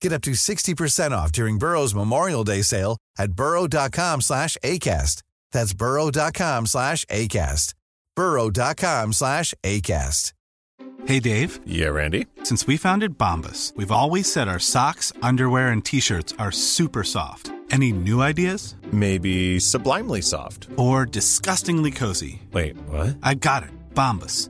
Get up to 60% off during Burrow's Memorial Day sale at burrow.com slash ACAST. That's burrow.com slash ACAST. burrow.com slash ACAST. Hey, Dave. Yeah, Randy. Since we founded Bombus, we've always said our socks, underwear, and T-shirts are super soft. Any new ideas? Maybe sublimely soft. Or disgustingly cozy. Wait, what? I got it. Bombus.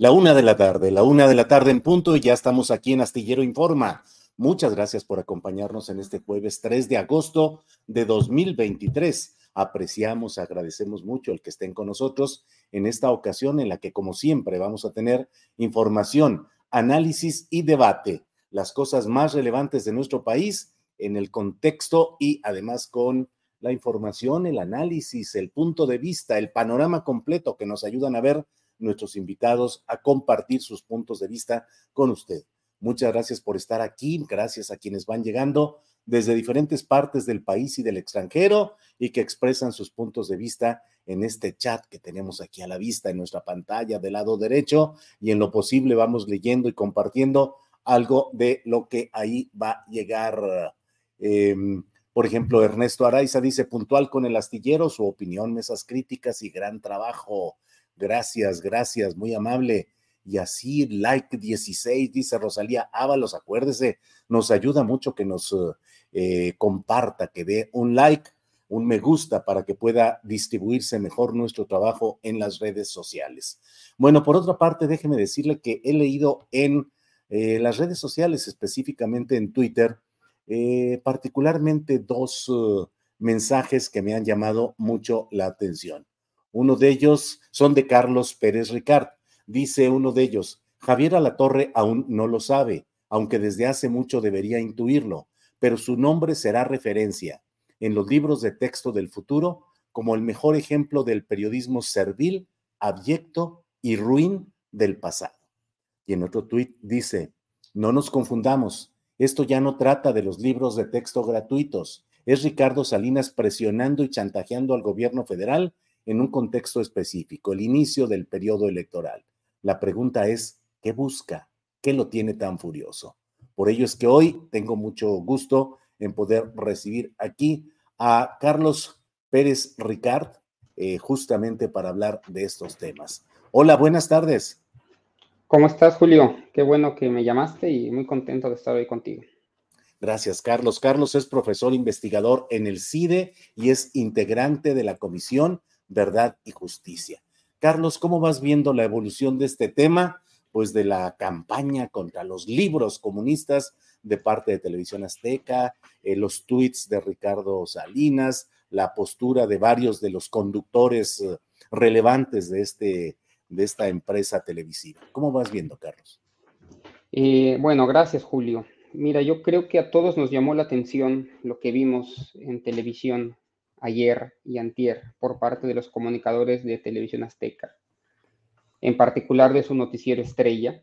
La una de la tarde, la una de la tarde en punto y ya estamos aquí en Astillero Informa. Muchas gracias por acompañarnos en este jueves 3 de agosto de 2023. Apreciamos, agradecemos mucho el que estén con nosotros en esta ocasión en la que, como siempre, vamos a tener información, análisis y debate, las cosas más relevantes de nuestro país en el contexto y además con la información, el análisis, el punto de vista, el panorama completo que nos ayudan a ver nuestros invitados a compartir sus puntos de vista con usted. Muchas gracias por estar aquí, gracias a quienes van llegando desde diferentes partes del país y del extranjero y que expresan sus puntos de vista en este chat que tenemos aquí a la vista en nuestra pantalla del lado derecho y en lo posible vamos leyendo y compartiendo algo de lo que ahí va a llegar. Eh, por ejemplo, Ernesto Araiza dice puntual con el astillero, su opinión, mesas críticas y gran trabajo. Gracias, gracias, muy amable. Y así, like 16, dice Rosalía Ábalos, acuérdese, nos ayuda mucho que nos eh, comparta, que dé un like, un me gusta para que pueda distribuirse mejor nuestro trabajo en las redes sociales. Bueno, por otra parte, déjeme decirle que he leído en eh, las redes sociales, específicamente en Twitter, eh, particularmente dos mensajes que me han llamado mucho la atención. Uno de ellos son de Carlos Pérez Ricard. Dice uno de ellos, Javier Alatorre aún no lo sabe, aunque desde hace mucho debería intuirlo, pero su nombre será referencia en los libros de texto del futuro como el mejor ejemplo del periodismo servil, abyecto y ruin del pasado. Y en otro tuit dice, no nos confundamos, esto ya no trata de los libros de texto gratuitos, es Ricardo Salinas presionando y chantajeando al gobierno federal en un contexto específico, el inicio del periodo electoral. La pregunta es, ¿qué busca? ¿Qué lo tiene tan furioso? Por ello es que hoy tengo mucho gusto en poder recibir aquí a Carlos Pérez Ricard, eh, justamente para hablar de estos temas. Hola, buenas tardes. ¿Cómo estás, Julio? Qué bueno que me llamaste y muy contento de estar hoy contigo. Gracias, Carlos. Carlos es profesor investigador en el CIDE y es integrante de la Comisión Verdad y Justicia. Carlos, ¿cómo vas viendo la evolución de este tema? Pues de la campaña contra los libros comunistas de parte de Televisión Azteca, eh, los tweets de Ricardo Salinas, la postura de varios de los conductores eh, relevantes de, este, de esta empresa televisiva. ¿Cómo vas viendo, Carlos? Eh, bueno, gracias, Julio. Mira, yo creo que a todos nos llamó la atención lo que vimos en televisión ayer y antier por parte de los comunicadores de Televisión Azteca, en particular de su noticiero estrella,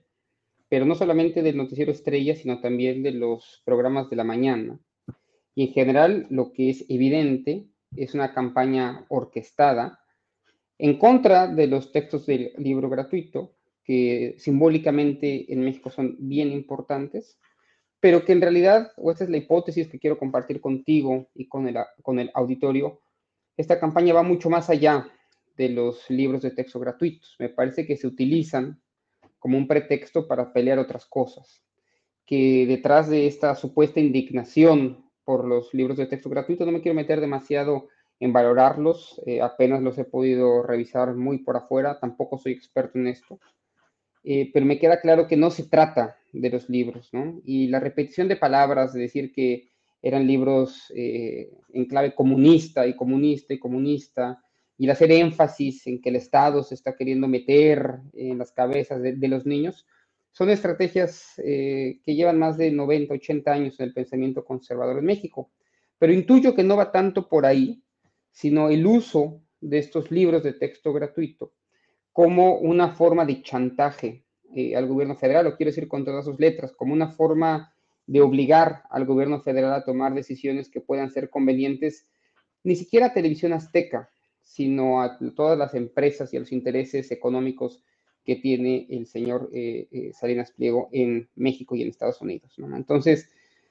pero no solamente del noticiero estrella, sino también de los programas de la mañana. Y en general lo que es evidente es una campaña orquestada en contra de los textos del libro gratuito, que simbólicamente en México son bien importantes, pero que en realidad, o esta es la hipótesis que quiero compartir contigo y con el, con el auditorio, esta campaña va mucho más allá de los libros de texto gratuitos. Me parece que se utilizan como un pretexto para pelear otras cosas, que detrás de esta supuesta indignación por los libros de texto gratuito, no me quiero meter demasiado en valorarlos, eh, apenas los he podido revisar muy por afuera, tampoco soy experto en esto, eh, pero me queda claro que no se trata de los libros, ¿no? Y la repetición de palabras, de decir que eran libros eh, en clave comunista y comunista y comunista, y el hacer énfasis en que el Estado se está queriendo meter en las cabezas de, los niños, son estrategias que llevan más de 90, 80 años en el pensamiento conservador en México. Pero intuyo que no va tanto por ahí, sino el uso de estos libros de texto gratuito como una forma de chantaje eh, al gobierno federal, o quiero decir con todas sus letras, como una forma de obligar al gobierno federal a tomar decisiones que puedan ser convenientes, ni siquiera a Televisión Azteca, sino a todas las empresas y a los intereses económicos que tiene el señor eh, eh, Salinas Pliego en México y en Estados Unidos. Entonces,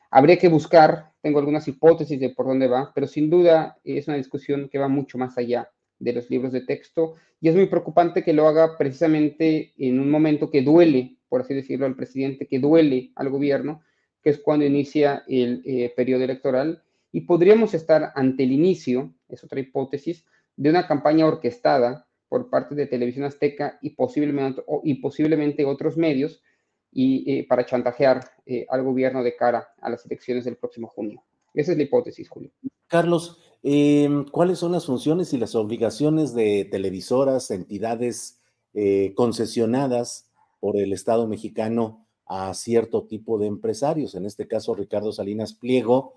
Habría que buscar, tengo algunas hipótesis de por dónde va, pero sin duda es una discusión que va mucho más allá de los libros de texto y es muy preocupante que lo haga precisamente en un momento que duele, por así decirlo, al presidente, que duele al gobierno, que es cuando inicia el eh, periodo electoral y podríamos estar ante el inicio, es otra hipótesis, de una campaña orquestada por parte de Televisión Azteca y posiblemente, y posiblemente otros medios y eh, para chantajear eh, al gobierno de cara a las elecciones del próximo junio. Esa es la hipótesis, Julio. Carlos, em, ¿cuáles son las funciones y las obligaciones de televisoras, entidades eh, concesionadas por el Estado mexicano a cierto tipo de empresarios? En este caso, Ricardo Salinas Pliego,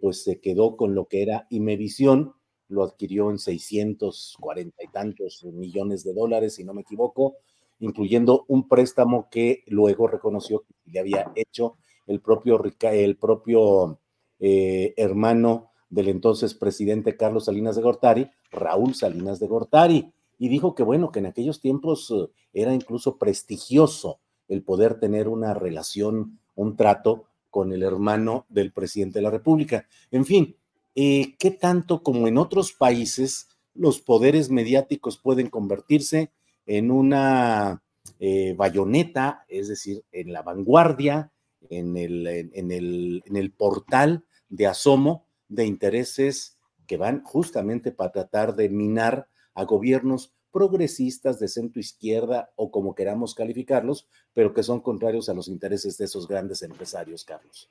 pues se quedó con lo que era Imevisión, lo adquirió en 640 y tantos millones de dólares, si no me equivoco, incluyendo un préstamo que luego reconoció que le había hecho el propio, el propio eh, hermano del entonces presidente Carlos Salinas de Gortari, Raúl Salinas de Gortari, y dijo que bueno, que en aquellos tiempos eh, era incluso prestigioso el poder tener una relación, un trato con el hermano del presidente de la República. En fin, eh, ¿qué tanto como en otros países los poderes mediáticos pueden convertirse en una eh, bayoneta, es decir, en la vanguardia, en el, en, el, en el portal de asomo de intereses que van justamente para tratar de minar a gobiernos progresistas de centro izquierda o como queramos calificarlos, pero que son contrarios a los intereses de esos grandes empresarios, Carlos.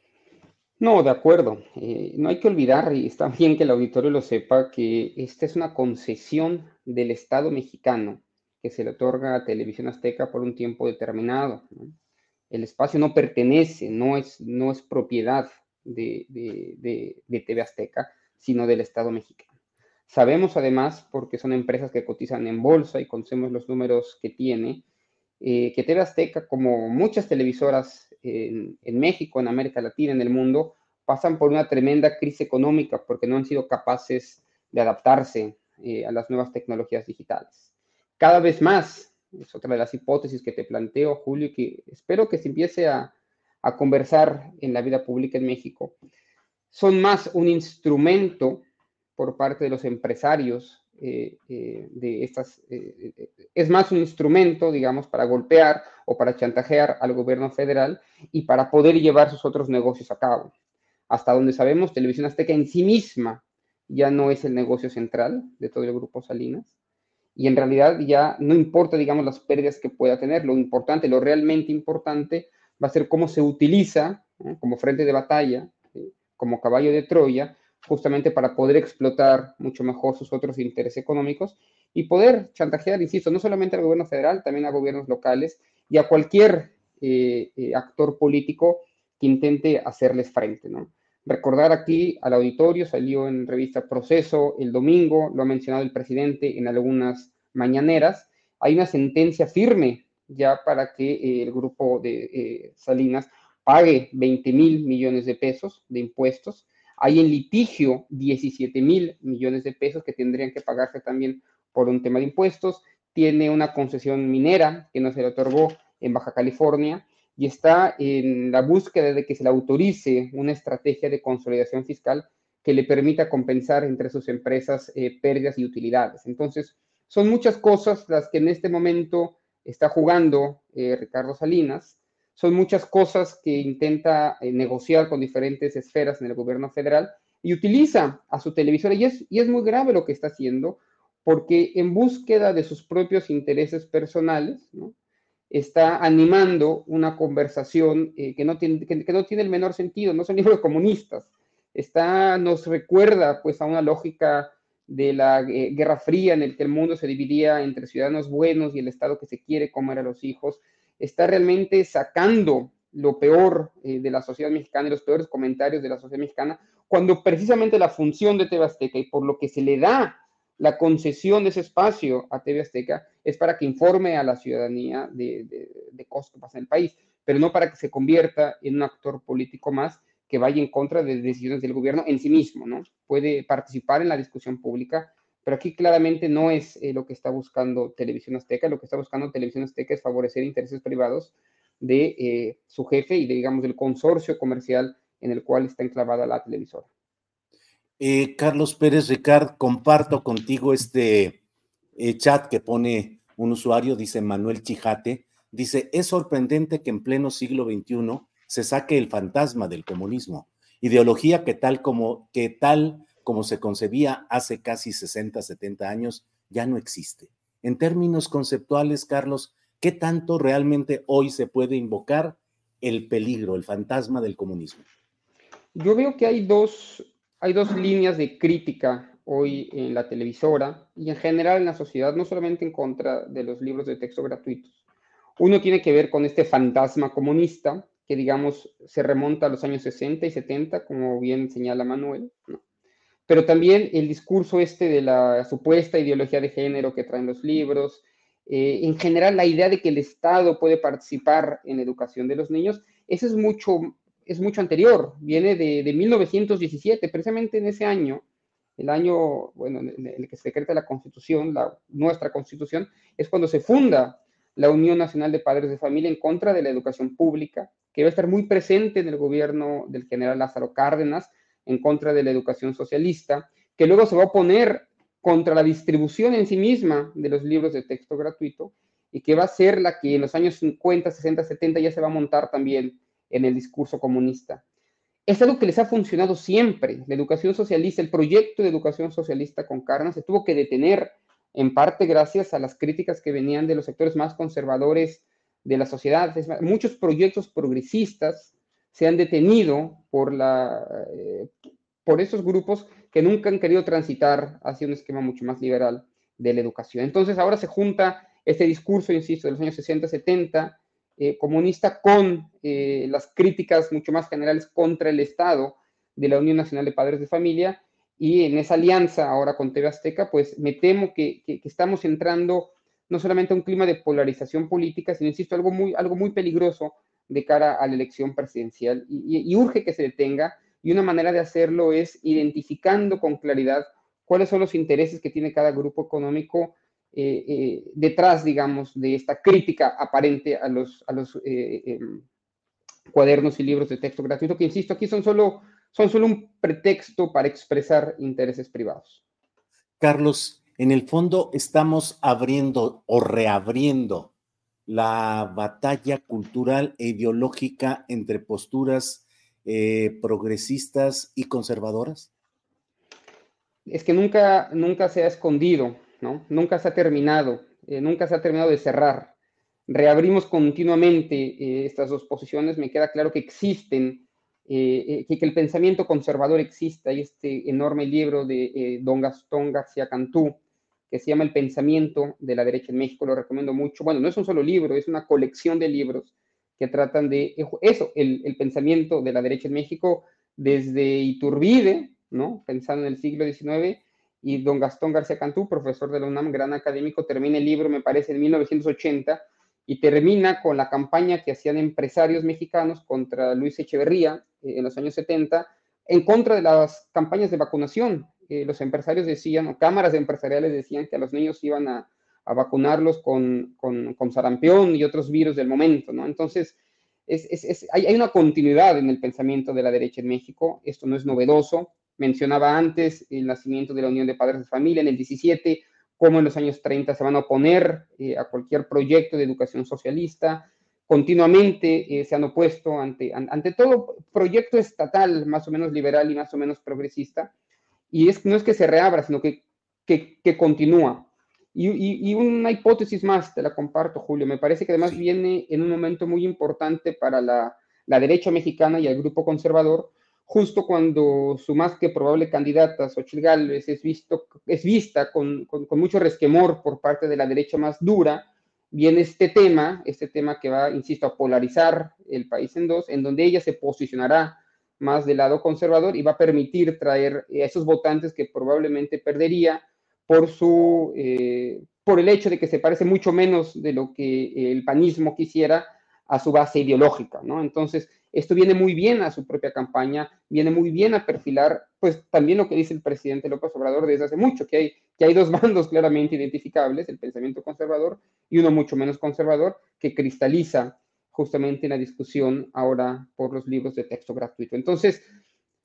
No, de acuerdo. Eh, no hay que olvidar, y está bien que el auditorio lo sepa, que esta es una concesión del Estado mexicano que se le otorga a Televisión Azteca por un tiempo determinado. El espacio no pertenece, no es, no es propiedad de, de, TV Azteca, sino del Estado mexicano. Sabemos además, porque son empresas que cotizan en bolsa y conocemos los números que tiene, eh, que TV Azteca, como muchas televisoras en, en, México, en América Latina, en el mundo, pasan por una tremenda crisis económica porque no han sido capaces de adaptarse eh, a las nuevas tecnologías digitales cada vez más. Es otra de las hipótesis que te planteo, Julio, que espero que se empiece a, conversar en la vida pública en México. Son más un instrumento por parte de los empresarios eh, eh, de estas, eh, es más un instrumento, digamos, para golpear o para chantajear al gobierno federal y para poder llevar sus otros negocios a cabo. Hasta donde sabemos, Televisión Azteca en sí misma ya no es el negocio central de todo el grupo Salinas y en realidad ya no importa, digamos, las pérdidas que pueda tener, lo importante, lo realmente importante va a ser cómo se utiliza como frente de batalla, como caballo de Troya, justamente para poder explotar mucho mejor sus otros intereses económicos y poder chantajear, insisto, no solamente al gobierno federal, también a gobiernos locales y a cualquier eh, eh, actor político que intente hacerles frente, ¿no? Recordar aquí al auditorio, salió en revista Proceso el domingo, lo ha mencionado el presidente en algunas mañaneras, hay una sentencia firme ya para que eh, el grupo de eh, Salinas pague 20 mil millones de pesos de impuestos. Hay en litigio 17 mil millones de pesos que tendrían que pagarse también por un tema de impuestos, tiene una concesión minera que no se le otorgó en Baja California y está en la búsqueda de que se le autorice una estrategia de consolidación fiscal que le permita compensar entre sus empresas eh, pérdidas y utilidades. Entonces, son muchas cosas las que en este momento está jugando eh, Ricardo Salinas, son muchas cosas que intenta eh, negociar con diferentes esferas en el gobierno federal y utiliza a su televisora. Y es, y es muy grave lo que está haciendo, porque en búsqueda de sus propios intereses personales, está animando una conversación eh, que, no tiene, que, no tiene el menor sentido, no son libros comunistas. Está, nos recuerda pues a una lógica de la eh, Guerra Fría en el que el mundo se dividía entre ciudadanos buenos y el Estado que se quiere comer a los hijos. Está realmente sacando lo peor eh, de la sociedad mexicana y los peores comentarios de la sociedad mexicana, cuando precisamente la función de TV Azteca y por lo que se le da la concesión de ese espacio a TV Azteca es para que informe a la ciudadanía de, de, cosas que pasan en el país, pero no para que se convierta en un actor político más que vaya en contra de decisiones del gobierno en sí mismo, ¿no? Puede participar en la discusión pública, pero aquí claramente no es eh, lo que está buscando Televisión Azteca, lo que está buscando Televisión Azteca es favorecer intereses privados de eh, su jefe y de, digamos, del consorcio comercial en el cual está enclavada la televisora. Eh, Carlos Pérez Ricard, comparto contigo este eh, chat que pone un usuario, dice Manuel Chijate, dice, es sorprendente que en pleno siglo XXI se saque el fantasma del comunismo, ideología que tal como, que tal como se concebía hace casi 60, 70 años, ya no existe. En términos conceptuales, Carlos, ¿qué tanto realmente hoy se puede invocar el peligro, el fantasma del comunismo? Yo veo que hay dos, hay dos líneas de crítica hoy en la televisora y en general en la sociedad, no solamente en contra de los libros de texto gratuitos. Uno tiene que ver con este fantasma comunista, que digamos se remonta a los años 60 y 70, como bien señala Manuel, pero también el discurso este de la supuesta ideología de género que traen los libros, eh, en general la idea de que el Estado puede participar en la educación de los niños, eso es mucho es mucho anterior, viene de, de 1917, precisamente en ese año, el año bueno, en el que se decreta la Constitución, la, nuestra Constitución, es cuando se funda la Unión Nacional de Padres de Familia en contra de la educación pública, que va a estar muy presente en el gobierno del general Lázaro Cárdenas, en contra de la educación socialista, que luego se va a oponer contra la distribución en sí misma de los libros de texto gratuito y que va a ser la que en los años 50, 60, 70 ya se va a montar también en el discurso comunista. Es algo que les ha funcionado siempre. La educación socialista, el proyecto de educación socialista con Carnas se tuvo que detener en parte gracias a las críticas que venían de los sectores más conservadores de la sociedad. muchos proyectos progresistas se han detenido por, la, eh, por esos grupos que nunca han querido transitar hacia un esquema mucho más liberal de la educación. Entonces ahora se junta este discurso, insisto, de los años 60, 70, eh, comunista con eh, las críticas mucho más generales contra el Estado de la Unión Nacional de Padres de Familia y en esa alianza ahora con TV Azteca, pues me temo que, estamos entrando no solamente un clima de polarización política, sino, insisto, algo muy, algo muy peligroso de cara a la elección presidencial y urge que se detenga y una manera de hacerlo es identificando con claridad cuáles son los intereses que tiene cada grupo económico eh, eh, detrás, digamos, de esta crítica aparente a los, a los eh, em, cuadernos y libros de texto gratuito, que insisto, aquí son solo, son solo un pretexto para expresar intereses privados. Carlos, en el fondo estamos abriendo o reabriendo la batalla cultural e ideológica entre posturas progresistas y conservadoras? Es que nunca, nunca se ha escondido Nunca se ha terminado, eh, nunca se ha terminado de cerrar. Reabrimos continuamente eh, estas dos posiciones, me queda claro que existen, eh, que, el pensamiento conservador existe. Hay este enorme libro de don Gastón García Cantú, que se llama El pensamiento de la derecha en México, lo recomiendo mucho. Bueno, no es un solo libro, es una colección de libros que tratan de eso, el, pensamiento de la derecha en México desde Iturbide, ¿no? Pensando en el siglo XIX, y don Gastón García Cantú, profesor de la UNAM, gran académico, termina el libro, me parece, en 1980 y termina con la campaña que hacían empresarios mexicanos contra Luis Echeverría eh, en los años 70 en contra de las campañas de vacunación eh, los empresarios decían, o cámaras empresariales decían que a los niños iban a, vacunarlos con, con, sarampión y otros virus del momento, ¿no? Entonces, hay, hay, una continuidad en el pensamiento de la derecha en México, esto no es novedoso. Mencionaba antes el nacimiento de la Unión de Padres de Familia en el 17, cómo en los años 30 se van a oponer eh, a cualquier proyecto de educación socialista, continuamente eh, se han opuesto ante, ante todo proyecto estatal más o menos liberal y más o menos progresista, y es, no es que se reabra, sino que, que, continúa. Y, y, una hipótesis más, te la comparto, Julio, me parece que además viene en un momento muy importante para la, la, derecha mexicana y el grupo conservador, justo cuando su más que probable candidata, Xochitl Gálvez, es, visto, es vista con, con, con mucho resquemor por parte de la derecha más dura, viene este tema, este tema que va, insisto, a polarizar el país en dos, en donde ella se posicionará más del lado conservador y va a permitir traer a esos votantes que probablemente perdería por su eh, por el hecho de que se parece mucho menos de lo que el panismo quisiera a su base ideológica, ¿no? Entonces, esto viene muy bien a su propia campaña, viene muy bien a perfilar, pues también lo que dice el presidente López Obrador desde hace mucho, que hay, que hay dos bandos claramente identificables, el pensamiento conservador y uno mucho menos conservador, que cristaliza justamente en la discusión ahora por los libros de texto gratuito. Entonces,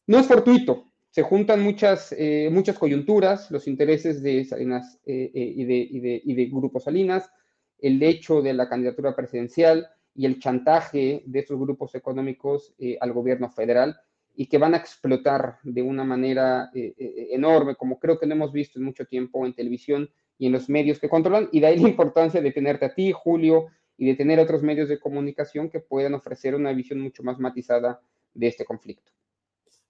no es fortuito, se juntan muchas, eh, muchas coyunturas, los intereses de Salinas eh, eh, y, de, y, de, y de Grupo Salinas, el hecho de la candidatura presidencial, y el chantaje de esos grupos económicos eh, al gobierno federal y que van a explotar de una manera enorme, como creo que no hemos visto en mucho tiempo en televisión y en los medios que controlan, y de ahí la importancia de tenerte a ti, Julio, y de tener otros medios de comunicación que puedan ofrecer una visión mucho más matizada de este conflicto.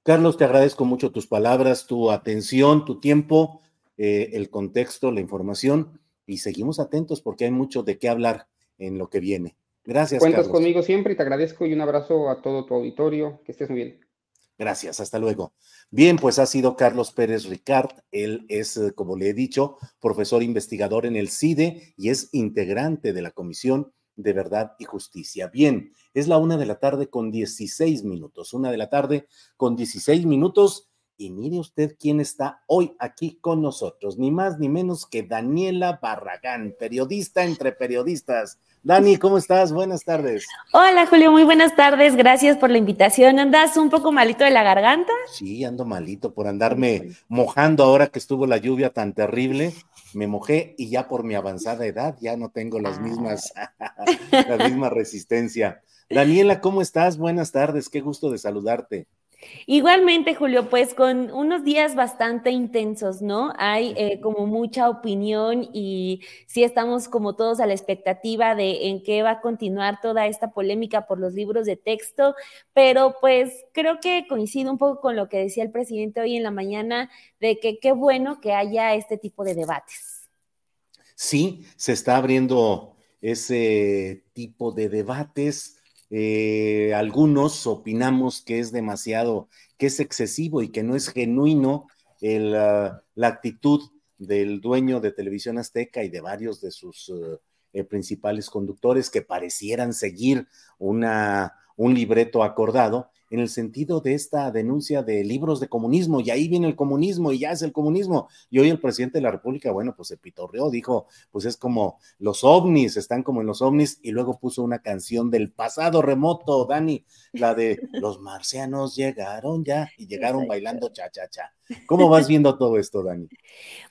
Carlos, te agradezco mucho tus palabras, tu atención, tu tiempo, el contexto, la información, y seguimos atentos porque hay mucho de qué hablar en lo que viene. Gracias. Cuentas conmigo siempre y te agradezco y un abrazo a todo tu auditorio. Que estés muy bien. Gracias, hasta luego. Bien, pues ha sido Carlos Pérez Ricard. Él es, eh, como le he dicho, profesor investigador en el CIDE y es integrante de la Comisión de Verdad y Justicia. Bien, es la una de la tarde con 16 minutos. Una de la tarde con 16 minutos. Y mire usted quién está hoy aquí con nosotros, ni más ni menos que Daniela Barragán, periodista entre periodistas Dani, ¿cómo estás? Buenas tardes. Hola, Julio, muy buenas tardes. Gracias por la invitación. ¿Andas un poco malito de la garganta? Sí, ando malito por andarme mojando ahora que estuvo la lluvia tan terrible. Me mojé y ya por mi avanzada edad ya no tengo las mismas, la misma resistencia. Daniela, ¿cómo estás? Buenas tardes, qué gusto de saludarte. Igualmente, Julio, pues con unos días bastante intensos, ¿no? Hay eh, como mucha opinión y sí estamos como todos a la expectativa de en qué va a continuar toda esta polémica por los libros de texto, pero pues creo que coincido un poco con lo que decía el presidente hoy en la mañana, de que qué bueno que haya este tipo de debates. Sí, se está abriendo ese tipo de debates eh, algunos opinamos que es demasiado, que es excesivo y que no es genuino ah, la actitud del dueño de Televisión Azteca y de varios de sus eh, eh, principales conductores que parecieran seguir una, un libreto acordado en el sentido de esta denuncia de libros de comunismo, y ahí viene el comunismo y ya es el comunismo. Y hoy el presidente de la República, bueno, pues se pitorreó, dijo, pues es como los ovnis, están como en los ovnis, y luego puso una canción del pasado remoto, Dani, la de los marcianos llegaron ya y llegaron bailando cha, cha, cha. ¿Cómo vas viendo todo esto, Dani?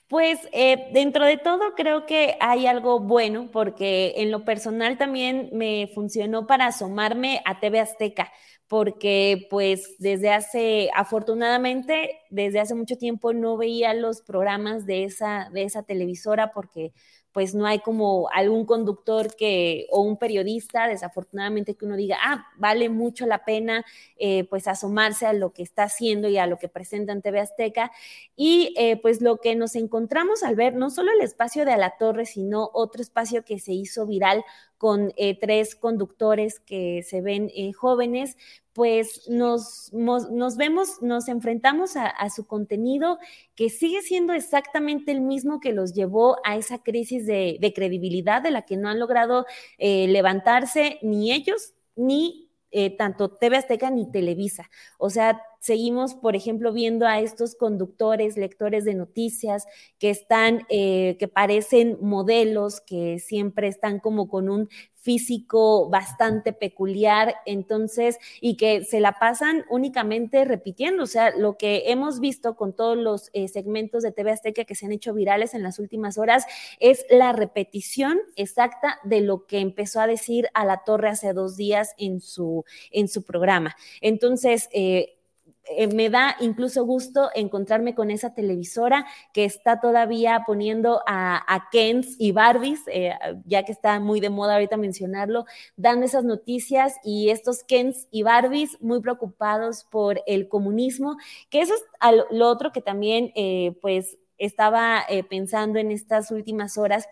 Pues eh, dentro de todo creo que hay algo bueno porque en lo personal también me funcionó para asomarme a TV Azteca porque pues desde hace, afortunadamente, desde hace mucho tiempo no veía los programas de esa, de esa televisora porque pues no hay como algún conductor que o un periodista, desafortunadamente, que uno diga, ah, vale mucho la pena eh, pues asomarse a lo que está haciendo y a lo que presenta en TV Azteca. Y eh, pues lo que nos encontramos al ver no solo el espacio de A la Torre, sino otro espacio que se hizo viral con eh, tres conductores que se ven jóvenes, pues nos, nos, vemos, nos enfrentamos a, su contenido que sigue siendo exactamente el mismo que los llevó a esa crisis de, credibilidad de la que no han logrado eh, levantarse ni ellos ni eh, tanto TV Azteca ni Televisa. O sea, seguimos, por ejemplo, viendo a estos conductores, lectores de noticias que están, eh, que parecen modelos, que siempre están como con un físico bastante peculiar, entonces, y que se la pasan únicamente repitiendo, o sea, lo que hemos visto con todos los eh, segmentos de TV Azteca que se han hecho virales en las últimas horas es la repetición exacta de lo que empezó a decir a la torre hace dos días en su, en su programa. Entonces, eh, eh, me da incluso gusto encontrarme con esa televisora que está todavía poniendo a, a Kens y Barbies, eh, ya que está muy de moda ahorita mencionarlo, dando esas noticias y estos Kens y Barbies muy preocupados por el comunismo, que eso es lo otro que también eh, pues estaba pensando en estas últimas horas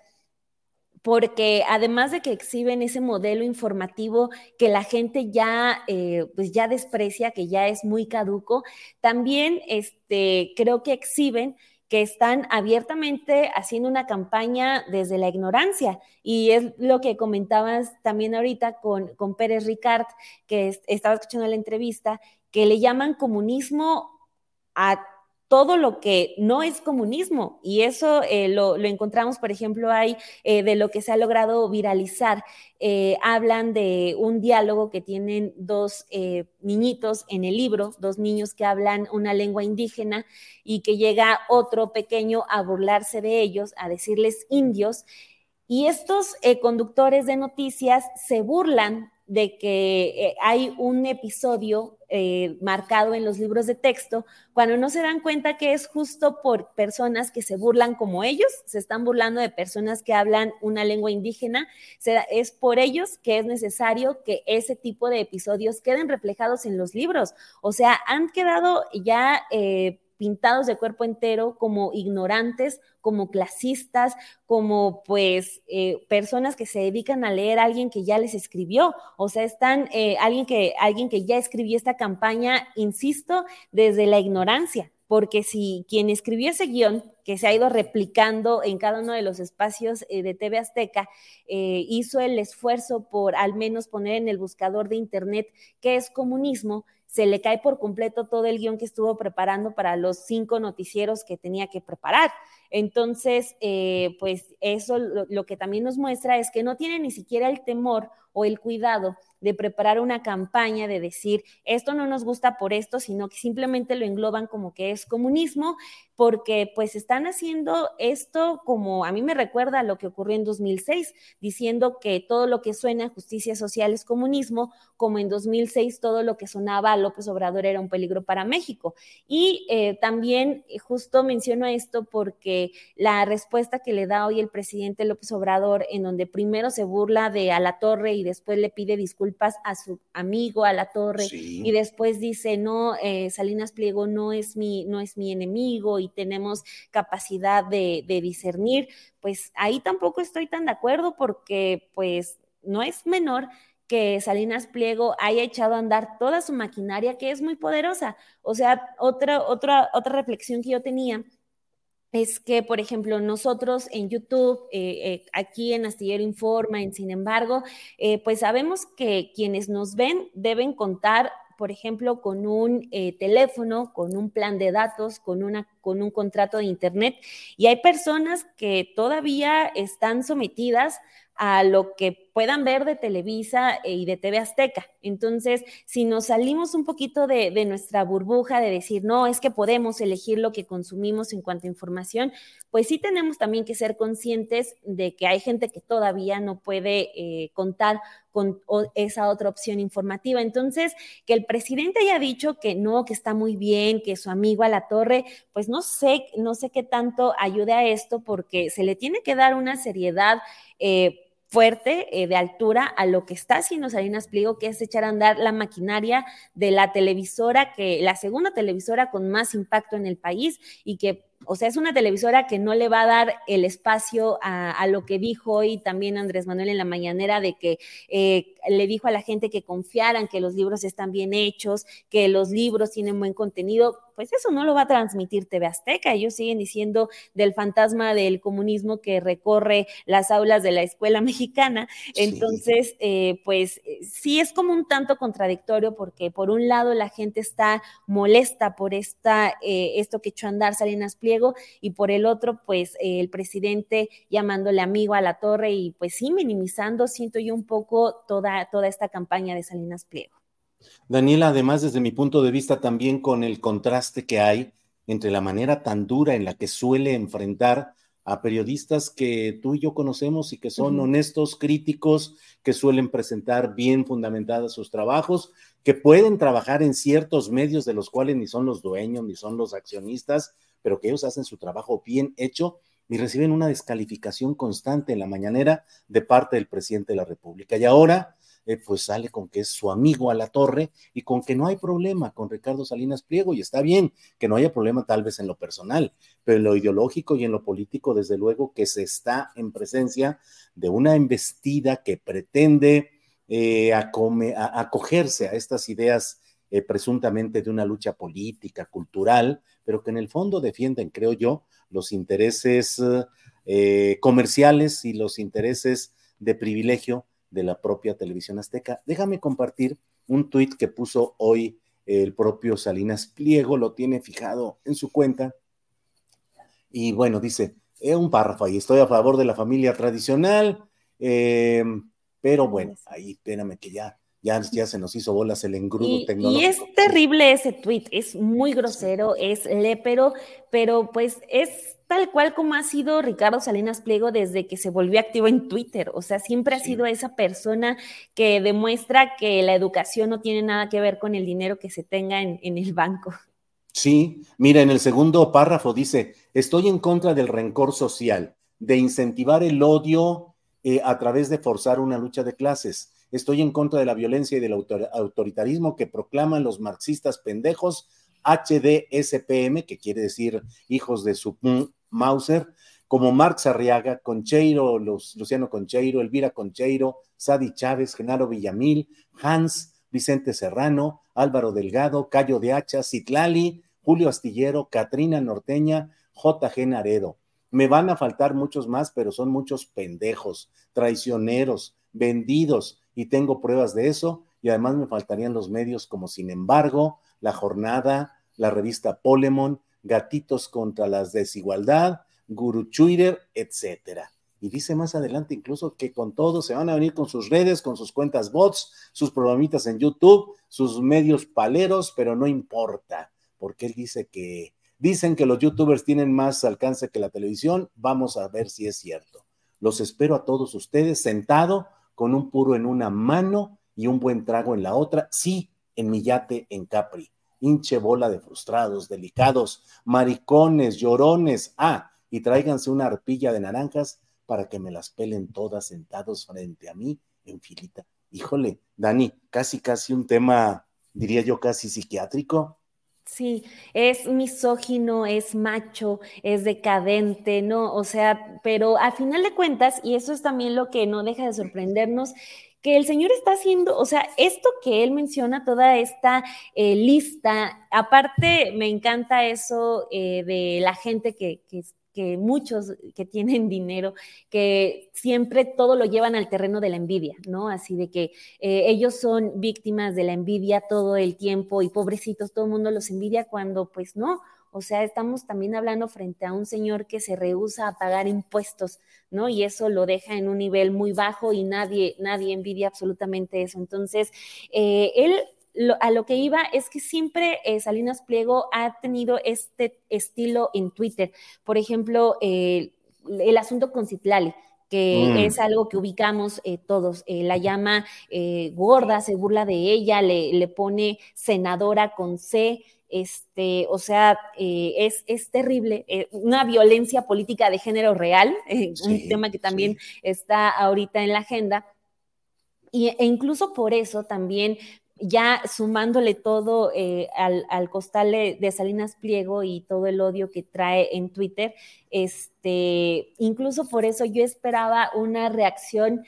porque además de que exhiben ese modelo informativo que la gente ya, eh, pues ya desprecia, que ya es muy caduco, también este, creo que exhiben que están abiertamente haciendo una campaña desde la ignorancia. Y es lo que comentabas también ahorita con, con Pérez Ricard, que estaba escuchando la entrevista, que le llaman comunismo a todo lo que no es comunismo. Y eso eh, lo, encontramos, por ejemplo, hay eh, de lo que se ha logrado viralizar. Eh, hablan de un diálogo que tienen dos niñitos en el libro, dos niños que hablan una lengua indígena y que llega otro pequeño a burlarse de ellos, a decirles indios. Y estos conductores de noticias se burlan de que hay un episodio eh, marcado en los libros de texto, cuando no se dan cuenta que es justo por personas que se burlan como ellos, se están burlando de personas que hablan una lengua indígena, es por ellos que es necesario que ese tipo de episodios queden reflejados en los libros. O sea, han quedado ya... Eh, pintados de cuerpo entero como ignorantes, como clasistas, como pues eh, personas que se dedican a leer a alguien que ya les escribió. O sea, están eh, alguien, que, alguien que ya escribió esta campaña, insisto, desde la ignorancia. Porque si quien escribió ese guion, que se ha ido replicando en cada uno de los espacios eh, de TV Azteca, hizo el esfuerzo por al menos poner en el buscador de Internet qué es comunismo, se le cae por completo todo el guion que estuvo preparando para los cinco noticieros que tenía que preparar. Entonces, eh, pues eso lo, que también nos muestra es que no tiene ni siquiera el temor o el cuidado de preparar una campaña de decir, esto no nos gusta por esto, sino que simplemente lo engloban como que es comunismo, porque pues están haciendo esto como a mí me recuerda a lo que ocurrió en 2006, diciendo que todo lo que suena a justicia social es comunismo, como en 2006 todo lo que sonaba a López Obrador era un peligro para México. Y eh, también eh, justo menciono esto porque la respuesta que le da hoy el presidente López Obrador, en donde primero se burla de a la torre y después le pide disculpas a su amigo a la torre y después dice, no, eh, Salinas Pliego no es mi, no es mi enemigo y tenemos capacidad de, de discernir, pues ahí tampoco estoy tan de acuerdo porque pues no es menor que Salinas Pliego haya echado a andar toda su maquinaria que es muy poderosa. O sea, otra, otra, otra reflexión que yo tenía es que, por ejemplo, nosotros en YouTube, eh, eh, aquí en Astillero Informa, en Sin embargo, eh, pues sabemos que quienes nos ven deben contar, por ejemplo, con un teléfono, con un plan de datos, con, una, con un contrato de Internet. Y hay personas que todavía están sometidas a lo que puedan ver de Televisa y de TV Azteca. Entonces, si nos salimos un poquito de, nuestra burbuja de decir, no, es que podemos elegir lo que consumimos en cuanto a información, pues sí tenemos también que ser conscientes de que hay gente que todavía no puede eh, contar con esa otra opción informativa. Entonces, que el presidente haya dicho que no, que está muy bien, que su amigo a la torre, pues no sé, no sé qué tanto ayude a esto porque se le tiene que dar una seriedad. Eh, fuerte eh, de altura a lo que está haciendo Salinas Pliego, que es echar a andar la maquinaria de la televisora, que la segunda televisora con más impacto en el país y que o sea, es una televisora que no le va a dar el espacio a, lo que dijo hoy también Andrés Manuel en la mañanera, de que eh, le dijo a la gente que confiaran que los libros están bien hechos, que los libros tienen buen contenido pues eso no lo va a transmitir TV Azteca. Ellos siguen diciendo del fantasma del comunismo que recorre las aulas de la escuela mexicana. Entonces, eh, pues eh, sí es como un tanto contradictorio porque por un lado la gente está molesta por esta, eh, esto que echó a andar Salinas Pliego y por el otro, pues el presidente llamándole amigo a la torre y pues sí minimizando, siento yo un poco toda, toda esta campaña de Salinas Pliego. Daniela, además desde mi punto de vista también con el contraste que hay entre la manera tan dura en la que suele enfrentar a periodistas que tú y yo conocemos y que son honestos, críticos, que suelen presentar bien fundamentados sus trabajos, que pueden trabajar en ciertos medios de los cuales ni son los dueños ni son los accionistas, pero que ellos hacen su trabajo bien hecho y reciben una descalificación constante en la mañanera de parte del presidente de la República. Y ahora eh, pues sale con que es su amigo a la torre y con que no hay problema con Ricardo Salinas Pliego y está bien que no haya problema tal vez en lo personal, pero en lo ideológico y en lo político, desde luego que se está en presencia de una embestida que pretende eh, acogerse a estas ideas eh, presuntamente de una lucha política, cultural, pero que en el fondo defienden, creo yo, los intereses comerciales y los intereses de privilegio de la propia televisión azteca. Déjame compartir un tuit que puso hoy el propio Salinas Pliego, lo tiene fijado en su cuenta. Y bueno, dice, es un párrafo ahí, estoy a favor de la familia tradicional, eh, pero bueno, ahí espérame que ya, ya, ya se nos hizo bolas el engrudo tecnológico. Y es terrible ese tuit, es muy grosero, es lépero, pero pues es tal cual como ha sido Ricardo Salinas Pliego desde que se volvió activo en Twitter. O sea, siempre ha sido esa persona que demuestra que la educación no tiene nada que ver con el dinero que se tenga en, el banco. Sí, mira, en el segundo párrafo dice, estoy en contra del rencor social, de incentivar el odio eh, a través de forzar una lucha de clases. Estoy en contra de la violencia y del autoritarismo que proclaman los marxistas pendejos HDSPM, que quiere decir hijos de su Mauser, como Marx Arriaga, Concheiro, Luciano Concheiro, Elvira Concheiro, Sadi Chávez, Genaro Villamil, Hans, Vicente Serrano, Álvaro Delgado, Cayo de Hacha, Citlali, Julio Astillero, Catrina Norteña, JG Naredo. Me van a faltar muchos más, pero son muchos pendejos, traicioneros, vendidos, y tengo pruebas de eso, y además me faltarían los medios como Sin embargo, La Jornada, la revista Polemon, Gatitos contra la Desigualdad, Guru Twitter, etcétera. Y dice más adelante incluso que con todo se van a venir con sus redes, con sus cuentas bots, sus programitas en YouTube, sus medios paleros, pero no importa, porque él dice que dicen que los youtubers tienen más alcance que la televisión. Vamos a ver si es cierto. Los espero a todos ustedes sentado con un puro en una mano y un buen trago en la otra, sí, en mi yate en Capri hinche bola de frustrados, delicados, maricones, llorones, ah, y tráiganse una arpilla de naranjas para que me las pelen todas sentados frente a mí en filita. Híjole, Dani, casi, casi un tema, diría yo, casi psiquiátrico. Sí, es misógino, es macho, es decadente, ¿no? O sea, pero a final de cuentas, y eso es también lo que no deja de sorprendernos, que el Señor está haciendo, o sea, esto que Él menciona, toda esta eh, lista, aparte me encanta eso eh, de la gente que, que, muchos que tienen dinero, que siempre todo lo llevan al terreno de la envidia, ¿no? Así de que eh, ellos son víctimas de la envidia todo el tiempo y pobrecitos, todo el mundo los envidia cuando pues no, o sea, estamos también hablando frente a un señor que se rehúsa a pagar impuestos, ¿no? Y eso lo deja en un nivel muy bajo y nadie, nadie envidia absolutamente eso. Entonces, eh, él a lo que iba es que siempre eh, Salinas Pliego ha tenido este estilo en Twitter. Por ejemplo, eh, el asunto con Citlali que mm. es algo que ubicamos todos. la llama gorda, se burla de ella, le, le, pone senadora con C, este, o sea, eh, es, es, terrible, eh, una violencia política de género real, eh, un tema que también está ahorita en la agenda. Y, e incluso por eso también ya sumándole todo al, al, costal de, Salinas Pliego y todo el odio que trae en Twitter, este, incluso por eso yo esperaba una reacción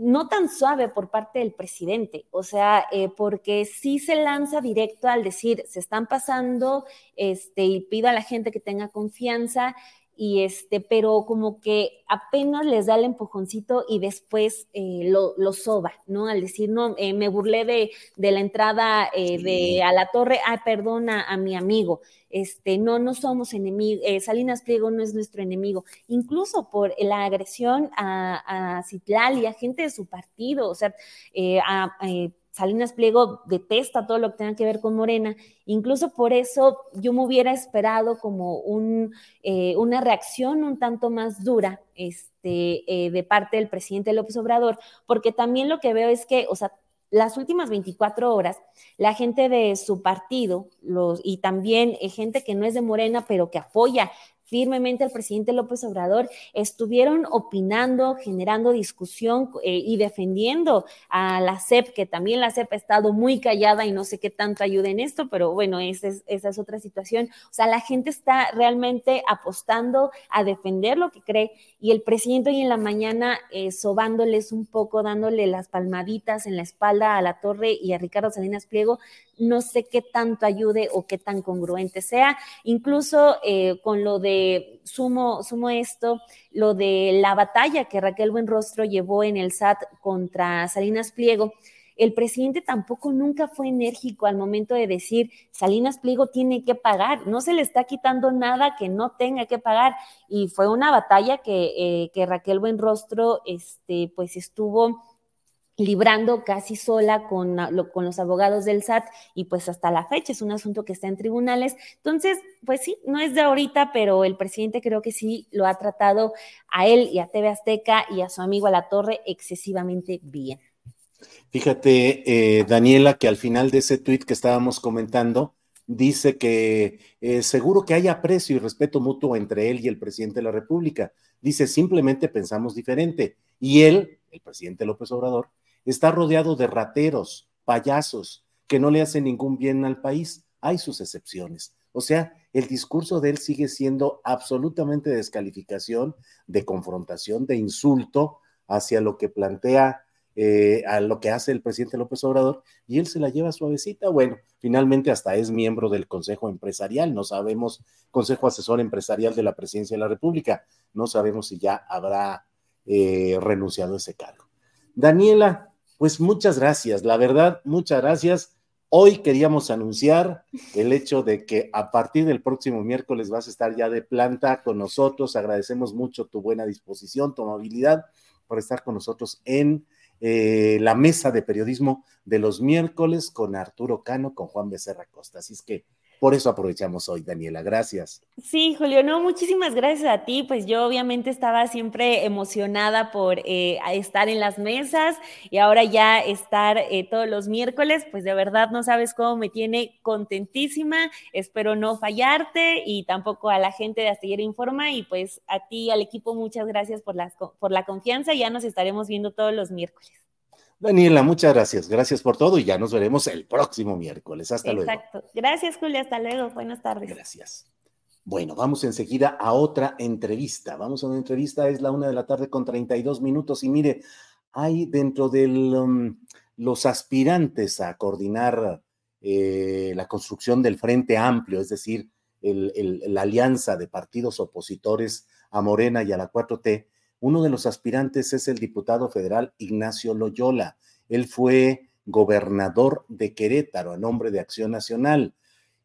no tan suave por parte del presidente, o sea, eh, porque sí se lanza directo al decir, se están pasando, este, y pido a la gente que tenga confianza, y este, pero como que apenas les da el empujoncito y después eh, lo, lo, soba, ¿no? Al decir, no, eh, me burlé de, de la entrada eh, de a la torre, ah, perdona a mi amigo, este, no, no somos enemigos, Salinas Pliego no es nuestro enemigo, incluso por la agresión a, a Citlal y a gente de su partido, o sea, a, Salinas Pliego detesta todo lo que tenga que ver con Morena. Incluso por eso yo me hubiera esperado como un, eh, una reacción un tanto más dura este, eh, de parte del presidente López Obrador, porque también lo que veo es que, o sea, las últimas 24 horas, la gente de su partido y también eh, gente que no es de Morena, pero que apoya firmemente al presidente López Obrador, estuvieron opinando, generando discusión eh, y defendiendo a la CEP, que también la CEP ha estado muy callada y no sé qué tanto ayuda en esto, pero bueno, esa es, esa es otra situación. O sea, la gente está realmente apostando a defender lo que cree y el presidente hoy en la mañana eh, sobándoles un poco, dándole las palmaditas en la espalda a la torre y a Ricardo Salinas Pliego, no sé qué tanto ayude o qué tan congruente sea. Incluso eh, con lo de, sumo, sumo esto, lo de la batalla que Raquel Buenrostro llevó en el SAT contra Salinas Pliego, el presidente tampoco nunca fue enérgico al momento de decir Salinas Pliego tiene que pagar, no se le está quitando nada que no tenga que pagar. Y fue una batalla que, eh, que Raquel Buenrostro este, pues estuvo librando casi sola con, los abogados del SAT y pues hasta la fecha es un asunto que está en tribunales. Entonces, pues sí, no es de ahorita, pero el presidente creo que sí lo ha tratado a él y a TV Azteca y a su amigo a la torre excesivamente bien. Fíjate, eh, Daniela, que al final de ese tuit que estábamos comentando, dice que eh, seguro que hay aprecio y respeto mutuo entre él y el presidente de la República. Dice, simplemente pensamos diferente. Y él, el presidente López Obrador, está rodeado de rateros, payasos, que no le hacen ningún bien al país. Hay sus excepciones. O sea, el discurso de él sigue siendo absolutamente de descalificación, de confrontación, de insulto hacia lo que plantea, eh, a lo que hace el presidente López Obrador, y él se la lleva suavecita. Bueno, finalmente hasta es miembro del Consejo Empresarial, no sabemos, Consejo Asesor Empresarial de la Presidencia de la República, no sabemos si ya habrá eh, renunciado a ese cargo. Daniela, pues muchas gracias, la verdad, muchas gracias. Hoy queríamos anunciar el hecho de que a partir del próximo miércoles vas a estar ya de planta con nosotros. Agradecemos mucho tu buena disposición, tu amabilidad por estar con nosotros en eh, la mesa de periodismo de los miércoles con Arturo Cano, con Juan Becerra Costa. Así es que por eso aprovechamos hoy, Daniela. Gracias. Sí, Julio, no, muchísimas gracias a ti. Pues yo obviamente estaba siempre emocionada por eh, estar en las mesas y ahora ya estar eh, todos los miércoles, pues de verdad no sabes cómo me tiene contentísima. Espero no fallarte y tampoco a la gente de Astillero Informa y pues a ti, al equipo, muchas gracias por, la confianza. Ya nos estaremos viendo todos los miércoles. Daniela, muchas gracias. Gracias por todo y ya nos veremos el próximo miércoles. Hasta luego. Exacto. Gracias, Julia. Hasta luego. Buenas tardes. Gracias. Bueno, vamos enseguida a otra entrevista. Vamos a una entrevista, es la una de la tarde con 32 minutos y mire, hay dentro de um, los aspirantes a coordinar eh, la construcción del Frente Amplio, es decir, la alianza de partidos opositores a Morena y a la 4T, uno de los aspirantes es el diputado federal Ignacio Loyola. Él fue gobernador de Querétaro a nombre de Acción Nacional.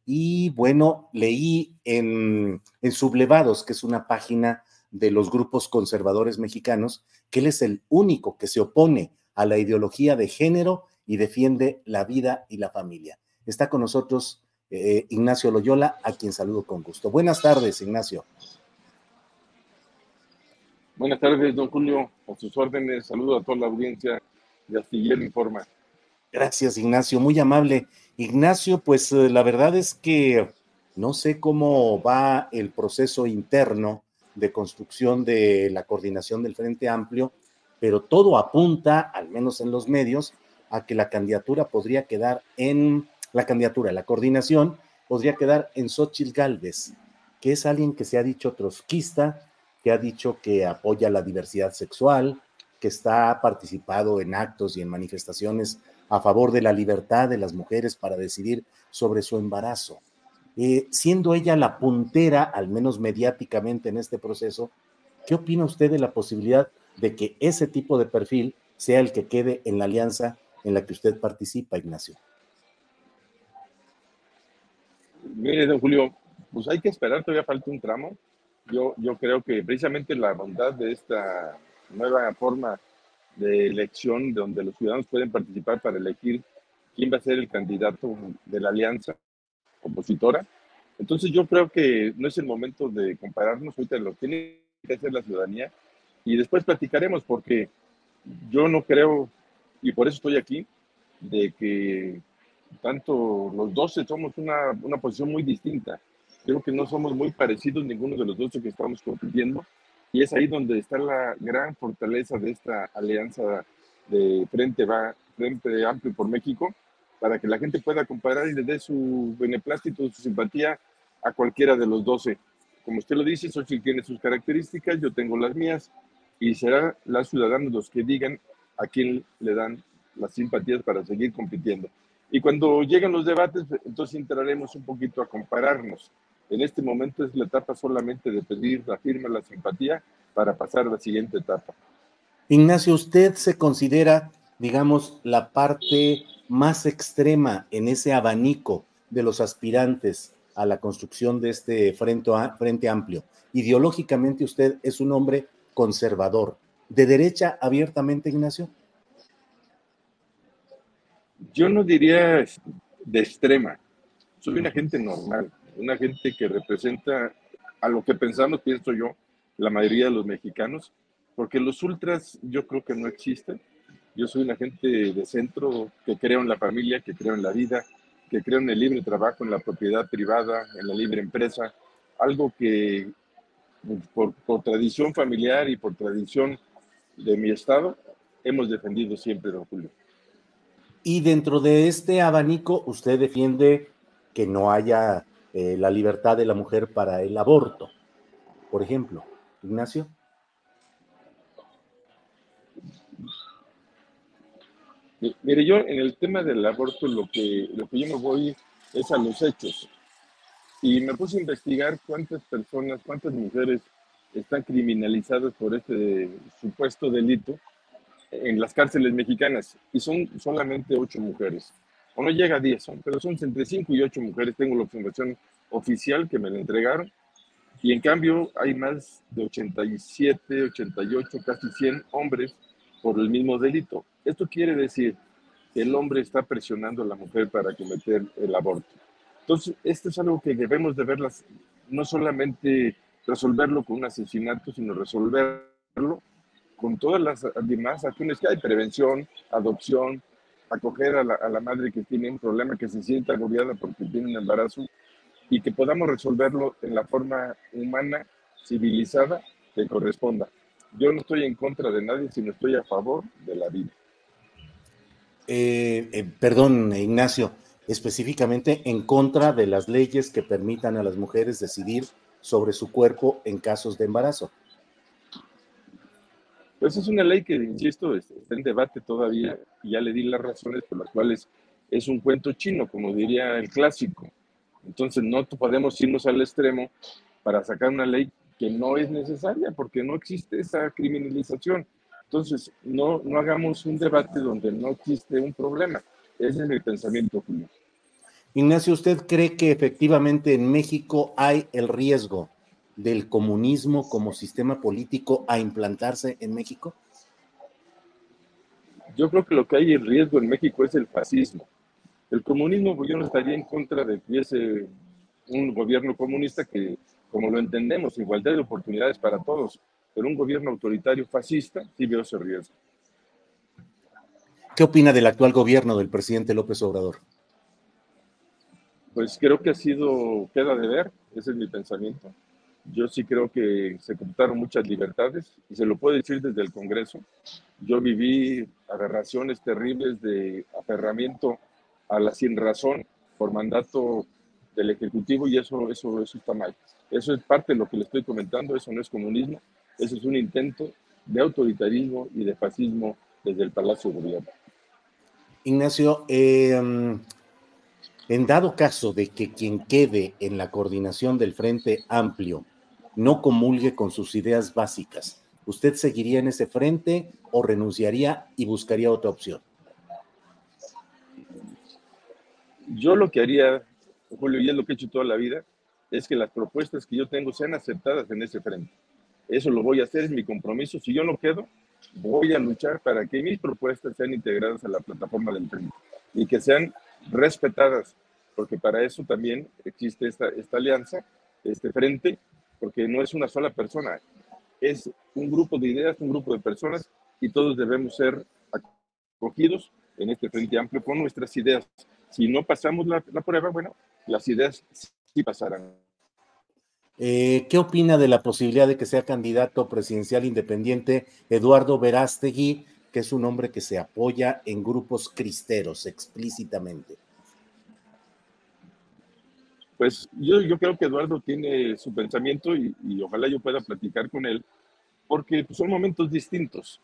Y bueno, leí en, Sublevados, que es una página de los grupos conservadores mexicanos, que él es el único que se opone a la ideología de género y defiende la vida y la familia. Está con nosotros eh, Ignacio Loyola, a quien saludo con gusto. Buenas tardes, Ignacio. Buenas tardes, don Julio. A sus órdenes, saludo a toda la audiencia de Astillero Informa. Gracias, Ignacio, muy amable. Ignacio, pues eh, la verdad es que no sé cómo va el proceso interno de construcción de la coordinación del Frente Amplio, pero todo apunta, al menos en los medios, a que la candidatura podría quedar en, la candidatura, la coordinación podría quedar en Xochitl Galvez, que es alguien que se ha dicho trotskista, que ha dicho que apoya la diversidad sexual, que está participado en actos y en manifestaciones a favor de la libertad de las mujeres para decidir sobre su embarazo. Eh, siendo ella la puntera, al menos mediáticamente en este proceso, ¿qué opina usted de la posibilidad de que ese tipo de perfil sea el que quede en la alianza en la que usted participa, Ignacio? Mire, don Julio, pues hay que esperar, todavía falta un tramo. Yo, yo creo que precisamente la bondad de esta nueva forma de elección donde los ciudadanos pueden participar para elegir quién va a ser el candidato de la alianza opositora. Entonces yo creo que no es el momento de compararnos, ahorita lo tiene que hacer la ciudadanía y después platicaremos porque yo no creo, y por eso estoy aquí, de que tanto los 12 somos una, una posición muy distinta. Creo que no somos muy parecidos ninguno de los 12 que estamos compitiendo y es ahí donde está la gran fortaleza de esta alianza de Frente, va, Frente Amplio por México, para que la gente pueda comparar y le dé su beneplácito, su simpatía a cualquiera de los 12. Como usted lo dice, Xochitl tiene sus características, yo tengo las mías, y será los ciudadanos los que digan a quién le dan las simpatías para seguir compitiendo. Y cuando lleguen los debates, entonces entraremos un poquito a compararnos. En este momento es la etapa solamente de pedir la firma, la simpatía, para pasar a la siguiente etapa. Ignacio, ¿usted se considera, digamos, la parte más extrema en ese abanico de los aspirantes a la construcción de este frente, frente amplio? Ideológicamente usted es un hombre conservador. ¿De derecha abiertamente, Ignacio? Yo no diría de extrema. Soy una gente normal una gente que representa a lo que pensamos, pienso yo, la mayoría de los mexicanos, porque los ultras yo creo que no existen. Yo soy una gente de centro que creo en la familia, que creo en la vida, que creo en el libre trabajo, en la propiedad privada, en la libre empresa, algo que por, por tradición familiar y por tradición de mi estado hemos defendido siempre, don Julio. Y dentro de este abanico, usted defiende que no haya eh, la libertad de la mujer para el aborto, por ejemplo. Ignacio. Mire, yo en el tema del aborto lo que, lo que yo me voy es a los hechos. Y me puse a investigar cuántas personas, cuántas mujeres están criminalizadas por este supuesto delito en las cárceles mexicanas. Y son solamente ocho mujeres o no llega a 10, son, pero son entre 5 y 8 mujeres, tengo la información oficial que me la entregaron, y en cambio hay más de 87, 88, casi 100 hombres por el mismo delito. Esto quiere decir que el hombre está presionando a la mujer para cometer el aborto. Entonces, esto es algo que debemos de verlas, no solamente resolverlo con un asesinato, sino resolverlo con todas las demás acciones que hay, prevención, adopción, acoger a la, madre que tiene un problema, que se sienta agobiada porque tiene un embarazo y que podamos resolverlo en la forma humana, civilizada que corresponda. Yo no estoy en contra de nadie, sino estoy a favor de la vida. Eh, eh, perdón, Ignacio, específicamente en contra de las leyes que permitan a las mujeres decidir sobre su cuerpo en casos de embarazo. Pues es una ley que, insisto, está en debate todavía y ya le di las razones por las cuales es un cuento chino, como diría el clásico. Entonces no podemos irnos al extremo para sacar una ley que no es necesaria porque no existe esa criminalización. Entonces no, no hagamos un debate donde no existe un problema. Ese es mi pensamiento, Julio. Ignacio, ¿usted cree que efectivamente en México hay el riesgo del comunismo como sistema político a implantarse en México? Yo creo que lo que hay en riesgo en México es el fascismo. El comunismo, pues yo no estaría en contra de que hubiese un gobierno comunista que, como lo entendemos, igualdad de oportunidades para todos, pero un gobierno autoritario fascista sí veo ese riesgo. ¿Qué opina del actual gobierno del presidente López Obrador? Pues creo que ha sido, queda de ver, ese es mi pensamiento. Yo sí creo que se computaron muchas libertades y se lo puedo decir desde el Congreso. Yo viví aberraciones terribles de aferramiento a la sin razón por mandato del Ejecutivo y eso, eso, eso está mal. Eso es parte de lo que le estoy comentando, eso no es comunismo, eso es un intento de autoritarismo y de fascismo desde el Palacio de Gobierno. Ignacio, eh, en dado caso de que quien quede en la coordinación del Frente Amplio no comulgue con sus ideas básicas, ¿usted seguiría en ese frente o renunciaría y buscaría otra opción? Yo lo que haría, Julio, y es lo que he hecho toda la vida, es que las propuestas que yo tengo sean aceptadas en ese frente. Eso lo voy a hacer, es mi compromiso. Si yo no quedo, voy a luchar para que mis propuestas sean integradas a la plataforma del frente y que sean respetadas, porque para eso también existe esta, esta alianza, este frente, porque no es una sola persona, es un grupo de ideas, un grupo de personas y todos debemos ser acogidos en este frente amplio con nuestras ideas. Si no pasamos la, prueba, bueno, las ideas sí pasarán. Eh, ¿Qué opina de la posibilidad de que sea candidato presidencial independiente Eduardo Verástegui, que es un hombre que se apoya en grupos cristeros explícitamente? Pues yo, yo creo que Eduardo tiene su pensamiento y, y ojalá yo pueda platicar con él, porque pues, son momentos distintos.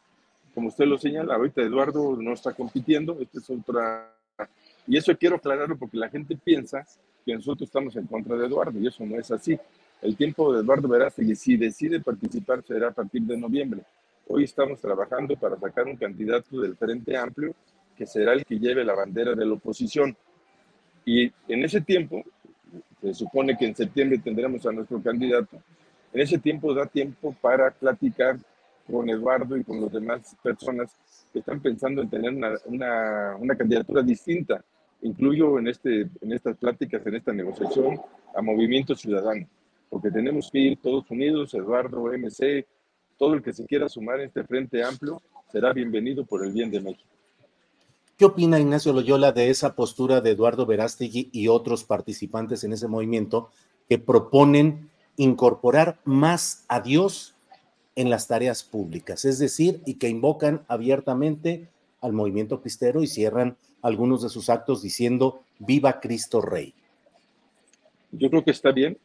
Como usted lo señala, ahorita Eduardo no está compitiendo, esta es otra... Y eso quiero aclararlo porque la gente piensa que nosotros estamos en contra de Eduardo y eso no es así. El tiempo de Eduardo Verástegui, si decide participar, será a partir de noviembre. Hoy estamos trabajando para sacar un candidato del Frente Amplio que será el que lleve la bandera de la oposición. Y en ese tiempo, se supone que en septiembre tendremos a nuestro candidato, en ese tiempo da tiempo para platicar con Eduardo y con las demás personas que están pensando en tener una, una, candidatura distinta. Incluyo en, este, en estas pláticas, en esta negociación, a Movimiento Ciudadano porque tenemos que ir todos unidos, Eduardo, MC, todo el que se quiera sumar a este frente amplio será bienvenido por el bien de México. ¿Qué opina Ignacio Loyola de esa postura de Eduardo Verástegui y otros participantes en ese movimiento que proponen incorporar más a Dios en las tareas públicas? Es decir, y que invocan abiertamente al movimiento cristero y cierran algunos de sus actos diciendo Viva Cristo Rey. Yo creo que está bien,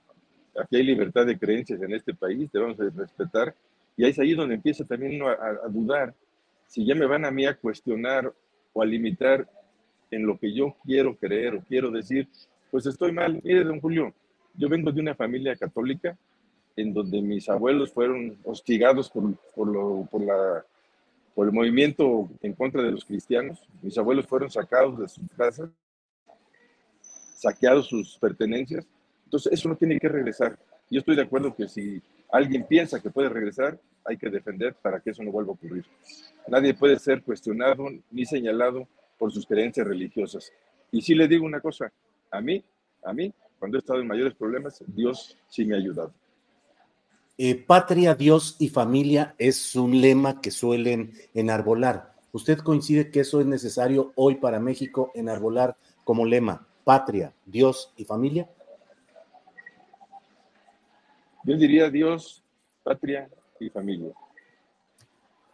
aquí hay libertad de creencias en este país, debemos de respetar, y es ahí donde empieza también a, a, dudar si ya me van a mí a cuestionar o a limitar en lo que yo quiero creer o quiero decir, pues estoy mal. Mire, don Julio, yo vengo de una familia católica en donde mis abuelos fueron hostigados por, por, lo, por, la, por el movimiento en contra de los cristianos. Mis abuelos fueron sacados de sus casas, saqueados sus pertenencias entonces, eso no tiene que regresar. Yo estoy de acuerdo que si alguien piensa que puede regresar, hay que defender para que eso no vuelva a ocurrir. Nadie puede ser cuestionado ni señalado por sus creencias religiosas. Y sí le digo una cosa, a mí, a mí, cuando he estado en mayores problemas, Dios sí me ha ayudado. Eh, patria, Dios y familia es un lema que suelen enarbolar. ¿Usted coincide que eso es necesario hoy para México enarbolar como lema? Patria, Dios y familia. Yo diría Dios, patria y familia.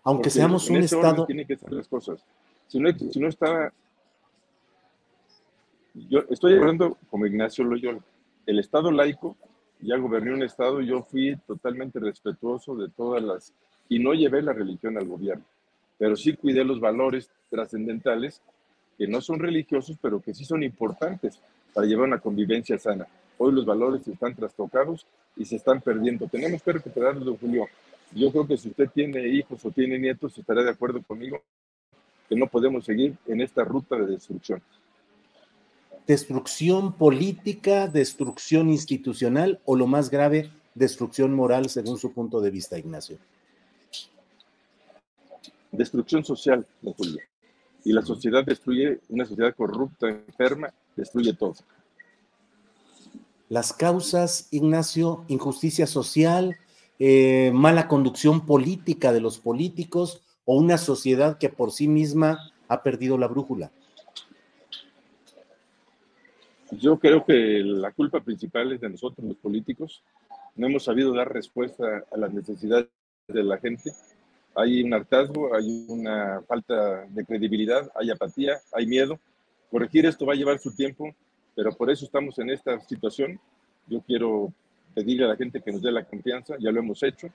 Aunque Porque seamos un Estado. Tiene que ser las cosas. Si no, si no está. Yo estoy hablando como Ignacio Loyola. El Estado laico, ya goberné un Estado, yo fui totalmente respetuoso de todas las. Y no llevé la religión al gobierno. Pero sí cuidé los valores trascendentales que no son religiosos, pero que sí son importantes para llevar una convivencia sana. Hoy los valores están trastocados y se están perdiendo. Tenemos que recuperarlos, Julio. Yo creo que si usted tiene hijos o tiene nietos, estará de acuerdo conmigo que no podemos seguir en esta ruta de destrucción. Destrucción política, destrucción institucional o lo más grave, destrucción moral, según su punto de vista, Ignacio. Destrucción social, don Julio. Y la sociedad destruye, una sociedad corrupta, enferma, destruye todo las causas, Ignacio, injusticia social, eh, mala conducción política de los políticos o una sociedad que por sí misma ha perdido la brújula? Yo creo que la culpa principal es de nosotros, los políticos. No hemos sabido dar respuesta a las necesidades de la gente. Hay un hartazgo, hay una falta de credibilidad, hay apatía, hay miedo. Corregir esto va a llevar su tiempo pero por eso estamos en esta situación. Yo quiero pedirle a la gente que nos dé la confianza, ya lo hemos hecho,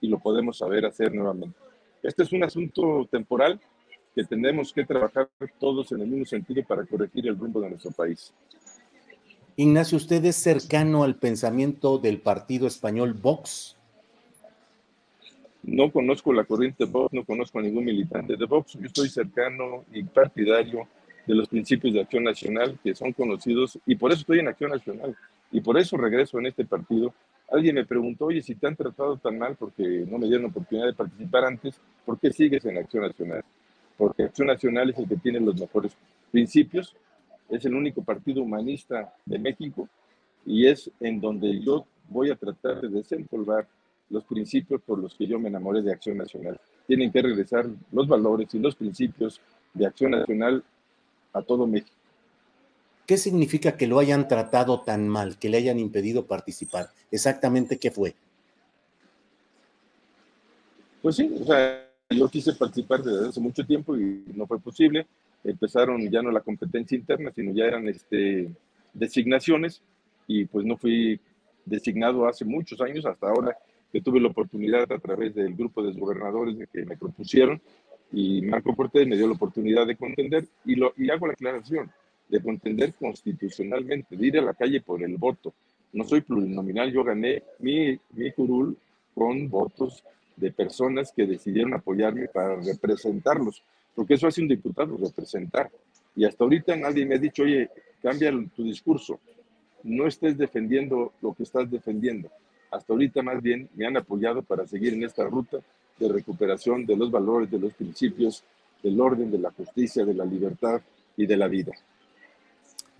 y lo podemos saber hacer nuevamente. Este es un asunto temporal que tenemos que trabajar todos en el mismo sentido para corregir el rumbo de nuestro país. Ignacio, ¿usted es cercano al pensamiento del partido español Vox? No conozco la corriente Vox, no conozco a ningún militante de Vox. Yo estoy cercano y partidario de los principios de acción nacional que son conocidos y por eso estoy en acción nacional y por eso regreso en este partido. Alguien me preguntó, oye, si te han tratado tan mal porque no me dieron oportunidad de participar antes, ¿por qué sigues en acción nacional? Porque acción nacional es el que tiene los mejores principios, es el único partido humanista de México y es en donde yo voy a tratar de desempolvar los principios por los que yo me enamoré de Acción Nacional. Tienen que regresar los valores y los principios de Acción Nacional a todo México. ¿Qué significa que lo hayan tratado tan mal, que le hayan impedido participar? Exactamente qué fue. Pues sí, o sea, yo quise participar desde hace mucho tiempo y no fue posible. Empezaron ya no la competencia interna, sino ya eran este, designaciones y pues no fui designado hace muchos años, hasta ahora que tuve la oportunidad a través del grupo de gobernadores que me propusieron y Marco Cortés me dio la oportunidad de contender y, lo, y hago la aclaración de contender constitucionalmente, de ir a la calle por el voto. No soy plurinominal, yo gané mi, mi curul con votos de personas que decidieron apoyarme para representarlos, porque eso hace un diputado, representar. Y hasta ahorita nadie me ha dicho, oye, cambia tu discurso, no estés defendiendo lo que estás defendiendo. Hasta ahorita más bien me han apoyado para seguir en esta ruta de recuperación de los valores, de los principios, del orden, de la justicia, de la libertad y de la vida.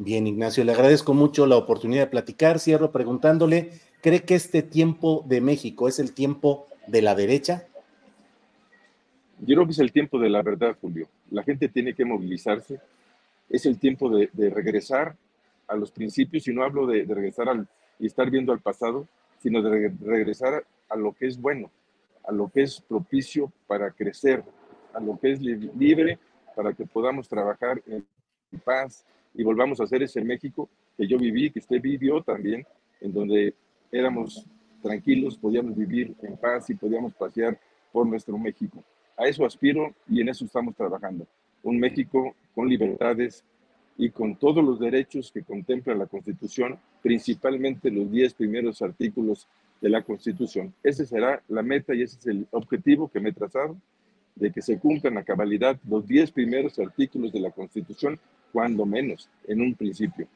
Bien, Ignacio, le agradezco mucho la oportunidad de platicar. Cierro preguntándole, ¿cree que este tiempo de México es el tiempo de la derecha? Yo creo que es el tiempo de la verdad, Julio. La gente tiene que movilizarse. Es el tiempo de, regresar a los principios, y no hablo de, regresar al, y estar viendo al pasado, sino de regresar a lo que es bueno, a lo que es propicio para crecer, a lo que es libre para que podamos trabajar en paz y volvamos a hacer ese México que yo viví, que usted vivió también, en donde éramos tranquilos, podíamos vivir en paz y podíamos pasear por nuestro México. A eso aspiro y en eso estamos trabajando. Un México con libertades y con todos los derechos que contempla la Constitución, principalmente los 10 primeros artículos de la Constitución. Esa será la meta y ese es el objetivo que me he trazado, de que se cumplan a cabalidad los 10 primeros artículos de la Constitución, cuando menos, en un principio.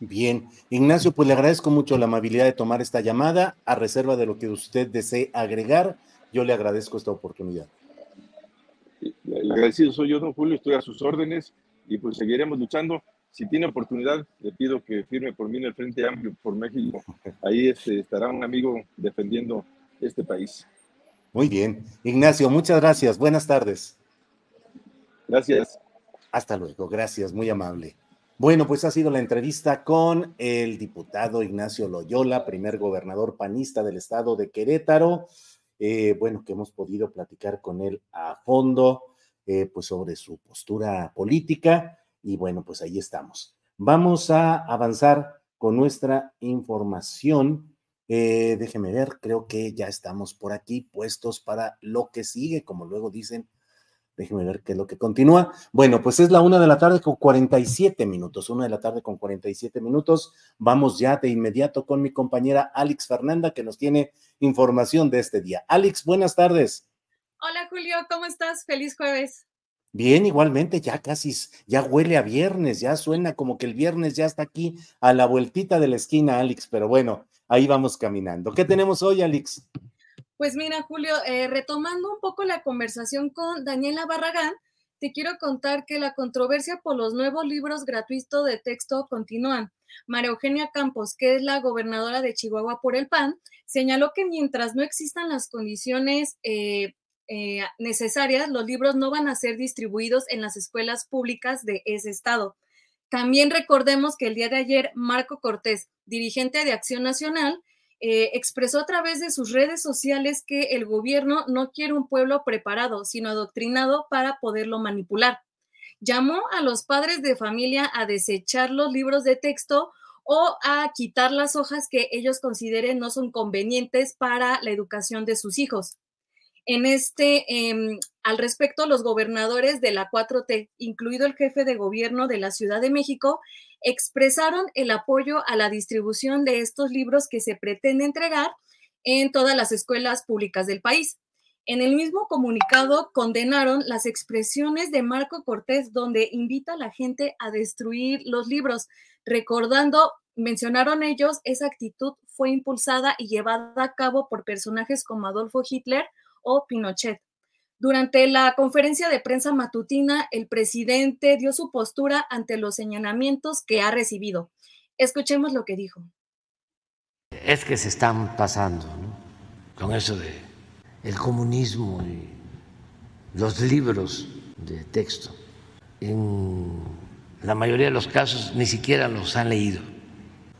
Bien, Ignacio, pues le agradezco mucho la amabilidad de tomar esta llamada. A reserva de lo que usted desee agregar, yo le agradezco esta oportunidad. El agradecido soy yo, don Julio, estoy a sus órdenes y pues seguiremos luchando si tiene oportunidad, le pido que firme por mí en el Frente Amplio por México. Ahí este, estará un amigo defendiendo este país. Muy bien. Ignacio, muchas gracias. Buenas tardes. Gracias. Hasta luego. Gracias. Muy amable. Bueno, pues ha sido la entrevista con el diputado Ignacio Loyola, primer gobernador panista del estado de Querétaro. Eh, bueno, que hemos podido platicar con él a fondo, eh, pues sobre su postura política y bueno, pues ahí estamos. Vamos a avanzar con nuestra información. Eh, déjeme ver, creo que ya estamos por aquí puestos para lo que sigue, como luego dicen. Déjeme ver qué es lo que continúa. Bueno, pues es la una de la tarde con 47 minutos, una de la tarde con 47 minutos. Vamos ya de inmediato con mi compañera Alex Fernanda, que nos tiene información de este día. Alex, buenas tardes. Hola Julio, ¿cómo estás? Feliz jueves. Bien, igualmente, ya casi, ya huele a viernes, ya suena como que el viernes ya está aquí a la vueltita de la esquina, Alex, pero bueno, ahí vamos caminando. ¿Qué tenemos hoy, Alex? Pues mira, Julio, eh, retomando un poco la conversación con Daniela Barragán, te quiero contar que la controversia por los nuevos libros gratuitos de texto continúan. María Eugenia Campos, que es la gobernadora de Chihuahua por el PAN, señaló que mientras no existan las condiciones eh, eh, necesarias, los libros no van a ser distribuidos en las escuelas públicas de ese estado. También recordemos que el día de ayer Marco Cortés, dirigente de Acción Nacional, eh, expresó a través de sus redes sociales que el gobierno no quiere un pueblo preparado, sino adoctrinado para poderlo manipular. Llamó a los padres de familia a desechar los libros de texto o a quitar las hojas que ellos consideren no son convenientes para la educación de sus hijos. En este, em, al respecto, los gobernadores de la 4T, incluido el jefe de gobierno de la Ciudad de México, expresaron el apoyo a la distribución de estos libros que se pretende entregar en todas las escuelas públicas del país. En el mismo comunicado condenaron las expresiones de Marco Cortés donde invita a la gente a destruir los libros, recordando, mencionaron ellos, esa actitud fue impulsada y llevada a cabo por personajes como Adolfo Hitler o Pinochet. Durante la conferencia de prensa matutina, el presidente dio su postura ante los señalamientos que ha recibido. Escuchemos lo que dijo. Es que se están pasando con eso de el comunismo y los libros de texto. En la mayoría de los casos ni siquiera los han leído.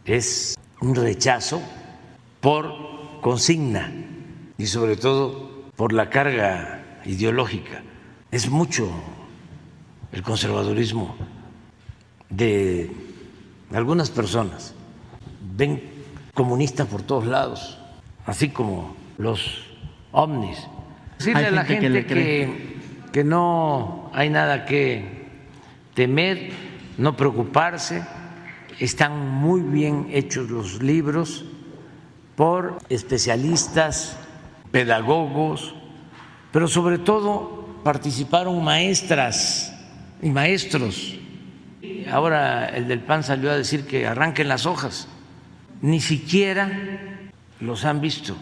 Es un rechazo por consigna y sobre todo por la carga ideológica. Es mucho el conservadurismo de algunas personas. Ven comunistas por todos lados, así como los ovnis. Decirle a la gente, que, que no hay nada que temer, no preocuparse. Están muy bien hechos los libros por especialistas pedagogos, pero sobre todo participaron maestras y maestros. Ahora el del PAN salió a decir que arranquen las hojas. Ni siquiera los han visto.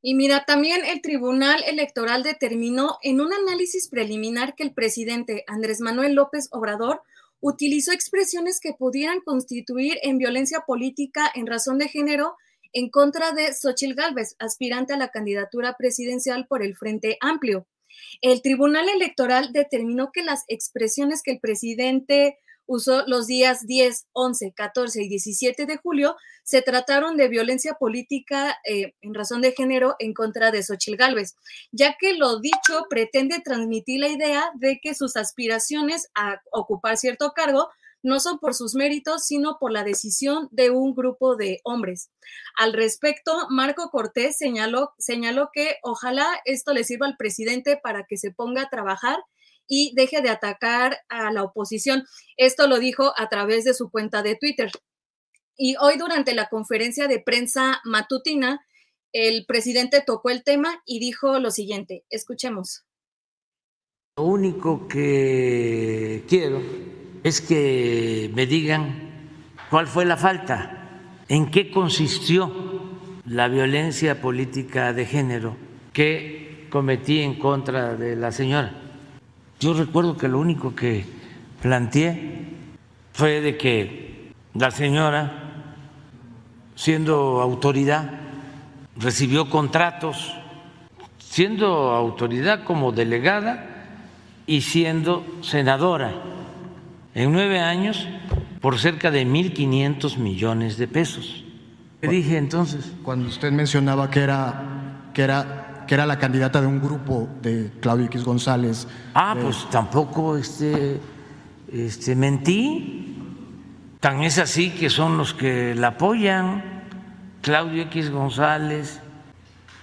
Y mira, también el Tribunal Electoral determinó en un análisis preliminar que el presidente Andrés Manuel López Obrador utilizó expresiones que pudieran constituir en violencia política en razón de género en contra de Xochil Gálvez, aspirante a la candidatura presidencial por el Frente Amplio. El Tribunal Electoral determinó que las expresiones que el presidente usó los días 10, 11, 14 y 17 de julio se trataron de violencia política eh, en razón de género en contra de Xochil Gálvez, ya que lo dicho pretende transmitir la idea de que sus aspiraciones a ocupar cierto cargo no son por sus méritos, sino por la decisión de un grupo de hombres. Al respecto, Marco Cortés señaló, que ojalá esto le sirva al presidente para que se ponga a trabajar y deje de atacar a la oposición. Esto lo dijo a través de su cuenta de Twitter. Y hoy durante la conferencia de prensa matutina, el presidente tocó el tema y dijo lo siguiente. Escuchemos. Lo único que quiero es que me digan cuál fue la falta, en qué consistió la violencia política de género que cometí en contra de la señora. Yo recuerdo que lo único que planteé fue de que la señora, siendo autoridad, recibió contratos, siendo autoridad como delegada y siendo senadora en nueve años por cerca de 1.500 millones de pesos. ¿Qué dije entonces? Cuando usted mencionaba que era, que era, que era la candidata de un grupo de Claudio X González. Ah, pues tampoco este, este, mentí. Tan es así que son los que la apoyan. Claudio X González,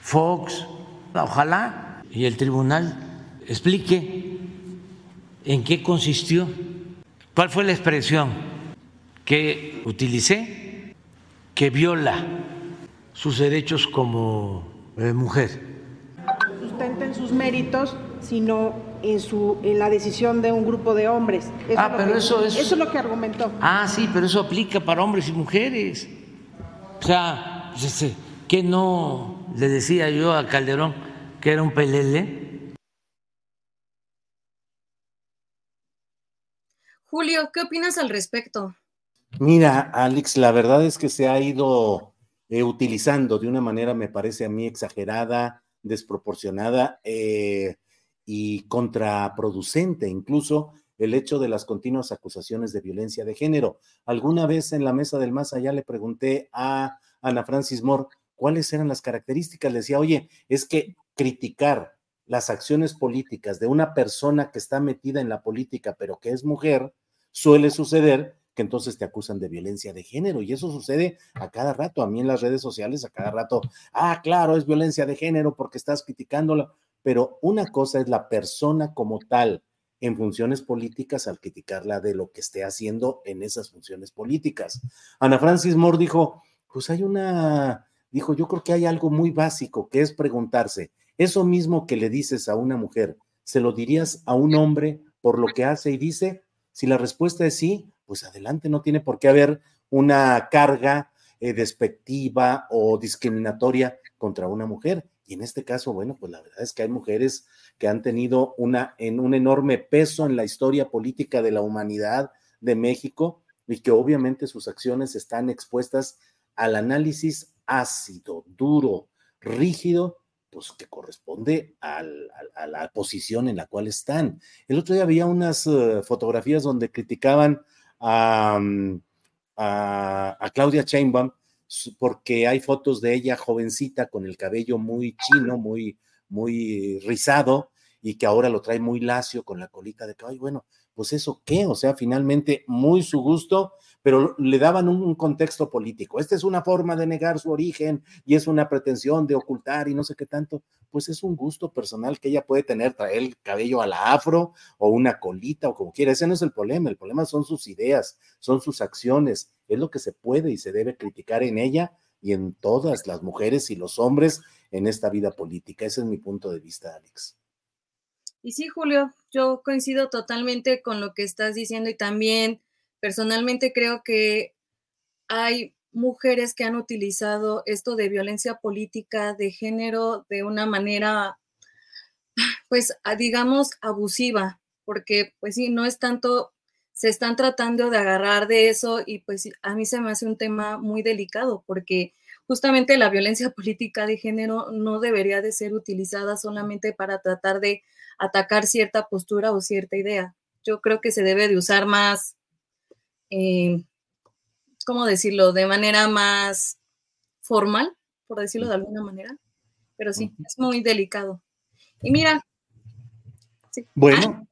Fox, ojalá, y el tribunal explique en qué consistió ¿Cuál fue la expresión que utilicé? Que viola sus derechos como eh, mujer. Sustenta en sus méritos, sino en, su, en la decisión de un grupo de hombres. ah, pero eso es... Eso es lo que argumentó. Ah, sí, pero eso aplica para hombres y mujeres. O sea, pues, ¿qué no le decía yo a Calderón que era un pelele? Julio, ¿qué opinas al respecto? Mira, Alex, la verdad es que se ha ido eh, utilizando de una manera, me parece a mí, exagerada, desproporcionada eh, y contraproducente, incluso el hecho de las continuas acusaciones de violencia de género. Alguna vez en la mesa del más allá le pregunté a Ana Francis Moore cuáles eran las características. Le decía, oye, es que criticar las acciones políticas de una persona que está metida en la política, pero que es mujer, suele suceder que entonces te acusan de violencia de género y eso sucede a cada rato, a mí en las redes sociales a cada rato, ah, claro, es violencia de género porque estás criticándola, pero una cosa es la persona como tal en funciones políticas al criticarla de lo que esté haciendo en esas funciones políticas. Ana Francis Moore dijo, pues hay una, dijo, yo creo que hay algo muy básico que es preguntarse, eso mismo que le dices a una mujer, ¿se lo dirías a un hombre por lo que hace y dice? Si la respuesta es sí, pues adelante, no tiene por qué haber una carga eh, despectiva o discriminatoria contra una mujer. Y en este caso, bueno, pues la verdad es que hay mujeres que han tenido una, en un enorme peso en la historia política de la humanidad de México y que obviamente sus acciones están expuestas al análisis ácido, duro, rígido, pues que corresponde a la posición en la cual están. El otro día había unas eh, fotografías donde criticaban Mm, a, a, Claudia Chainbaum porque hay fotos de ella jovencita con el cabello muy chino, muy, muy rizado y que ahora lo trae muy lacio con la colita de caballo. Bueno, pues eso qué, o sea, finalmente muy su gusto, pero le daban un, contexto político. Esta es una forma de negar su origen y es una pretensión de ocultar y no sé qué tanto. Pues es un gusto personal que ella puede tener, traer el cabello a la afro o una colita o como quiera. Ese no es el problema. El problema son sus ideas, son sus acciones. Es lo que se puede y se debe criticar en ella y en todas las mujeres y los hombres en esta vida política. Ese es mi punto de vista, Alex. Y sí, Julio, yo coincido totalmente con lo que estás diciendo y también personalmente creo que hay mujeres que han utilizado esto de violencia política de género de una manera, pues, digamos, abusiva, porque, pues sí, no es tanto, se están tratando de agarrar de eso y pues a mí se me hace un tema muy delicado porque justamente la violencia política de género no debería de ser utilizada solamente para tratar de atacar cierta postura o cierta idea. Yo creo que se debe de usar más, eh, ¿cómo decirlo? De manera más formal, por decirlo de alguna manera. Pero sí, es muy delicado. Y mira. Bueno,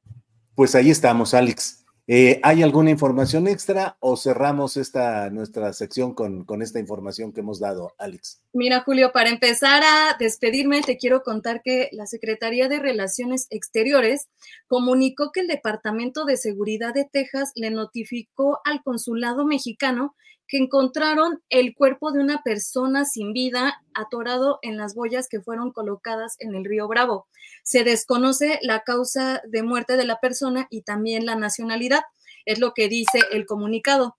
pues ahí estamos, Alex. Eh, ¿Hay alguna información extra o cerramos esta nuestra sección con, con, esta información que hemos dado, Alex? Mira, Julio, para empezar a despedirme, te quiero contar que la Secretaría de Relaciones Exteriores comunicó que el Departamento de Seguridad de Texas le notificó al consulado mexicano que encontraron el cuerpo de una persona sin vida atorado en las boyas que fueron colocadas en el río Bravo. Se desconoce la causa de muerte de la persona y también la nacionalidad, es lo que dice el comunicado.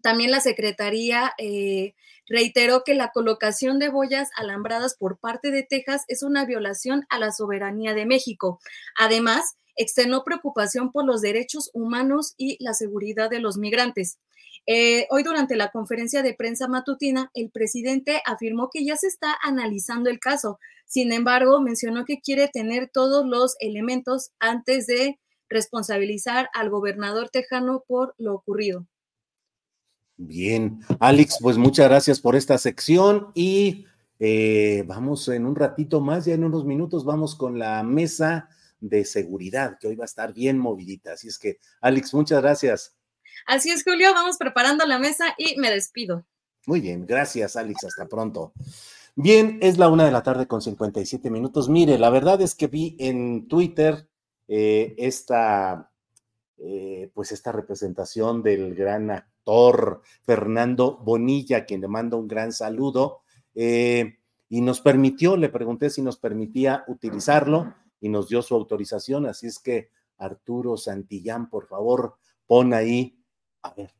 También la Secretaría eh, reiteró que la colocación de boyas alambradas por parte de Texas es una violación a la soberanía de México. Además, externó preocupación por los derechos humanos y la seguridad de los migrantes. Eh, hoy durante la conferencia de prensa matutina, el presidente afirmó que ya se está analizando el caso. Sin embargo, mencionó que quiere tener todos los elementos antes de responsabilizar al gobernador tejano por lo ocurrido. Bien, Alex, pues muchas gracias por esta sección y eh, vamos en un ratito más, ya en unos minutos vamos con la mesa de seguridad, que hoy va a estar bien movidita. Así es que, Alex, muchas gracias. Así es, Julio, vamos preparando la mesa y me despido. Muy bien, gracias, Alex, hasta pronto. Bien, es la una de la tarde con 57 minutos. Mire, la verdad es que vi en Twitter eh, esta, eh, pues esta representación del gran actor Fernando Bonilla, quien le manda un gran saludo, eh, y nos permitió, le pregunté si nos permitía utilizarlo y nos dio su autorización, así es que Arturo Santillán, por favor, pon ahí a ver.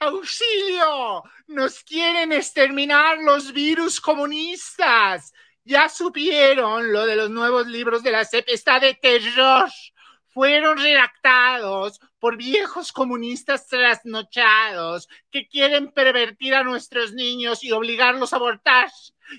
¡Auxilio! ¡Nos quieren exterminar los virus comunistas! Ya supieron lo de los nuevos libros de la CEP. Está de terror. Fueron redactados por viejos comunistas trasnochados que quieren pervertir a nuestros niños y obligarlos a abortar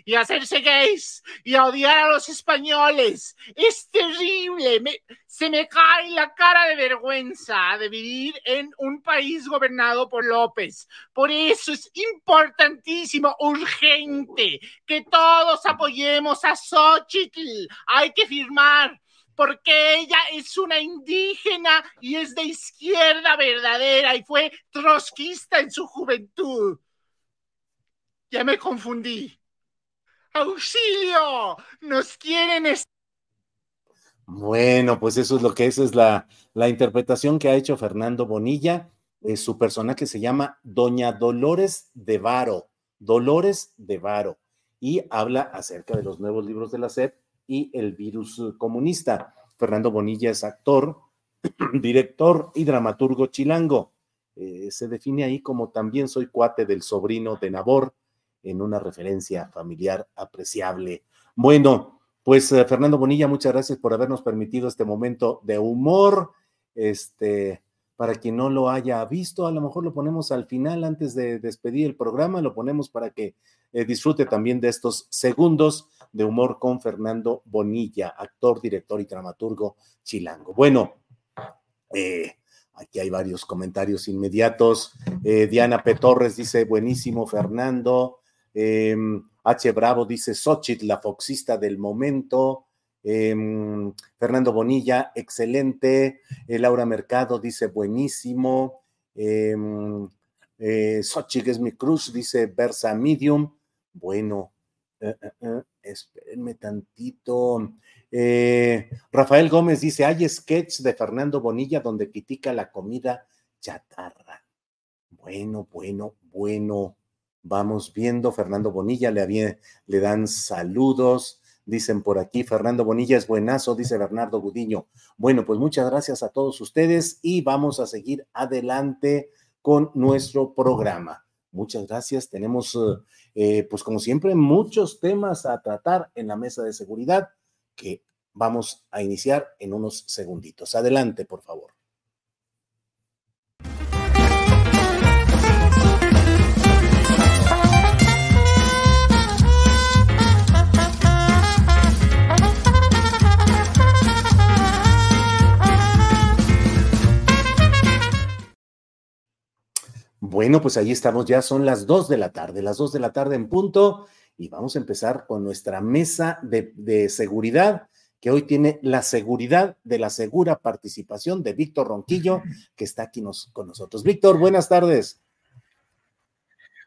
y hacerse gays y odiar a los españoles. Es terrible. se me cae la cara de vergüenza de vivir en un país gobernado por López. Por eso es importantísimo, urgente, que todos apoyemos a Xochitl. Hay que firmar porque ella es una indígena y es de izquierda verdadera y fue trotskista en su juventud. Ya me confundí. ¡Auxilio! ¡Nos quieren! Bueno, pues eso es lo que es, es la, la interpretación que ha hecho Fernando Bonilla. Su personaje se llama Doña Dolores de Varo, Dolores de Varo, y habla acerca de los nuevos libros de la SEP y el virus comunista. Fernando Bonilla es actor, director y dramaturgo chilango. Eh, se define ahí como también soy cuate del sobrino de Nabor, en una referencia familiar apreciable. Bueno, pues eh, Fernando Bonilla, muchas gracias por habernos permitido este momento de humor. Este, para quien no lo haya visto, a lo mejor lo ponemos al final antes de despedir el programa, lo ponemos para que eh, disfrute también de estos segundos de humor con Fernando Bonilla, actor, director y dramaturgo chilango. Bueno, eh, aquí hay varios comentarios inmediatos. Diana P. Torres dice, buenísimo, Fernando. Em, H. Bravo dice Xochitl, la foxista del momento. Em, Fernando Bonilla, excelente. Eh, Laura Mercado dice buenísimo. Eh, Xochitl es mi cruz, dice Versa Medium. Bueno, eh, espérenme tantito. Rafael Gómez dice: hay sketch de Fernando Bonilla donde critica la comida chatarra. Bueno, bueno, bueno. Vamos viendo, Fernando Bonilla le, dan saludos. Dicen por aquí, Fernando Bonilla es buenazo, dice Bernardo Gudiño. Bueno, pues muchas gracias a todos ustedes y vamos a seguir adelante con nuestro programa. Muchas gracias. Tenemos, eh, pues como siempre, muchos temas a tratar en la mesa de seguridad que vamos a iniciar en unos segunditos. Adelante, por favor. Bueno, pues ahí estamos, ya son las dos de la tarde, las dos de la tarde en punto, y vamos a empezar con nuestra mesa de, seguridad, que hoy tiene la seguridad de la segura participación de Víctor Ronquillo, que está aquí con nosotros. Víctor, buenas tardes.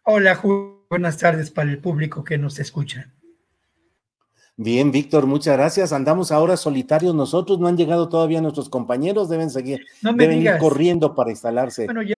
Hola, Julio, buenas tardes para el público que nos escucha. Bien, Víctor, muchas gracias. Andamos ahora solitarios nosotros, no han llegado todavía nuestros compañeros, deben seguir, deben ir corriendo para instalarse. Bueno, ya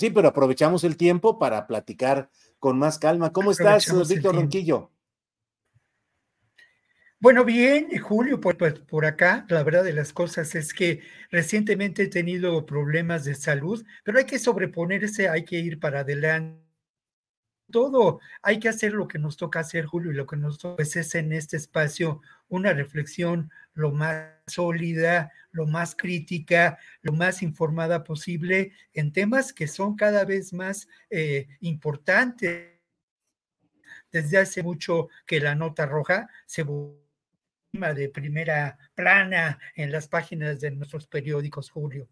Sí, pero aprovechamos el tiempo para platicar con más calma. ¿Cómo estás, Víctor Ronquillo? Bueno, bien, Julio, pues, pues, por acá, la verdad de las cosas es que recientemente he tenido problemas de salud, pero hay que sobreponerse, hay que ir para adelante. Todo, hay que hacer lo que nos toca hacer, Julio, y lo que nos toca pues, es en este espacio una reflexión lo más sólida, lo más crítica, lo más informada posible en temas que son cada vez más eh, importantes. Desde hace mucho que la nota roja se de primera plana en las páginas de nuestros periódicos, Julio.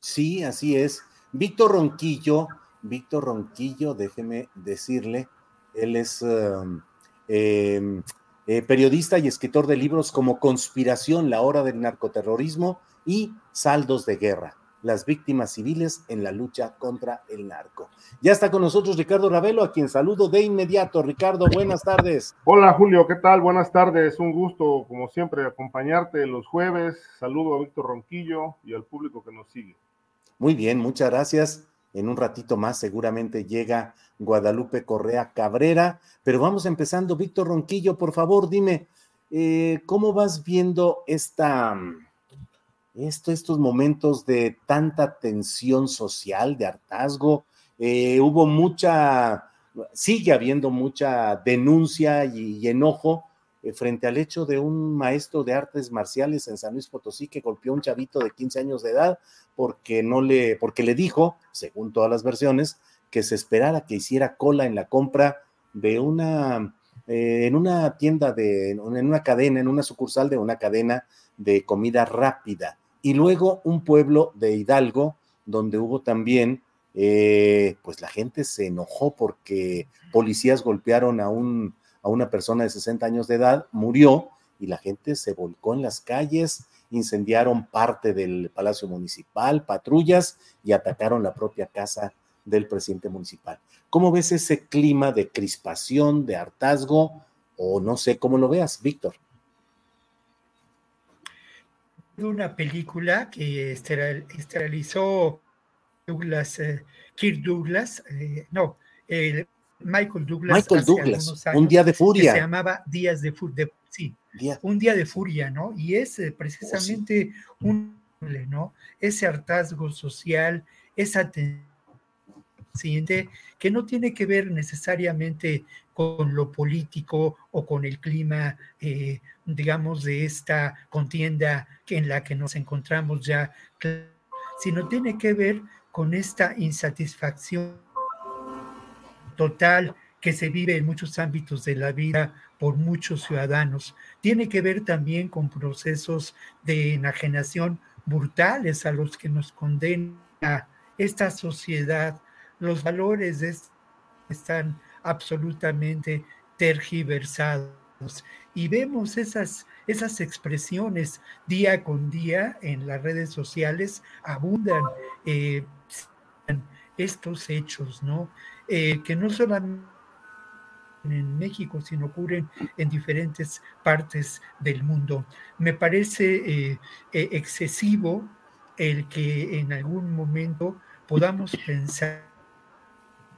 Sí, así es. Víctor Ronquillo, Víctor Ronquillo, déjeme decirle, él es um, em, eh, periodista y escritor de libros como Conspiración, la hora del narcoterrorismo y Saldos de Guerra. las víctimas civiles en la lucha contra el narco. Ya está con nosotros Ricardo Ravelo, a quien saludo de inmediato. Ricardo, buenas tardes. Hola Julio, ¿qué tal? Buenas tardes. Un gusto, como siempre, acompañarte los jueves. Saludo a Víctor Ronquillo y al público que nos sigue. Muy bien, muchas gracias. En un ratito más seguramente llega Guadalupe Correa Cabrera, pero vamos empezando. Víctor Ronquillo, por favor, dime, eh, ¿cómo vas viendo esta esto, estos momentos de tanta tensión social, de hartazgo. Eh, hubo mucha, sigue habiendo mucha denuncia y, enojo eh, frente al hecho de un maestro de artes marciales en San Luis Potosí que golpeó a un chavito de 15 años de edad porque no le, porque le dijo, según todas las versiones, que se esperara que hiciera cola en la compra de una, eh, en una tienda de, en una cadena, en una sucursal de una cadena de comida rápida. Y luego un pueblo de Hidalgo, donde hubo también, eh, pues la gente se enojó porque policías golpearon a, un, a una persona de 60 años de edad, murió y la gente se volcó en las calles, incendiaron parte del Palacio Municipal, patrullas y atacaron la propia casa del presidente municipal. ¿Cómo ves ese clima de crispación, de hartazgo? O no sé cómo lo veas, Víctor una película que esterilizó Douglas, eh, Kirk Douglas, eh, no, Michael Douglas. Michael Douglas, un día de furia. se llamaba Días de Furia, sí, un día de furia, ¿no? Y es eh, precisamente un, ¿no? Ese hartazgo social, esa tensión que no tiene que ver necesariamente con lo político o con el clima, eh, digamos, de esta contienda en la que nos encontramos ya, sino tiene que ver con esta insatisfacción total que se vive en muchos ámbitos de la vida por muchos ciudadanos. Tiene que ver también con procesos de enajenación brutales a los que nos condena esta sociedad. Los valores están absolutamente tergiversados. Y vemos esas, esas expresiones día con día en las redes sociales, abundan eh, estos hechos, ¿no? Eh, que no solamente en México, sino ocurren en diferentes partes del mundo. Me parece eh, excesivo el que en algún momento podamos pensar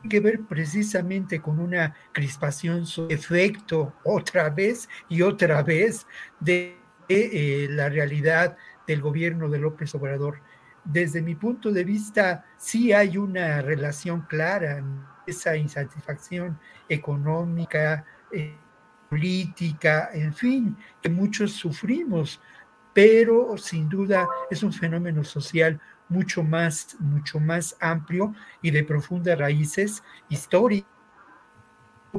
que ver precisamente con una crispación, su efecto otra vez y otra vez de eh, la realidad del gobierno de López Obrador. Desde mi punto de vista, sí hay una relación clara en esa insatisfacción económica, eh, política, en fin, que muchos sufrimos, pero sin duda es un fenómeno social mucho más, mucho más amplio y de profundas raíces históricas,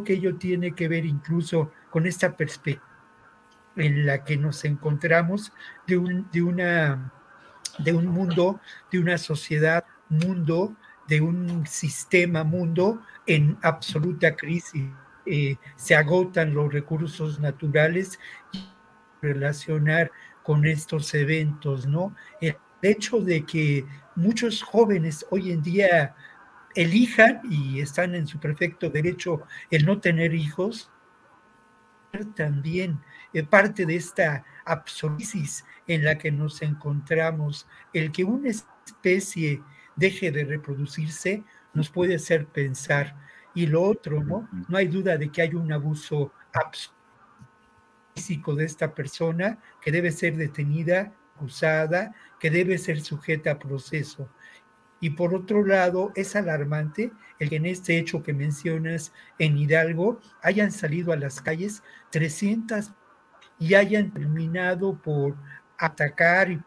que ello tiene que ver incluso con esta perspectiva en la que nos encontramos de un, de una, de un mundo, de una sociedad, mundo, de un sistema mundo en absoluta crisis. Eh, se agotan los recursos naturales y relacionar con estos eventos, ¿no? hecho de que muchos jóvenes hoy en día elijan y están en su perfecto derecho el no tener hijos, también eh, parte de esta absorisis en la que nos encontramos, el que una especie deje de reproducirse nos puede hacer pensar. Y lo otro, ¿no? No hay duda de que hay un abuso físico de esta persona que debe ser detenida, acusada que debe ser sujeta a proceso. Y por otro lado, es alarmante el que en este hecho que mencionas en Hidalgo hayan salido a las calles 300 y hayan terminado por atacar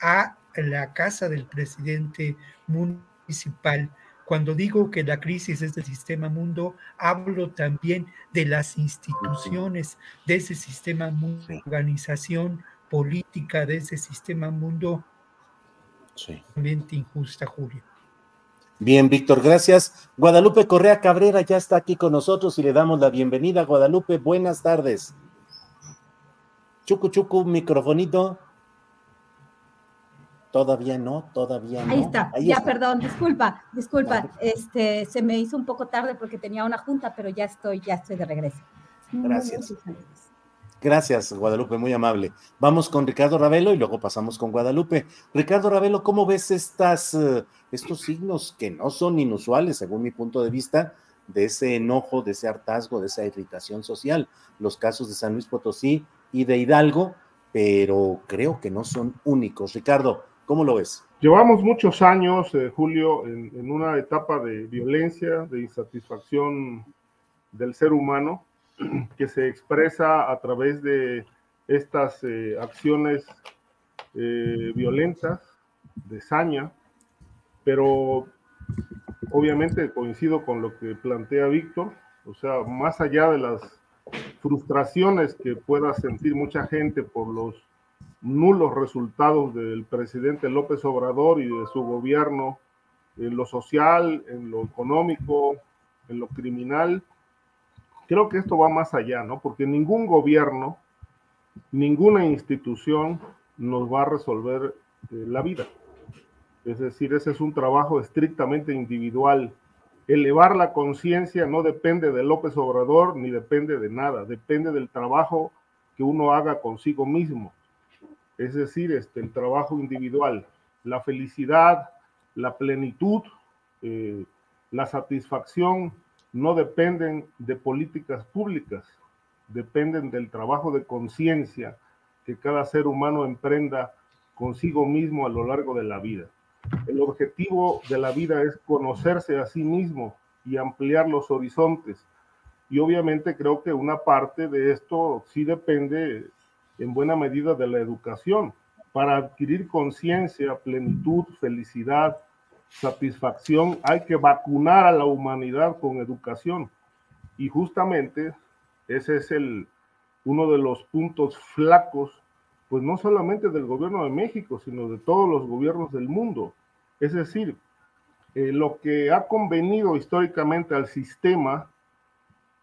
a la casa del presidente municipal. Cuando digo que la crisis es del sistema mundo, hablo también de las instituciones, de ese sistema mundo, organización, política de ese sistema mundo sí. injusta, Julio. Bien, Víctor, gracias. Guadalupe Correa Cabrera ya está aquí con nosotros y le damos la bienvenida. Guadalupe, buenas tardes. Chucu Chucu, microfonito. Todavía no, todavía no. Ahí está, ya, perdón, disculpa, disculpa, este, se me hizo un poco tarde porque tenía una junta, pero ya estoy, ya estoy de regreso. Gracias. Gracias, Guadalupe, muy amable. Vamos con Ricardo Ravelo y luego pasamos con Guadalupe. Ricardo Ravelo, ¿cómo ves estas, eh, estos signos que no son inusuales, según mi punto de vista, de ese enojo, de ese hartazgo, de esa irritación social? Los casos de San Luis Potosí y de Hidalgo, pero creo que no son únicos. Ricardo, ¿Cómo lo ves? Llevamos muchos años, eh, Julio, en, una etapa de violencia, de insatisfacción del ser humano, que se expresa a través de estas eh, acciones eh, violentas, de saña, pero obviamente coincido con lo que plantea Víctor, o sea, más allá de las frustraciones que pueda sentir mucha gente por los nulos resultados del presidente López Obrador y de su gobierno en lo social, en lo económico, en lo criminal. Creo que esto va más allá, ¿no? Porque ningún gobierno, ninguna institución nos va a resolver eh, la vida. Es decir, ese es un trabajo estrictamente individual. Elevar la conciencia no depende de López Obrador ni depende de nada, depende del trabajo que uno haga consigo mismo es decir, este, el trabajo individual, la felicidad, la plenitud, eh, la satisfacción no dependen de políticas públicas, dependen del trabajo de conciencia que cada ser humano emprenda consigo mismo a lo largo de la vida. El objetivo de la vida es conocerse a sí mismo y ampliar los horizontes. Y obviamente creo que una parte de esto sí depende en buena medida de la educación. Para adquirir conciencia, plenitud, felicidad, satisfacción, hay que vacunar a la humanidad con educación. Y justamente ese es el, uno de los puntos flacos, pues no solamente del gobierno de México, sino de todos los gobiernos del mundo. Es decir, eh, lo que ha convenido históricamente al sistema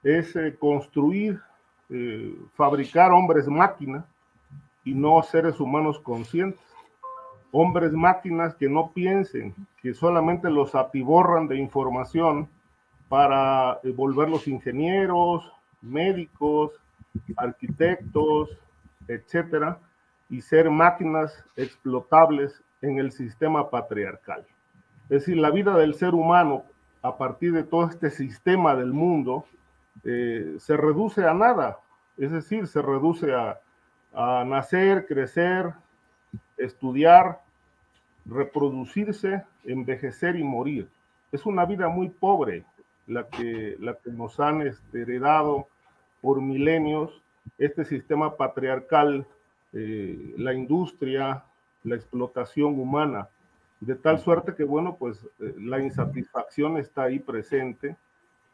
es eh, construir eh, fabricar hombres máquinas y no seres humanos conscientes. Hombres máquinas que no piensen, que solamente los atiborran de información para eh, volverlos ingenieros, médicos, arquitectos, etcétera, y ser máquinas explotables en el sistema patriarcal. Es decir, la vida del ser humano a partir de todo este sistema del mundo eh, se reduce a nada, es decir, se reduce a, nacer, crecer, estudiar, reproducirse, envejecer y morir. Es una vida muy pobre la que, nos han este, heredado por milenios. Este sistema patriarcal, eh, la industria, la explotación humana, de tal suerte que, bueno, pues eh, la insatisfacción está ahí presente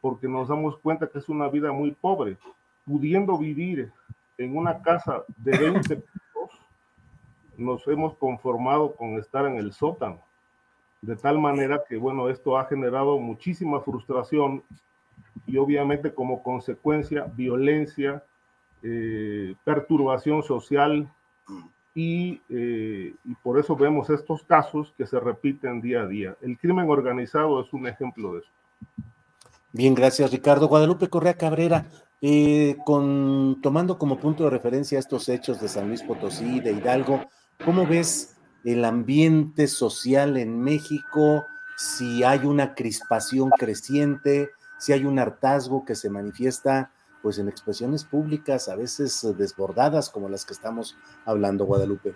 porque nos damos cuenta que es una vida muy pobre, pudiendo vivir en una casa de 20 pisos, nos hemos conformado con estar en el sótano. De tal manera que, bueno, esto ha generado muchísima frustración y obviamente como consecuencia violencia, eh, perturbación social y, eh, y por eso vemos estos casos que se repiten día a día. El crimen organizado es un ejemplo de eso. Bien, gracias Ricardo. Guadalupe Correa Cabrera, eh, con, tomando como punto de referencia estos hechos de San Luis Potosí, de Hidalgo, ¿cómo ves el ambiente social en México? Si hay una crispación creciente, si hay un hartazgo que se manifiesta pues en expresiones públicas, a veces desbordadas como las que estamos hablando, Guadalupe.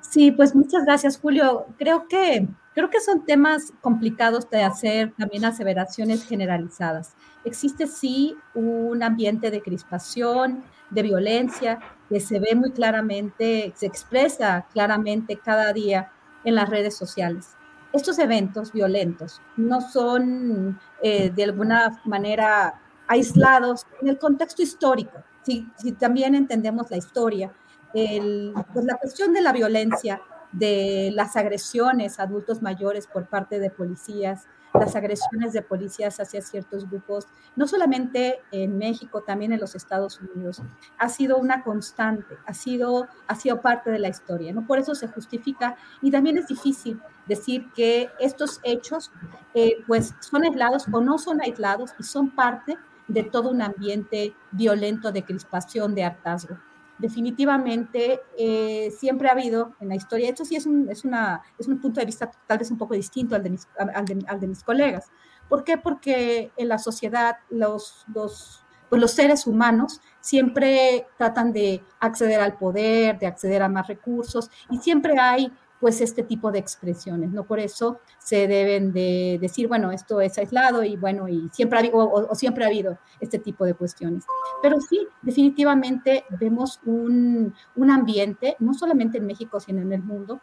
Sí, pues muchas gracias, Julio. Creo que, creo que son temas complicados de hacer también aseveraciones generalizadas. Existe sí un ambiente de crispación, de violencia, que se ve muy claramente, se expresa claramente cada día en las redes sociales. Estos eventos violentos no son eh, de alguna manera aislados en el contexto histórico. Si, si también entendemos la historia, pues la cuestión de la violencia, de las agresiones a adultos mayores por parte de policías, las agresiones de policías hacia ciertos grupos, no solamente en México, también en los Estados Unidos, ha sido una constante, ha sido, ha sido parte de la historia, ¿no? Por eso se justifica. Y también es difícil decir que estos hechos eh, pues son aislados o no son aislados y son parte de todo un ambiente violento de crispación, de hartazgo definitivamente eh, siempre ha habido en la historia, esto sí es un, es, una, es un punto de vista tal vez un poco distinto al de mis, al de, al de mis colegas. ¿Por qué? Porque en la sociedad los, pues los seres humanos siempre tratan de acceder al poder, de acceder a más recursos y siempre hay pues este tipo de expresiones, ¿no? Por eso se deben de decir, bueno, esto es aislado y bueno, y siempre ha habido, o, siempre ha habido este tipo de cuestiones. Pero sí, definitivamente vemos un, un ambiente, no solamente en México, sino en el mundo,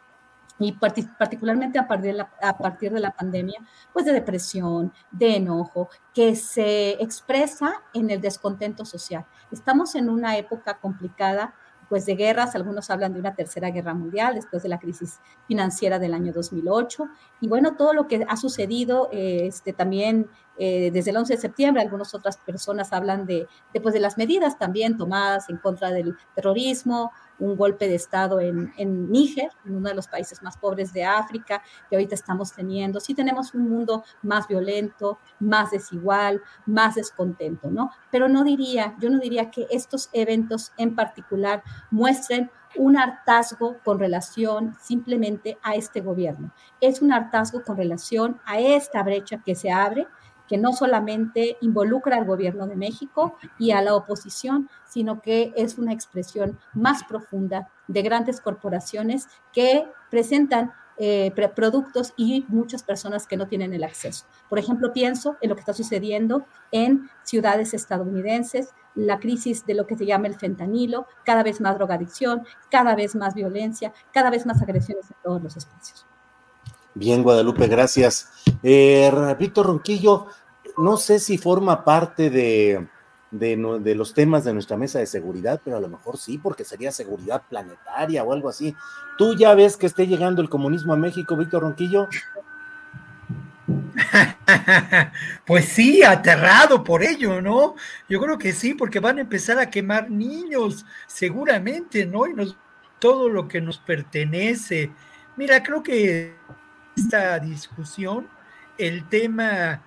y particularmente a partir, de la, a partir de la pandemia, pues de depresión, de enojo, que se expresa en el descontento social. Estamos en una época complicada pues de guerras, algunos hablan de una tercera guerra mundial después de la crisis financiera del año 2008 y bueno, todo lo que ha sucedido eh, este, también eh, desde el 11 de septiembre, algunas otras personas hablan de, de, pues, de las medidas también tomadas en contra del terrorismo, un golpe de Estado en, en Níger, en uno de los países más pobres de África, que ahorita estamos teniendo. Sí tenemos un mundo más violento, más desigual, más descontento, ¿no? Pero no diría, yo no diría que estos eventos en particular muestren un hartazgo con relación simplemente a este gobierno. Es un hartazgo con relación a esta brecha que se abre que no solamente involucra al gobierno de México y a la oposición, sino que es una expresión más profunda de grandes corporaciones que presentan eh, productos y muchas personas que no tienen el acceso. Por ejemplo, pienso en lo que está sucediendo en ciudades estadounidenses, la crisis de lo que se llama el fentanilo, cada vez más drogadicción, cada vez más violencia, cada vez más agresiones en todos los espacios. Bien, Guadalupe, gracias. Eh, Víctor Ronquillo, no sé si forma parte de, de, los temas de nuestra mesa de seguridad, pero a lo mejor sí, porque sería seguridad planetaria o algo así. ¿Tú ya ves que esté llegando el comunismo a México, Víctor Ronquillo? Pues sí, aterrado por ello, ¿no? Yo creo que sí, porque van a empezar a quemar niños, seguramente, ¿no? Y todo lo que nos pertenece. Mira, creo que esta discusión, el tema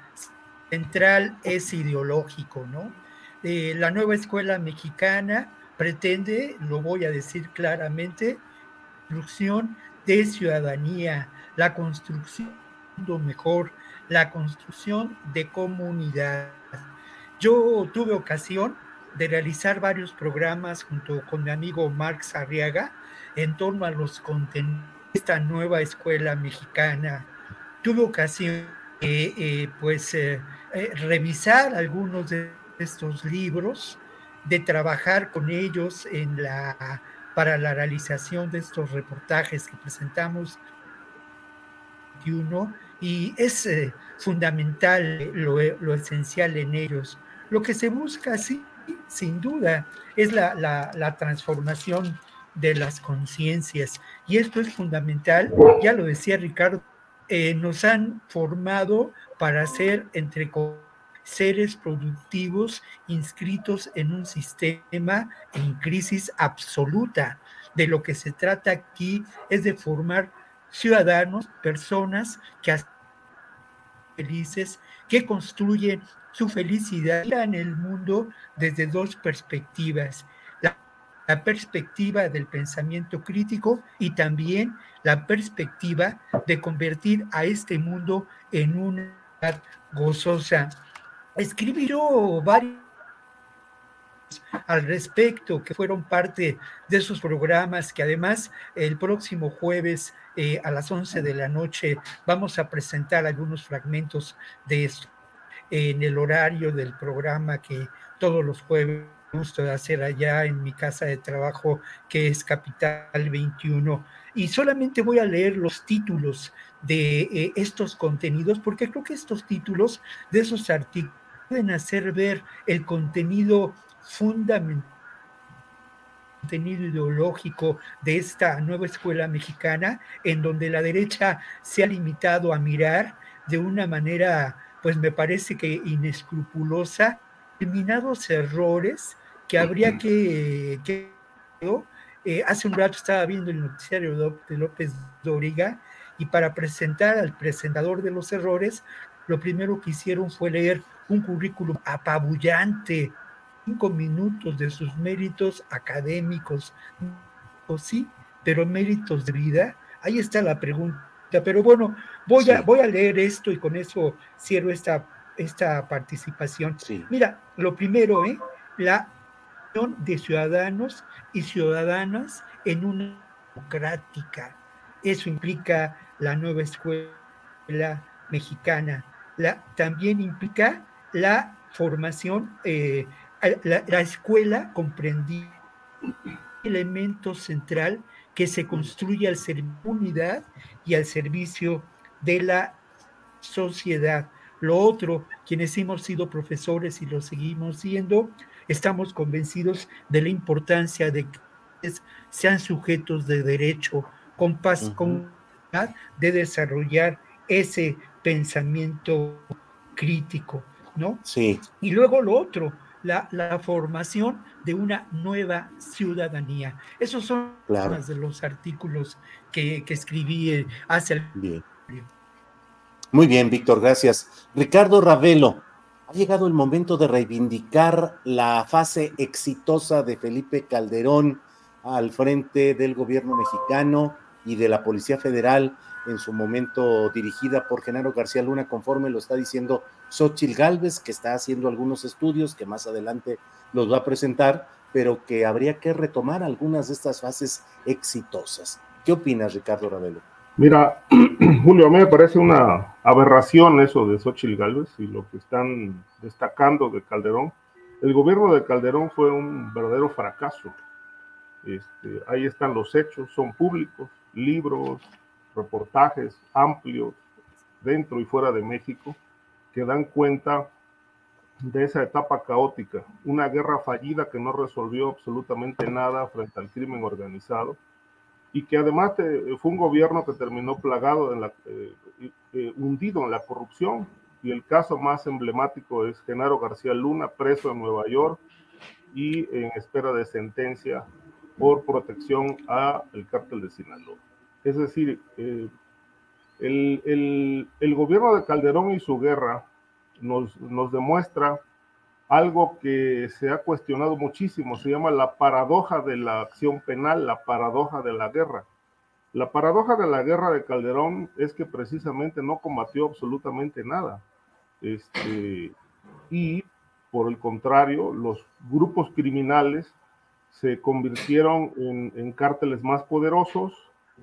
central es ideológico, ¿no? Eh, la nueva escuela mexicana pretende, lo voy a decir claramente, construcción de ciudadanía, la construcción de mejor, la construcción de comunidad. Yo tuve ocasión de realizar varios programas junto con mi amigo Marx Arriaga en torno a los contenidos esta nueva escuela mexicana. Tuve ocasión de pues, eh, eh, revisar algunos de estos libros, de trabajar con ellos en la, para la realización de estos reportajes que presentamos y es fundamental lo, lo, esencial en ellos. Lo que se busca, sí, sin duda, es la, la, la transformación de las conciencias. Y esto es fundamental, ya lo decía Ricardo, eh, nos han formado para ser entre seres productivos inscritos en un sistema en crisis absoluta. De lo que se trata aquí es de formar ciudadanos, personas que felices, que construyen su felicidad en el mundo desde dos perspectivas la perspectiva del pensamiento crítico y también la perspectiva de convertir a este mundo en una gozosa. Escribió varios al respecto, que fueron parte de esos programas que además el próximo jueves eh, a las 11 de la noche vamos a presentar algunos fragmentos de esto en el horario del programa que todos los jueves gusto de hacer allá en mi casa de trabajo, que es Capital 21. Y solamente voy a leer los títulos de eh, estos contenidos, porque creo que estos títulos de esos artículos pueden hacer ver el contenido fundamental contenido ideológico de esta nueva escuela mexicana, en donde la derecha se ha limitado a mirar de una manera, pues me parece que inescrupulosa, determinados errores que habría que, que eh, hace un rato estaba viendo el noticiario de López Dóriga y para presentar al presentador de los errores, lo primero que hicieron fue leer un currículum apabullante, cinco minutos de sus méritos académicos, o sí, pero méritos de vida. Ahí está la pregunta. Pero bueno, voy, a, voy a leer esto y con eso cierro esta, esta participación. Mira, lo primero, ¿eh? la de ciudadanos y ciudadanas en una democrática. Eso implica la nueva escuela mexicana. La, también implica la formación, eh, la, escuela comprendía elemento central que se construye al ser unidad y al servicio de la sociedad. Lo otro, quienes hemos sido profesores y lo seguimos siendo, estamos convencidos de la importancia de que sean sujetos de derecho, con paz, con de desarrollar ese pensamiento crítico, ¿no? Sí. Y luego lo otro, la, la formación de una nueva ciudadanía. Esos son algunos de los artículos que, que escribí eh, hace el... Bien. Muy bien, Víctor, gracias. Ricardo Ravelo, ha llegado el momento de reivindicar la fase exitosa de Felipe Calderón al frente del gobierno mexicano y de la Policía Federal en su momento dirigida por Genaro García Luna, conforme lo está diciendo Xochil Gálvez, que está haciendo algunos estudios que más adelante los va a presentar, pero que habría que retomar algunas de estas fases exitosas. ¿Qué opinas, Ricardo Ravelo? Mira, Julio, a mí me parece una aberración eso de Xochil Gálvez y lo que están destacando de Calderón. El gobierno de Calderón fue un verdadero fracaso. Este, ahí están los hechos, son públicos, libros, reportajes amplios dentro y fuera de México que dan cuenta de esa etapa caótica, una guerra fallida que no resolvió absolutamente nada frente al crimen organizado y que además fue un gobierno que terminó plagado, en la, eh, eh, hundido en la corrupción. Y el caso más emblemático es Genaro García Luna, preso en Nueva York y en espera de sentencia por protección al cártel de Sinaloa. Es decir, eh, el, el, gobierno de Calderón y su guerra nos, nos demuestra algo que se ha cuestionado muchísimo, se llama la paradoja de la acción penal, la paradoja de la guerra. La paradoja de la guerra de Calderón es que precisamente no combatió absolutamente nada. Este, y por el contrario, los grupos criminales se convirtieron en, en cárteles más poderosos,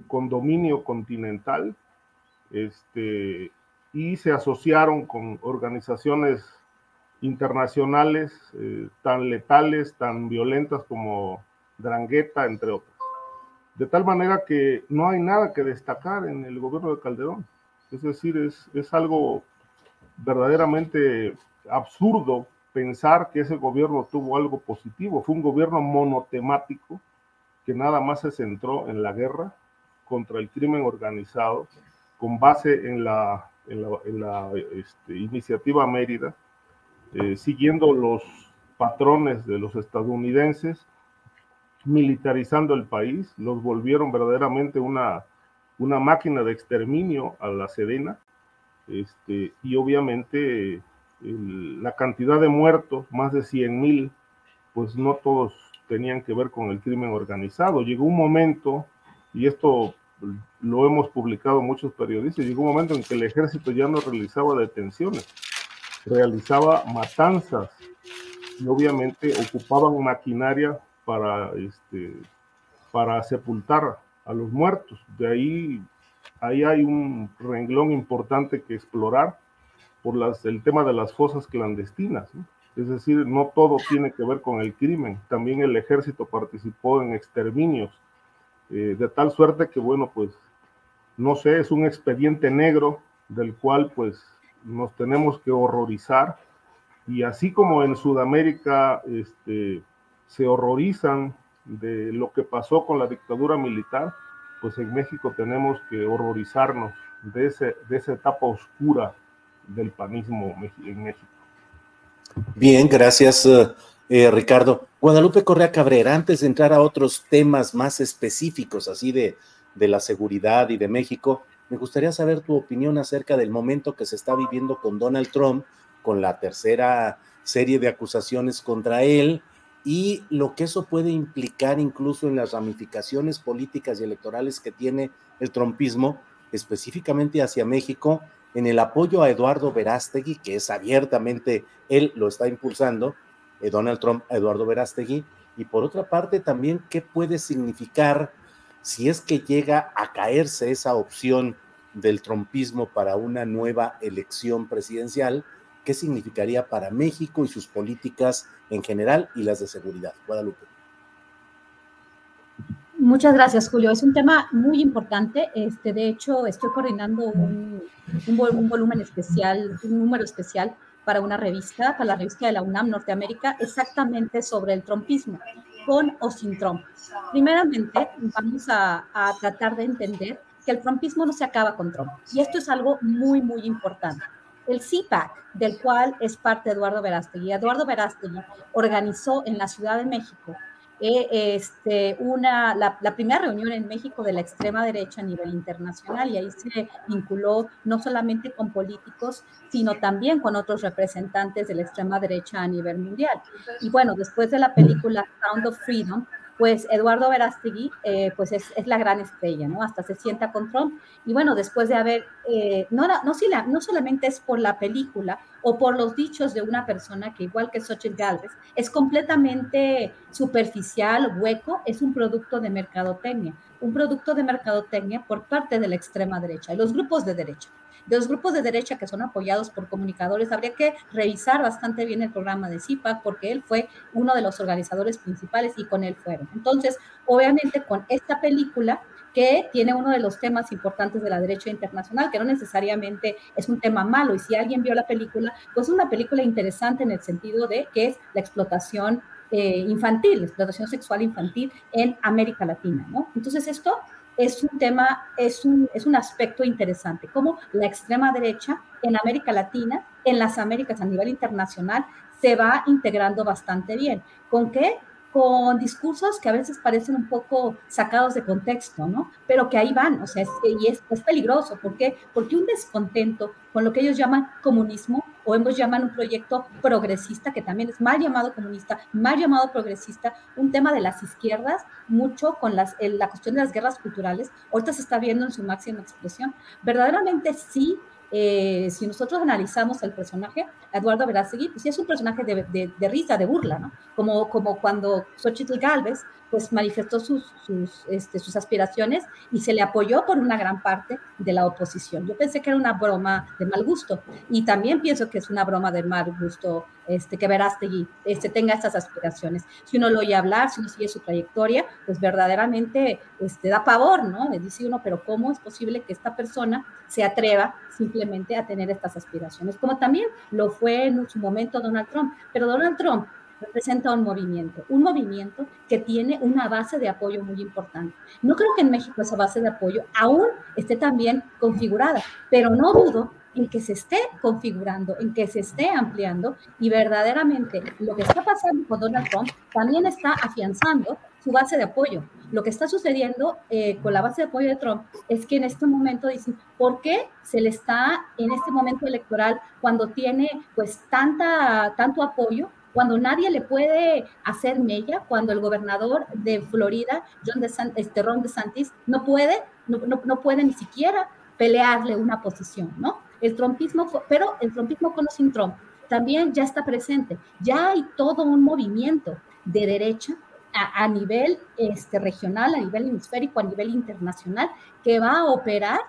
con dominio continental, este, y se asociaron con organizaciones internacionales eh, tan letales, tan violentas como Drangueta, entre otras. De tal manera que no hay nada que destacar en el gobierno de Calderón. Es decir, es, es algo verdaderamente absurdo pensar que ese gobierno tuvo algo positivo. Fue un gobierno monotemático que nada más se centró en la guerra contra el crimen organizado con base en la, en la, este, iniciativa Mérida, eh, siguiendo los patrones de los estadounidenses, militarizando el país, los volvieron verdaderamente una, una máquina de exterminio a la Sedena, este, y obviamente la cantidad de muertos, más de 100 mil, pues no todos tenían que ver con el crimen organizado. Llegó un momento, y esto lo hemos publicado muchos periodistas, llegó un momento en que el ejército ya no realizaba detenciones, realizaba matanzas y obviamente ocupaban maquinaria para, este, para sepultar a los muertos. De ahí, ahí hay un renglón importante que explorar por las, el tema de las fosas clandestinas. Es decir, no todo tiene que ver con el crimen. También el ejército participó en exterminios eh, de tal suerte que, bueno, pues, no sé, es un expediente negro del cual, pues, nos tenemos que horrorizar. Y así como en Sudamérica este, se horrorizan de lo que pasó con la dictadura militar, pues en México tenemos que horrorizarnos de, ese, de esa etapa oscura del panismo en México. Bien, gracias eh, eh, Ricardo. Guadalupe Correa Cabrera, antes de entrar a otros temas más específicos, así de, de la seguridad y de México, me gustaría saber tu opinión acerca del momento que se está viviendo con Donald Trump, con la tercera serie de acusaciones contra él y lo que eso puede implicar incluso en las ramificaciones políticas y electorales que tiene el trumpismo, específicamente hacia México, en el apoyo a Eduardo Verástegui, que es abiertamente, él lo está impulsando, eh, Donald Trump Eduardo Verástegui, y por otra parte también qué puede significar si es que llega a caerse esa opción del trumpismo para una nueva elección presidencial, qué significaría para México y sus políticas en general y las de seguridad. Guadalupe. Muchas gracias, Julio. Es un tema muy importante. Este, de hecho, estoy coordinando un, un, volumen especial, un número especial para una revista, para la revista de la UNAM Norteamérica, exactamente sobre el trompismo, con o sin Trump. Primeramente, vamos a, tratar de entender que el trumpismo no se acaba con Trump. Y esto es algo muy, muy importante. El CPAC, del cual es parte Eduardo Verástegui, Eduardo Verástegui organizó en la Ciudad de México eh, este, una, la, primera reunión en México de la extrema derecha a nivel internacional y ahí se vinculó no solamente con políticos, sino también con otros representantes de la extrema derecha a nivel mundial. Y bueno, después de la película Sound of Freedom, pues Eduardo Verástegui, eh, pues es, la gran estrella, ¿no? Hasta se sienta con Trump. Y bueno, después de haber, eh, no, no, no, solamente es por la película o por los dichos de una persona que igual que Xochitl Galvez, es completamente superficial, hueco, es un producto de mercadotecnia, un producto de mercadotecnia por parte de la extrema derecha y los grupos de derecha de los grupos de derecha que son apoyados por comunicadores, habría que revisar bastante bien el programa de CIPAC porque él fue uno de los organizadores principales y con él fueron. Entonces, obviamente con esta película que tiene uno de los temas importantes de la derecha internacional, que no necesariamente es un tema malo, y si alguien vio la película, pues es una película interesante en el sentido de que es la explotación eh, infantil, explotación sexual infantil en América Latina, ¿no? Entonces esto es un tema, es un, es un aspecto interesante, como la extrema derecha en América Latina, en las Américas a nivel internacional, se va integrando bastante bien. ¿Con qué? con discursos que a veces parecen un poco sacados de contexto, ¿no? Pero que ahí van, o sea, y es, es, peligroso. ¿Por qué? Porque un descontento con lo que ellos llaman comunismo, o hemos llaman un proyecto progresista, que también es mal llamado comunista, mal llamado progresista, un tema de las izquierdas, mucho con las, la cuestión de las guerras culturales, ahorita se está viendo en su máxima expresión. Verdaderamente sí eh, si nosotros analizamos el personaje, Eduardo Verástegui, pues sí es un personaje de, de, risa, de burla, ¿no? Como, como cuando Xochitl Galvez pues manifestó sus, este, sus aspiraciones y se le apoyó por una gran parte de la oposición. Yo pensé que era una broma de mal gusto y también pienso que es una broma de mal gusto este, que Verástegui este, tenga estas aspiraciones. Si uno lo oye hablar, si uno sigue su trayectoria, pues verdaderamente este, da pavor, ¿no? Le dice uno, pero ¿cómo es posible que esta persona se atreva simplemente a tener estas aspiraciones? Como también lo fue en su momento Donald Trump. Pero Donald Trump representa un movimiento, un movimiento que tiene una base de apoyo muy importante. No creo que en México esa base de apoyo aún esté tan bien configurada, pero no dudo en que se esté configurando, en que se esté ampliando y verdaderamente lo que está pasando con Donald Trump también está afianzando su base de apoyo. Lo que está sucediendo eh, con la base de apoyo de Trump es que en este momento dicen, ¿por qué se le está en este momento electoral cuando tiene pues tanta, tanto apoyo? Cuando nadie le puede hacer mella, cuando el gobernador de Florida, John este, Ron DeSantis, no puede, no, no, puede ni siquiera pelearle una posición, ¿no? El trumpismo, pero el trumpismo con o sin Trump también ya está presente. Ya hay todo un movimiento de derecha a, a, nivel este, regional, a nivel hemisférico, a nivel internacional, que va a operar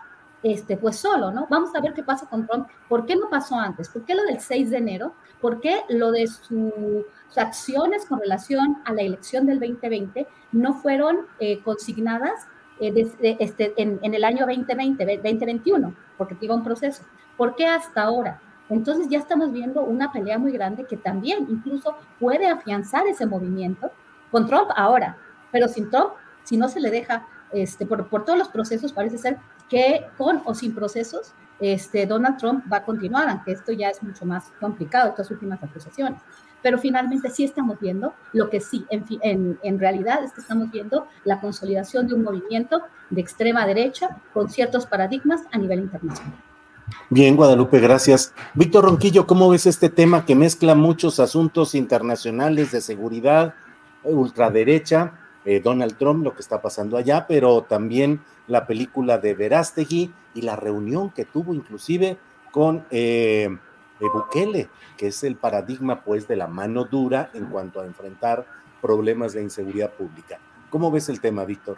este, pues solo, ¿no? Vamos a ver qué pasa con Trump. ¿Por qué no pasó antes? ¿Por qué lo del 6 de enero? ¿Por qué lo de sus acciones con relación a la elección del 2020 no fueron eh, consignadas eh, este, en, el año 2020, 2021? Porque iba un proceso. ¿Por qué hasta ahora? Entonces ya estamos viendo una pelea muy grande que también incluso puede afianzar ese movimiento con Trump ahora. Pero sin Trump, si no se le deja, este, por, por todos los procesos, parece ser que con o sin procesos, este, Donald Trump va a continuar, aunque esto ya es mucho más complicado, estas últimas acusaciones. Pero finalmente sí estamos viendo lo que sí, en, en, en realidad es que estamos viendo la consolidación de un movimiento de extrema derecha con ciertos paradigmas a nivel internacional. Bien, Guadalupe, gracias. Víctor Ronquillo, ¿cómo ves este tema que mezcla muchos asuntos internacionales de seguridad, ultraderecha, eh, Donald Trump, lo que está pasando allá, pero también la película de Verástegui y la reunión que tuvo inclusive con eh, eh, Bukele, que es el paradigma pues de la mano dura en cuanto a enfrentar problemas de inseguridad pública. ¿Cómo ves el tema, Víctor?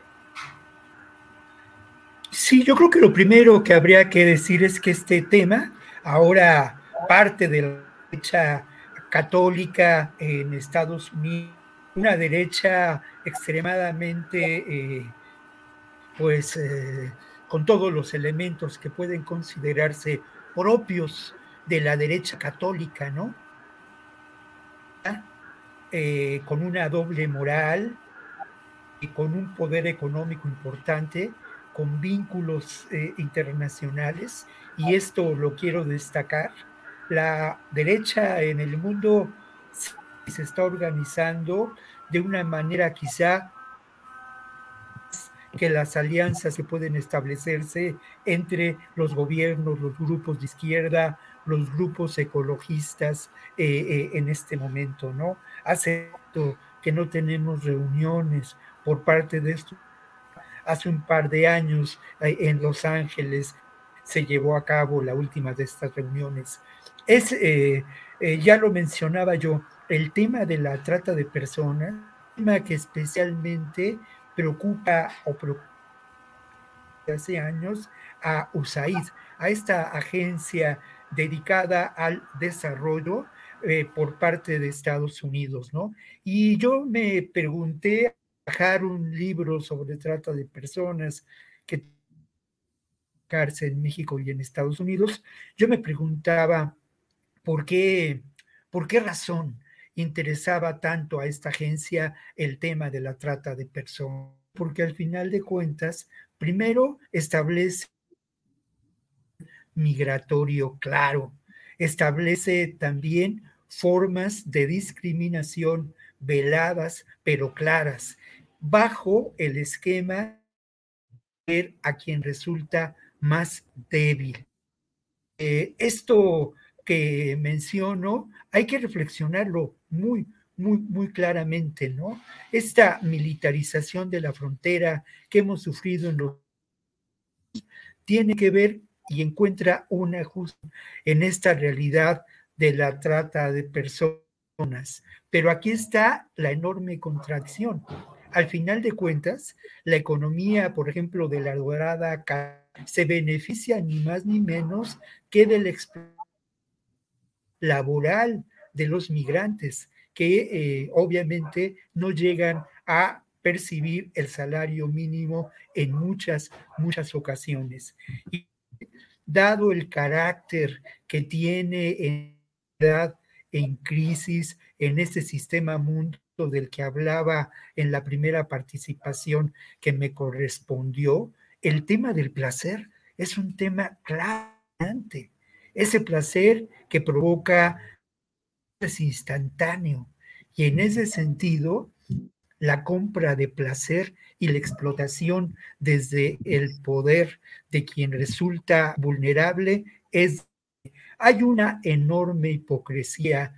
Sí, yo creo que lo primero que habría que decir es que este tema ahora parte de la derecha católica en Estados Unidos, una derecha extremadamente, eh, pues, eh, con todos los elementos que pueden considerarse propios de la derecha católica, ¿no? Eh, con una doble moral y con un poder económico importante, con vínculos internacionales, y esto lo quiero destacar, la derecha en el mundo se está organizando de una manera quizá que las alianzas que pueden establecerse entre los gobiernos, los grupos de izquierda, los grupos ecologistas eh, eh, en este momento, ¿no? Hace que no tenemos reuniones por parte de esto. Hace un par de años eh, en Los Ángeles se llevó a cabo la última de estas reuniones. Es, ya lo mencionaba yo, el tema de la trata de personas, tema que especialmente preocupa o preocupa hace años a USAID, a esta agencia dedicada al desarrollo eh, por parte de Estados Unidos, ¿no? Y yo me pregunté, bajar un libro sobre trata de personas que cárcel en México y en Estados Unidos, yo me preguntaba por qué, por qué razón interesaba tanto a esta agencia el tema de la trata de personas, porque al final de cuentas, primero establece migratorio claro. Establece también formas de discriminación veladas pero claras, bajo el esquema de a quien resulta más débil. Eh, esto que menciono hay que reflexionarlo muy, muy, muy claramente, ¿no? Esta militarización de la frontera que hemos sufrido en los tiene que ver y encuentra un ajuste en esta realidad de la trata de personas. Pero aquí está la enorme contradicción. Al final de cuentas, la economía, por ejemplo, de la dorada se beneficia ni más ni menos que del laboral de los migrantes, que eh, obviamente no llegan a percibir el salario mínimo en muchas, muchas ocasiones. Y dado el carácter que tiene en en crisis, en este sistema mundo del que hablaba en la primera participación que me correspondió, el tema del placer es un tema claramente. Ese placer que provoca es instantáneo. Y en ese sentido, la compra de placer y la explotación desde el poder de quien resulta vulnerable es hay una enorme hipocresía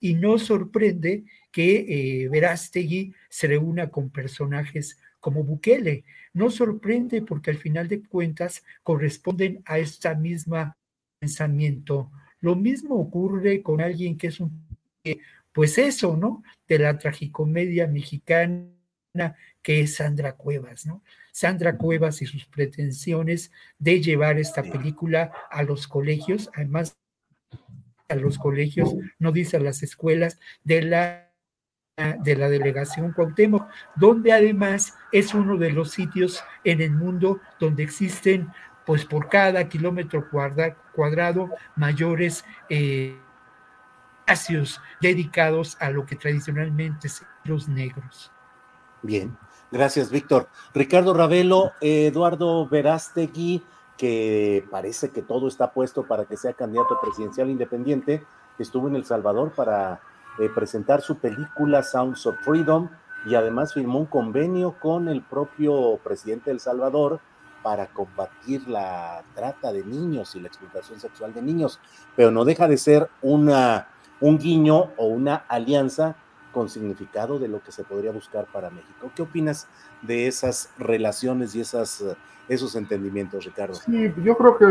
y no sorprende que eh, Verástegui se reúna con personajes como Bukele. No sorprende porque al final de cuentas corresponden a esta misma pensamiento. Lo mismo ocurre con alguien que es un pues eso, ¿no? De la tragicomedia mexicana que es Sandra Cuevas, ¿no? Sandra Cuevas y sus pretensiones de llevar esta película a los colegios, además a los colegios, no dice a las escuelas de la de la delegación Cuauhtémoc, donde además es uno de los sitios en el mundo donde existen, pues por cada kilómetro cuadrado, mayores eh, espacios dedicados a lo que tradicionalmente son los negros. Bien, gracias Víctor. Ricardo Ravelo, Eduardo Verástegui, que parece que todo está puesto para que sea candidato presidencial independiente, estuvo en El Salvador para presentar su película Sounds of Freedom y además firmó un convenio con el propio presidente de El Salvador para combatir la trata de niños y la explotación sexual de niños, pero no deja de ser una, un guiño o una alianza con significado de lo que se podría buscar para México. ¿Qué opinas de esas relaciones y esas, esos entendimientos, Ricardo? Sí, yo creo que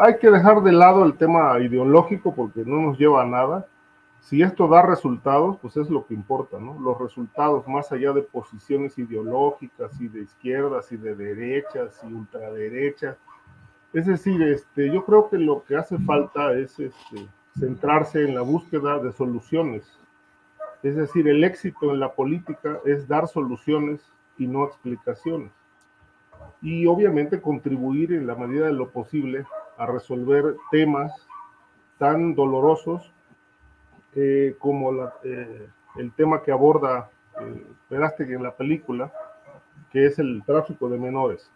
hay que dejar de lado el tema ideológico porque no nos lleva a nada si esto da resultados, pues es lo que importa, ¿no? Los resultados más allá de posiciones ideológicas y de izquierdas y de derechas y ultraderechas. Es decir, este, yo creo que lo que hace falta es este, centrarse en la búsqueda de soluciones. Es decir, el éxito en la política es dar soluciones y no explicaciones. Y obviamente contribuir en la medida de lo posible a resolver temas tan dolorosos eh, como eh, el tema que aborda eh, Verástegui en la película, que es el tráfico de menores.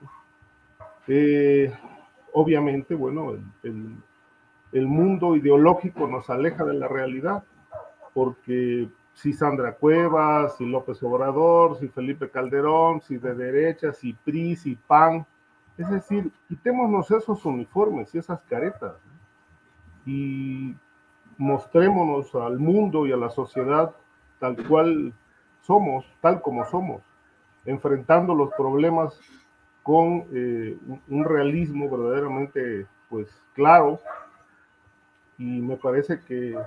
obviamente, bueno, el, el, mundo ideológico nos aleja de la realidad, porque si Sandra Cuevas, si López Obrador, si Felipe Calderón, si de derecha, si PRI, si PAN, es decir, quitémonos esos uniformes y esas caretas. Y mostrémonos al mundo y a la sociedad tal cual somos, tal como somos, enfrentando los problemas con eh, un realismo verdaderamente pues claro. Y me parece que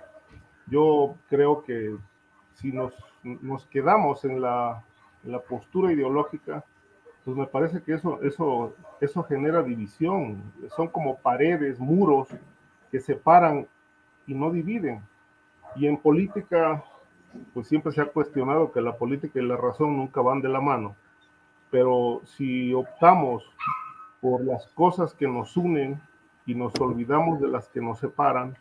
yo creo que si nos, nos quedamos en la, en la, postura ideológica, pues me parece que eso, eso, eso genera división, son como paredes, muros que separan y no dividen. Y en política, pues siempre se ha cuestionado que la política y la razón nunca van de la mano. Pero si optamos por las cosas que nos unen y nos olvidamos de las que nos separan,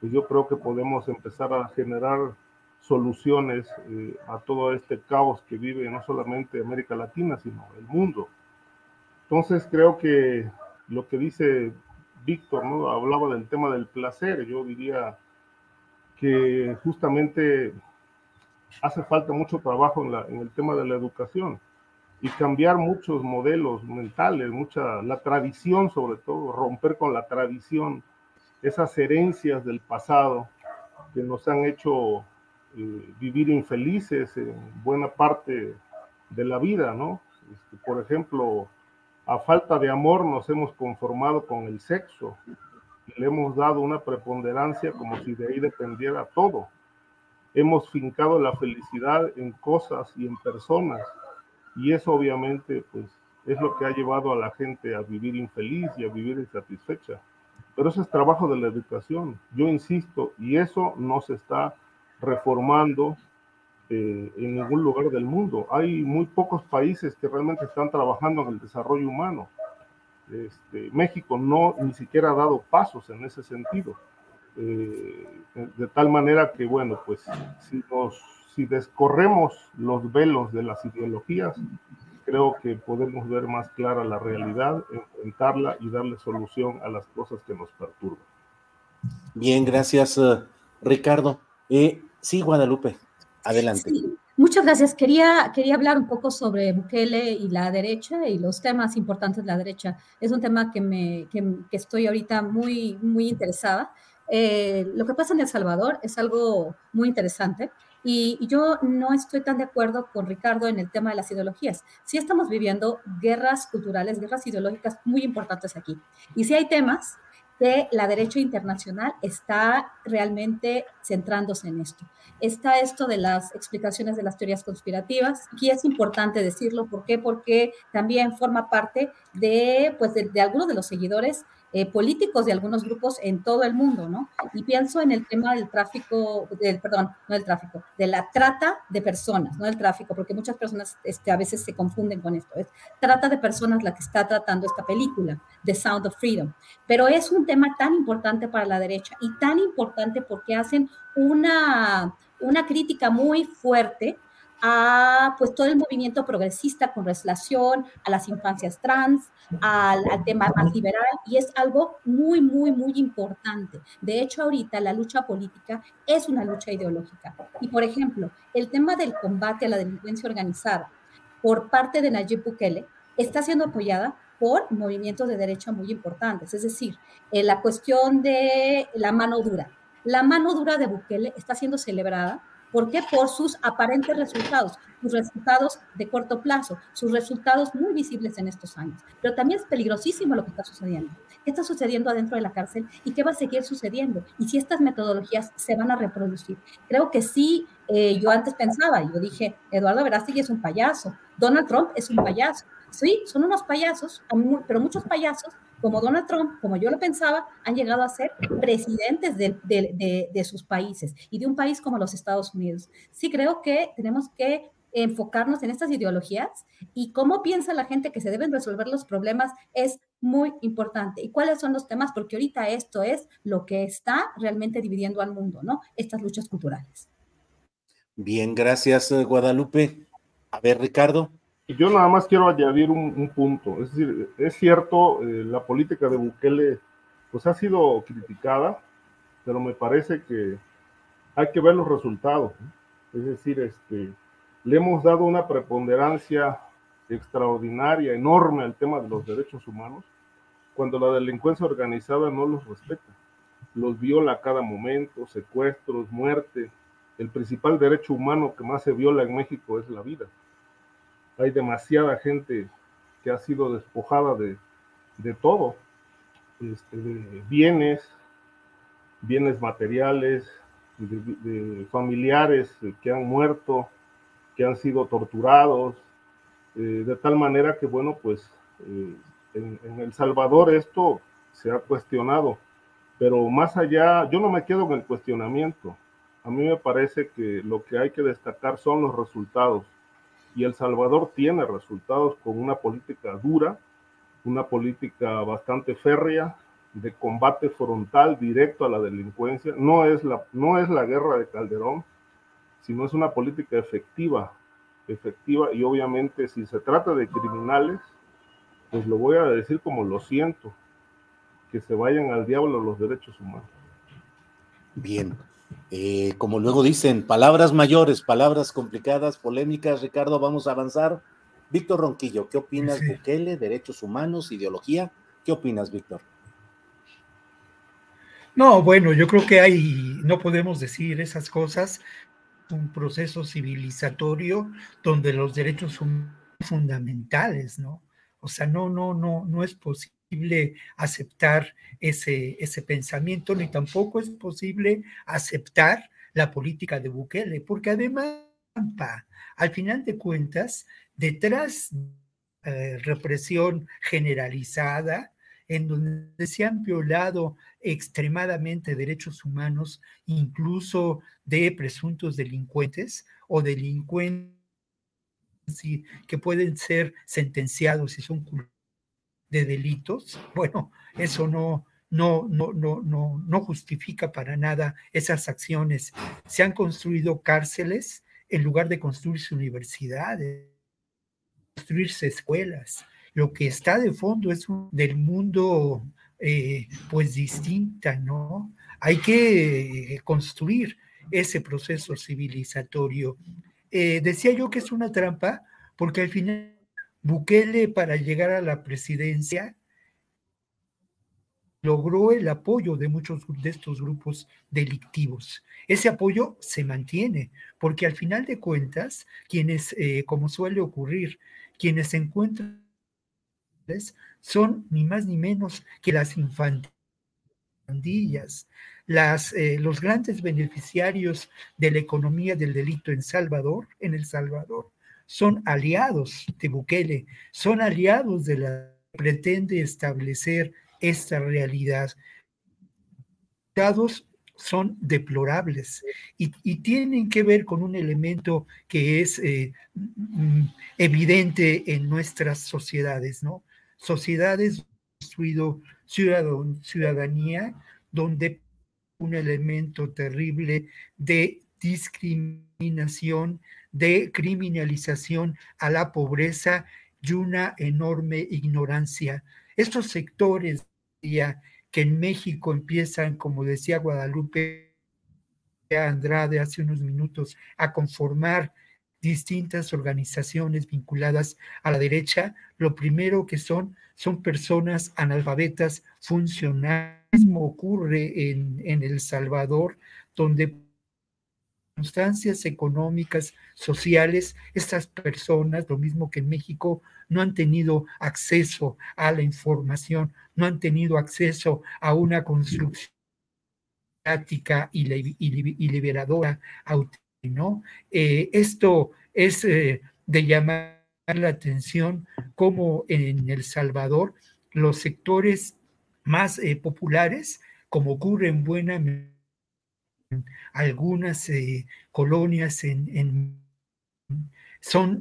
pues yo creo que podemos empezar a generar soluciones eh, a todo este caos que vive no solamente América Latina, sino el mundo. Entonces creo que lo que dice Víctor, ¿no? Hablaba del tema del placer. Yo diría que justamente hace falta mucho trabajo en, el tema de la educación y cambiar muchos modelos mentales, mucha, la tradición sobre todo, romper con la tradición, esas herencias del pasado que nos han hecho eh, vivir infelices en buena parte de la vida, ¿no? Este, por ejemplo, a falta de amor nos hemos conformado con el sexo le hemos dado una preponderancia como si de ahí dependiera todo. Hemos fincado la felicidad en cosas y en personas y eso obviamente pues es lo que ha llevado a la gente a vivir infeliz y a vivir insatisfecha. Pero eso es trabajo de la educación, yo insisto, y eso no se está reformando eh, en ningún lugar del mundo. Hay muy pocos países que realmente están trabajando en el desarrollo humano. Este, México no ni siquiera ha dado pasos en ese sentido. Eh, de tal manera que, bueno, pues si, nos, si descorremos los velos de las ideologías, creo que podemos ver más clara la realidad, enfrentarla y darle solución a las cosas que nos perturban. Bien, gracias, uh, Ricardo. Eh, sí, Guadalupe. Adelante. muchas gracias. Quería, quería hablar un poco sobre Bukele y la derecha y los temas importantes de la derecha. Es un tema que, me, que, estoy ahorita muy, muy interesada. Eh, lo que pasa en El Salvador es algo muy interesante y, yo no estoy tan de acuerdo con Ricardo en el tema de las ideologías. Sí estamos viviendo guerras culturales, guerras ideológicas muy importantes aquí. Y sí hay temas que la derecha internacional está realmente centrándose en esto. Está esto de las explicaciones de las teorías conspirativas. Aquí es importante decirlo. ¿Por qué? Porque también forma parte de, pues, de, algunos de los seguidores eh, políticos de algunos grupos en todo el mundo, ¿no? Y pienso en el tema del tráfico, del, perdón, no del tráfico, de la trata de personas, no del tráfico, porque muchas personas este, a veces se confunden con esto. Es trata de personas la que está tratando esta película, The Sound of Freedom. Pero es un tema tan importante para la derecha y tan importante porque hacen una, una crítica muy fuerte a pues todo el movimiento progresista con relación a las infancias trans, al, tema más liberal, y es algo muy, muy, muy importante. De hecho, ahorita la lucha política es una lucha ideológica. Y, por ejemplo, el tema del combate a la delincuencia organizada por parte de Nayib Bukele está siendo apoyada por movimientos de derecha muy importantes, es decir, en la cuestión de la mano dura. La mano dura de Bukele está siendo celebrada ¿Por qué? Por sus aparentes resultados, sus resultados de corto plazo, sus resultados muy visibles en estos años. Pero también es peligrosísimo lo que está sucediendo. ¿Qué está sucediendo adentro de la cárcel y qué va a seguir sucediendo? Y si estas metodologías se van a reproducir. Creo que sí, eh, yo antes pensaba, yo dije, Eduardo Verástegui es un payaso, Donald Trump es un payaso. Sí, son unos payasos, pero muchos payasos como Donald Trump, como yo lo pensaba, han llegado a ser presidentes de, sus países y de un país como los Estados Unidos. Sí creo que tenemos que enfocarnos en estas ideologías y cómo piensa la gente que se deben resolver los problemas es muy importante. ¿Y cuáles son los temas? Porque ahorita esto es lo que está realmente dividiendo al mundo, ¿no? Estas luchas culturales. Bien, gracias Guadalupe. A ver, Ricardo. Yo nada más quiero añadir un, punto. Es decir, es cierto, eh, la política de Bukele pues ha sido criticada, pero me parece que hay que ver los resultados. Es decir, este, le hemos dado una preponderancia extraordinaria, enorme al tema de los derechos humanos, cuando la delincuencia organizada no los respeta. Los viola a cada momento, secuestros, muerte. El principal derecho humano que más se viola en México es la vida hay demasiada gente que ha sido despojada de, todo, este, de bienes, bienes materiales, de, familiares que han muerto, que han sido torturados, eh, de tal manera que, bueno, pues eh, en, en, El Salvador esto se ha cuestionado, pero más allá, yo no me quedo en el cuestionamiento, a mí me parece que lo que hay que destacar son los resultados y El Salvador tiene resultados con una política dura, una política bastante férrea, de combate frontal directo a la delincuencia. No es la, no es la guerra de Calderón, sino es una política efectiva, efectiva y obviamente si se trata de criminales, pues lo voy a decir como lo siento, que se vayan al diablo los derechos humanos. Bien, eh, como luego dicen, palabras mayores, palabras complicadas, polémicas. Ricardo, vamos a avanzar. Víctor Ronquillo, ¿qué opinas? Bukele, derechos humanos, ideología. ¿Qué opinas, Víctor? No, bueno, yo creo que hay, no podemos decir esas cosas, un proceso civilizatorio donde los derechos son fundamentales, ¿no? O sea, no, no, no, no es posible aceptar ese, ese pensamiento, ni tampoco es posible aceptar la política de Bukele, porque además, al final de cuentas, detrás de represión generalizada, en donde se han violado extremadamente derechos humanos, incluso de presuntos delincuentes o delincuentes que pueden ser sentenciados y son culpables de delitos, bueno, eso no, no, no, no, no, no justifica para nada esas acciones. Se han construido cárceles en lugar de construirse universidades, construirse escuelas. Lo que está de fondo es un, del mundo eh, pues distinta, ¿no? Hay que construir ese proceso civilizatorio. Eh, decía yo que es una trampa porque al final Bukele para llegar a la presidencia logró el apoyo de muchos de estos grupos delictivos. Ese apoyo se mantiene, porque al final de cuentas, quienes, eh, como suele ocurrir, quienes se encuentran son ni más ni menos que las infantillas, las, eh, los grandes beneficiarios de la economía del delito en Salvador, en El Salvador, son aliados de Bukele, son aliados de la pretende establecer esta realidad. Dados son deplorables y, tienen que ver con un elemento que es eh, mm, evidente en nuestras sociedades, ¿no? Sociedades construido ciudadanía donde un elemento terrible de discriminación, de criminalización a la pobreza y una enorme ignorancia. Estos sectores que en México empiezan, como decía Guadalupe Andrade hace unos minutos, a conformar distintas organizaciones vinculadas a la derecha, lo primero que son son personas analfabetas funcionales. Mismo ocurre en, en El Salvador, donde circunstancias económicas, sociales, estas personas, lo mismo que en México, no han tenido acceso a la información, no han tenido acceso a una construcción práctica y, liberadora, ¿no? Eh, esto es eh, de llamar la atención como en El Salvador los sectores más eh, populares, como ocurre en buena algunas colonias en, son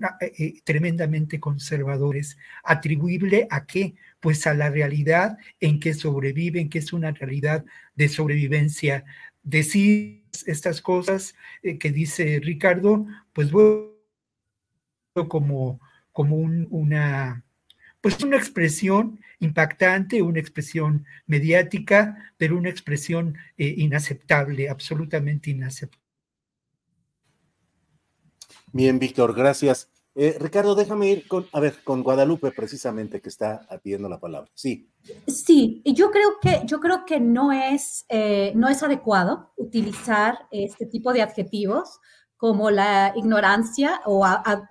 tremendamente conservadores, atribuible a qué? Pues a la realidad en que sobreviven, que es una realidad de sobrevivencia. Decir estas cosas que dice Ricardo, pues bueno, como como una, pues una expresión impactante, una expresión mediática, pero una expresión eh, inaceptable, absolutamente inaceptable. Bien, Víctor, gracias. Eh, Ricardo, déjame ir con, a ver, con Guadalupe precisamente que está pidiendo la palabra. Sí. Sí, yo creo que, yo creo que no es, eh, no es adecuado utilizar este tipo de adjetivos como la ignorancia o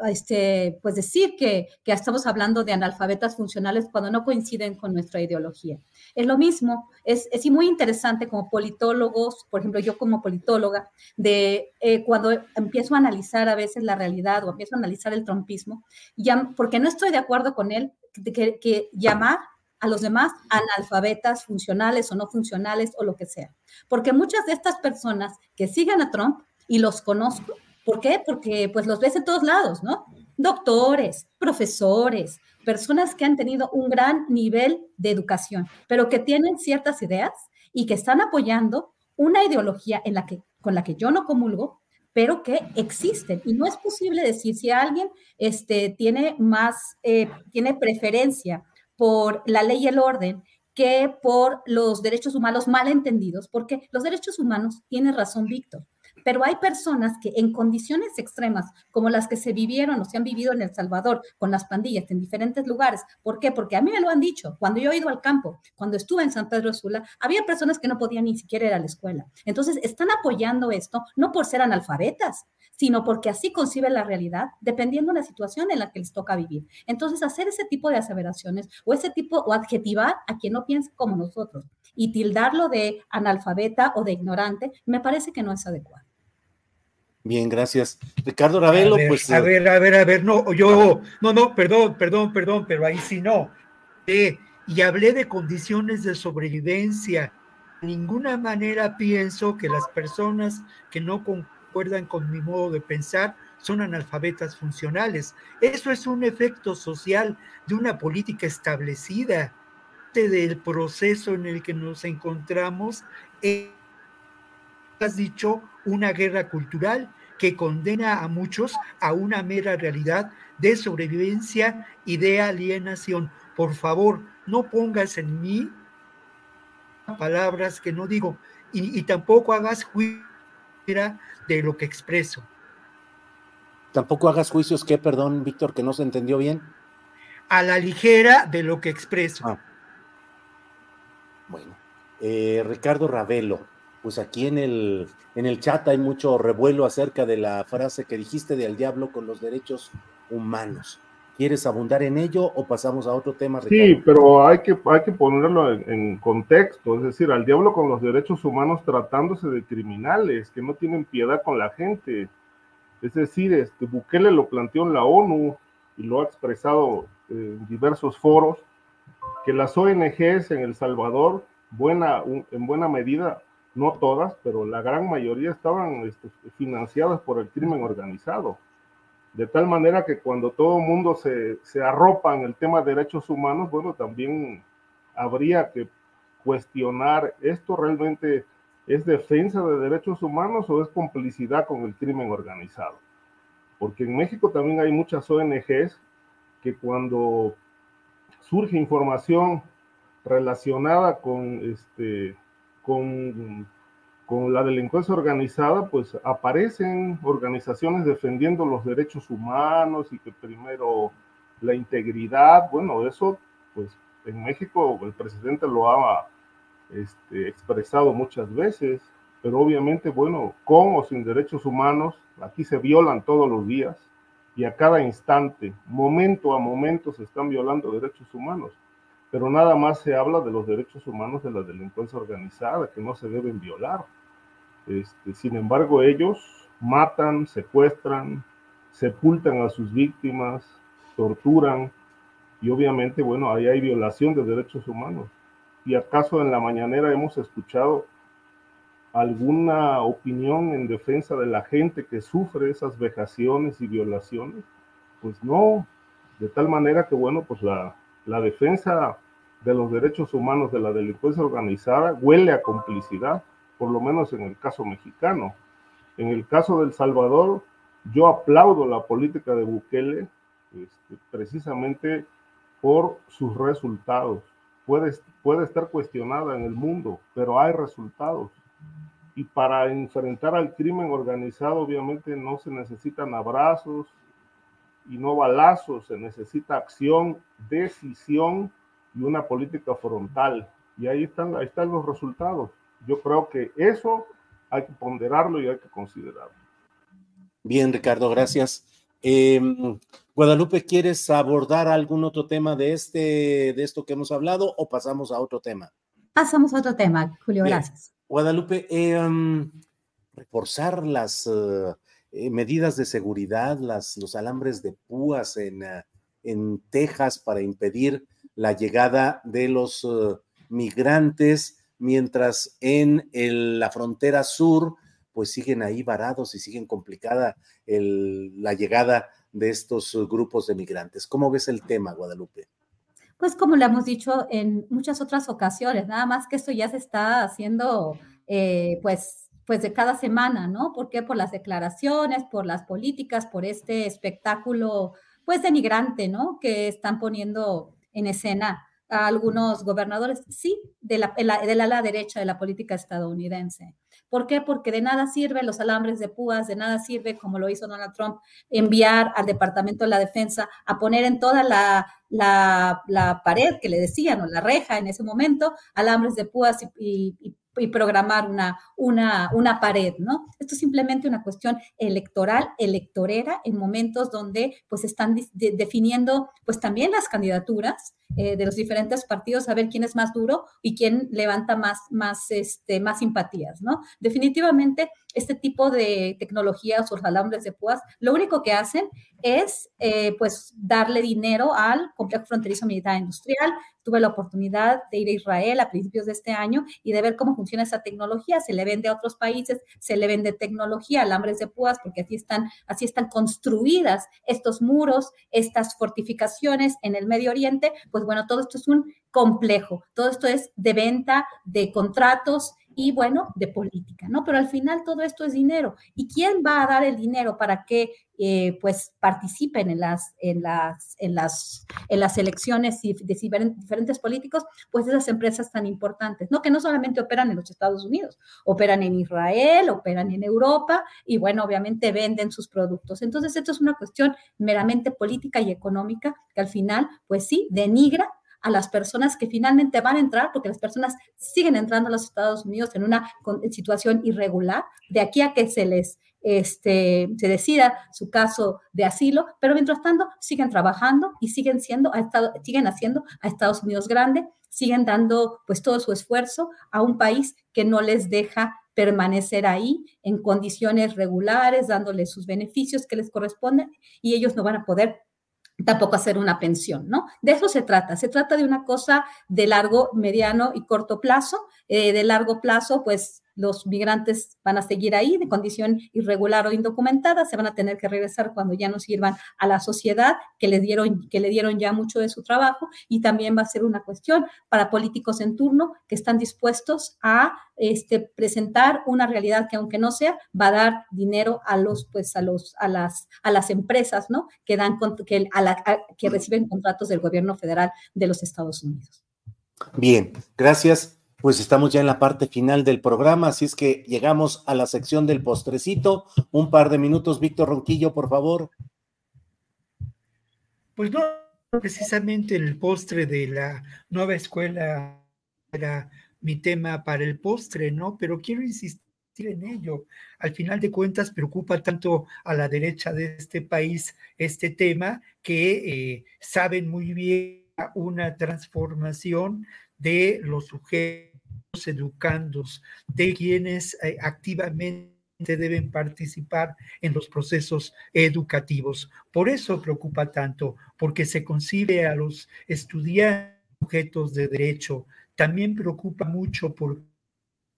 este, pues decir que, que, estamos hablando de analfabetas funcionales cuando no coinciden con nuestra ideología. Es lo mismo, es, es muy interesante como politólogos, por ejemplo, yo como politóloga, de eh, cuando empiezo a analizar a veces la realidad o empiezo a analizar el trompismo, ya, porque no estoy de acuerdo con él, que, que llamar a los demás analfabetas funcionales o no funcionales o lo que sea. Porque muchas de estas personas que siguen a Trump y los conozco. ¿Por qué? Porque pues los ves en todos lados, ¿no? Doctores, profesores, personas que han tenido un gran nivel de educación, pero que tienen ciertas ideas y que están apoyando una ideología en la que, con la que yo no comulgo, pero que existen. Y no es posible decir si alguien este, tiene más, eh, tiene preferencia por la ley y el orden que por los derechos humanos mal entendidos, porque los derechos humanos, tiene razón Víctor, pero hay personas que en condiciones extremas, como las que se vivieron o se han vivido en El Salvador con las pandillas en diferentes lugares, ¿por qué? Porque a mí me lo han dicho, cuando yo he ido al campo, cuando estuve en San Pedro Sula, había personas que no podían ni siquiera ir a la escuela. Entonces, están apoyando esto no por ser analfabetas, sino porque así conciben la realidad, dependiendo de la situación en la que les toca vivir. Entonces, hacer ese tipo de aseveraciones o ese tipo, o adjetivar a quien no piense como nosotros y tildarlo de analfabeta o de ignorante, me parece que no es adecuado. Bien, gracias. Ricardo Ravelo, pues. A eh, ver, a ver, a ver, no, yo, no, no, perdón, perdón, perdón, pero ahí sí no. Eh, y hablé de condiciones de sobrevivencia. De ninguna manera pienso que las personas que no concuerdan con mi modo de pensar son analfabetas funcionales. Eso es un efecto social de una política establecida del proceso en el que nos encontramos. Has dicho una guerra cultural que condena a muchos a una mera realidad de sobrevivencia y de alienación. Por favor, no pongas en mí palabras que no digo y, tampoco hagas juicio de lo que expreso. Tampoco hagas juicios que, perdón, Víctor, que no se entendió bien. A la ligera de lo que expreso. Ah. Bueno, eh, Ricardo Ravelo, pues aquí en el, en el chat hay mucho revuelo acerca de la frase que dijiste de al diablo con los derechos humanos. ¿Quieres abundar en ello o pasamos a otro tema? Sí, pero hay que, hay que ponerlo en, contexto, es decir, al diablo con los derechos humanos tratándose de criminales que no tienen piedad con la gente. Es decir, este, Bukele lo planteó en la ONU y lo ha expresado en diversos foros que las ONGs en El Salvador, buena, en buena medida, no todas, pero la gran mayoría estaban este, financiadas por el crimen organizado. De tal manera que cuando todo el mundo se, se arropa en el tema de derechos humanos, bueno, también habría que cuestionar esto realmente es defensa de derechos humanos o es complicidad con el crimen organizado. Porque en México también hay muchas ONGs que cuando surge información relacionada con, este, con, con la delincuencia organizada, pues aparecen organizaciones defendiendo los derechos humanos y que primero la integridad, bueno, eso, pues en México el presidente lo ha este, expresado muchas veces, pero obviamente, bueno, con o sin derechos humanos, aquí se violan todos los días y a cada instante, momento a momento, se están violando derechos humanos. Pero nada más se habla de los derechos humanos de la delincuencia organizada, que no se deben violar. Este, sin embargo, ellos matan, secuestran, sepultan a sus víctimas, torturan, y obviamente, bueno, ahí hay violación de derechos humanos. ¿Y acaso en la mañanera hemos escuchado alguna opinión en defensa de la gente que sufre esas vejaciones y violaciones? Pues no, de tal manera que, bueno, pues la, la defensa de los derechos humanos de la delincuencia organizada huele a complicidad, por lo menos en el caso mexicano. En el caso del Salvador, yo aplaudo la política de Bukele este, precisamente por sus resultados. Puede, puede estar cuestionada en el mundo, pero hay resultados. Y para enfrentar al crimen organizado, obviamente no se necesitan abrazos y no balazos, se necesita acción, decisión y una política frontal. Y ahí están, ahí están los resultados. Yo creo que eso hay que ponderarlo y hay que considerarlo. Bien, Ricardo, gracias. Em, Guadalupe, ¿quieres abordar algún otro tema de este, de esto que hemos hablado o pasamos a otro tema? Pasamos a otro tema, Julio, gracias. Guadalupe, em, reforzar las eh, eh, medidas de seguridad, los alambres de púas en, eh, en Texas para impedir la llegada de los migrantes, mientras en la frontera sur pues siguen ahí varados y siguen complicada la llegada de estos grupos de migrantes. ¿Cómo ves el tema, Guadalupe? Pues como lo hemos dicho en muchas otras ocasiones, nada más que esto ya se está haciendo eh, pues, pues de cada semana, ¿no? ¿Por qué? Por las declaraciones, por las políticas, por este espectáculo pues denigrante, ¿no? Que están poniendo en escena a algunos gobernadores, sí, de la, de la, derecha de la política estadounidense. ¿Por qué? Porque de nada sirve los alambres de púas, de nada sirve, como lo hizo Donald Trump, enviar al Departamento de la Defensa a poner en toda la, la, pared que le decían, o la reja en ese momento, alambres de púas y, y y programar una, una, una pared, ¿no? Esto es simplemente una cuestión electoral, electorera, en momentos donde pues están definiendo pues también las candidaturas eh, de los diferentes partidos, a ver quién es más duro y quién levanta más, más, este, más simpatías, ¿no? Definitivamente este tipo de tecnologías o alambres de púas, lo único que hacen es eh, pues darle dinero al complejo fronterizo militar industrial. Tuve la oportunidad de ir a Israel a principios de este año y de ver cómo funciona esa tecnología. Se le vende a otros países, se le vende tecnología, alambres de púas, porque así están, así están construidas estos muros, estas fortificaciones en el Medio Oriente. Pues bueno, todo esto es un complejo, todo esto es de venta de contratos y bueno, de política, ¿no? Pero al final todo esto es dinero. ¿Y quién va a dar el dinero para que eh, pues participen en las, en las, en las, en las elecciones de diferentes políticos? Pues esas empresas tan importantes, ¿no? Que no solamente operan en los Estados Unidos, operan en Israel, operan en Europa y bueno, obviamente venden sus productos. Entonces, esto es una cuestión meramente política y económica que al final, pues sí, denigra a las personas que finalmente van a entrar, porque las personas siguen entrando a los Estados Unidos en una situación irregular, de aquí a que se les este, se decida su caso de asilo, pero mientras tanto siguen trabajando y siguen siendo, a Estado, siguen haciendo a Estados Unidos grande, siguen dando pues todo su esfuerzo a un país que no les deja permanecer ahí en condiciones regulares, dándoles sus beneficios que les corresponden y ellos no van a poder tampoco hacer una pensión, ¿no? De eso se trata. Se trata de una cosa de largo, mediano y corto plazo. Eh, de largo plazo, pues los migrantes van a seguir ahí de condición irregular o indocumentada, se van a tener que regresar cuando ya no sirvan a la sociedad que le dieron, que le dieron ya mucho de su trabajo y también va a ser una cuestión para políticos en turno que están dispuestos a este, presentar una realidad que aunque no sea, va a dar dinero a los, pues a los, a las, a las empresas, ¿no? Que dan, que, a que reciben contratos del gobierno federal de los Estados Unidos. Bien, gracias. Pues estamos ya en la parte final del programa, así es que llegamos a la sección del postrecito. Un par de minutos, Víctor Ronquillo, por favor. Pues no, precisamente el postre de la nueva escuela era mi tema para el postre, ¿no? Pero quiero insistir en ello. Al final de cuentas, preocupa tanto a la derecha de este país este tema que eh, saben muy bien una transformación de los sujetos educandos, de quienes eh, activamente deben participar en los procesos educativos. Por eso preocupa tanto, porque se concibe a los estudiantes sujetos de derecho. También preocupa mucho porque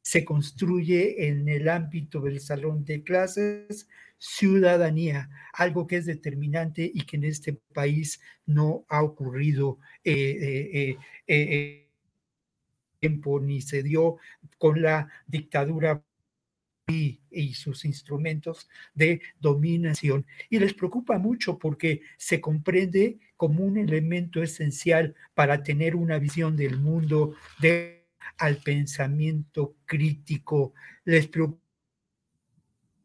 se construye en el ámbito del salón de clases ciudadanía, algo que es determinante y que en este país no ha ocurrido. Eh, eh, tiempo ni se dio con la dictadura y, sus instrumentos de dominación. Y les preocupa mucho porque se comprende como un elemento esencial para tener una visión del mundo, de, al pensamiento crítico. Les preocupa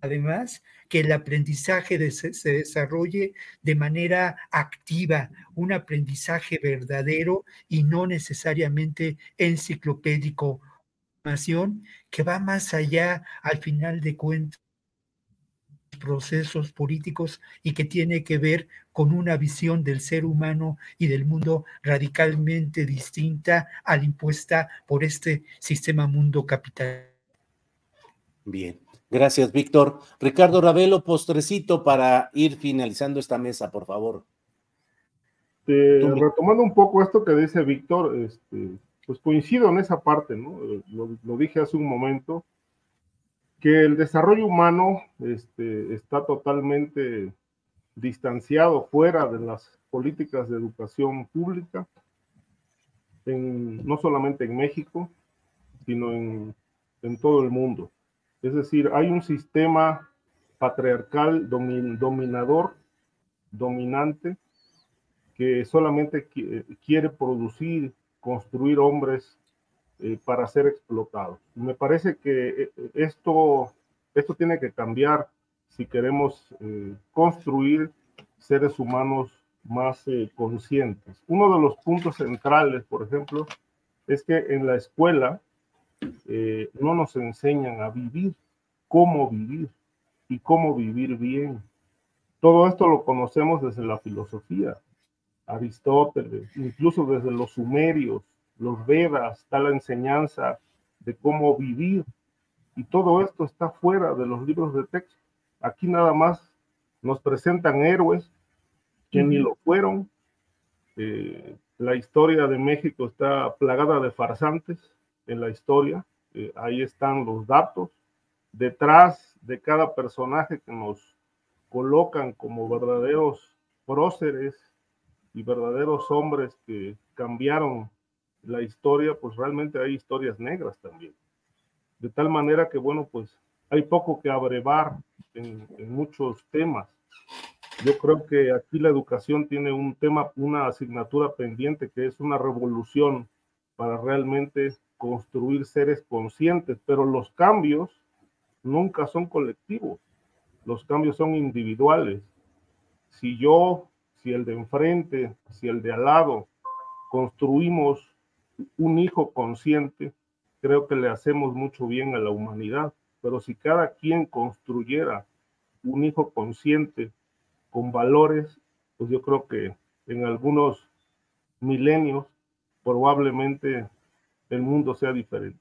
además que el aprendizaje se, desarrolle de manera activa, un aprendizaje verdadero y no necesariamente enciclopédico, que va más allá al final de cuentas procesos políticos y que tiene que ver con una visión del ser humano y del mundo radicalmente distinta a la impuesta por este sistema mundo capital. Bien, Gracias, Víctor. Ricardo Ravelo, postrecito para ir finalizando esta mesa, por favor. retomando un poco esto que dice Víctor, este, pues coincido en esa parte, ¿no? Lo, dije hace un momento, que el desarrollo humano este, está totalmente distanciado fuera de las políticas de educación pública, no solamente en México, sino en todo el mundo. Es decir, hay un sistema patriarcal dominador, dominante, que solamente quiere producir, construir hombres eh, para ser explotados. Me parece que eh, esto, esto tiene que cambiar si queremos eh, construir seres humanos más conscientes. Uno de los puntos centrales, por ejemplo, es que en la escuela eh, no nos enseñan a vivir, cómo vivir y cómo vivir bien. Todo esto lo conocemos desde la filosofía, Aristóteles, incluso desde los sumerios, los Vedas, está la enseñanza de cómo vivir. Y todo esto está fuera de los libros de texto. Aquí nada más nos presentan héroes que ni lo fueron. Eh, la historia de México está plagada de farsantes, en la historia. Eh, ahí están los datos. Detrás de cada personaje que nos colocan como verdaderos próceres y verdaderos hombres que cambiaron la historia, pues realmente hay historias negras también. De tal manera que, bueno, pues hay poco que abrevar en, en muchos temas. Yo creo que aquí la educación tiene un tema, una asignatura pendiente que es una revolución para realmente construir seres conscientes, pero los cambios nunca son colectivos, los cambios son individuales. Si yo, si el de enfrente, si el de al lado construimos un hijo consciente, creo que le hacemos mucho bien a la humanidad, pero si cada quien construyera un hijo consciente con valores, pues yo creo que en algunos milenios probablemente el mundo sea diferente.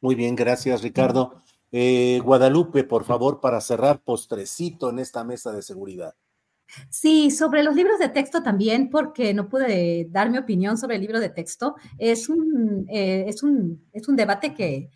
Muy bien, gracias Ricardo. Eh, Guadalupe, por favor, para cerrar postrecito en esta mesa de seguridad. Sí, sobre los libros de texto también, porque no pude dar mi opinión sobre el libro de texto. Es un, eh, es un, es un debate que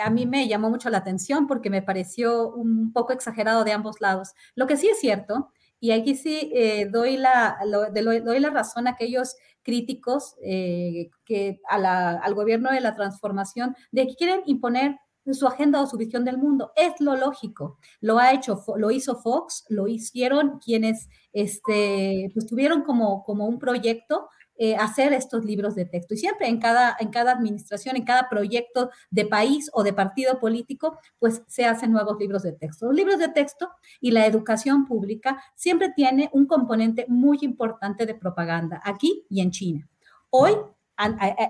a mí me llamó mucho la atención porque me pareció un poco exagerado de ambos lados. Lo que sí es cierto, y aquí sí eh, doy, la, doy la razón a aquellos críticos eh, que al gobierno de la transformación, de que quieren imponer su agenda o su visión del mundo. Es lo lógico. Lo ha hecho, lo hizo Fox, lo hicieron quienes este, pues, tuvieron como, como un proyecto eh, hacer estos libros de texto. Y siempre en cada, en cada administración, en cada proyecto de país o de partido político, pues se hacen nuevos libros de texto. Los libros de texto y la educación pública siempre tiene un componente muy importante de propaganda, aquí y en China. Hoy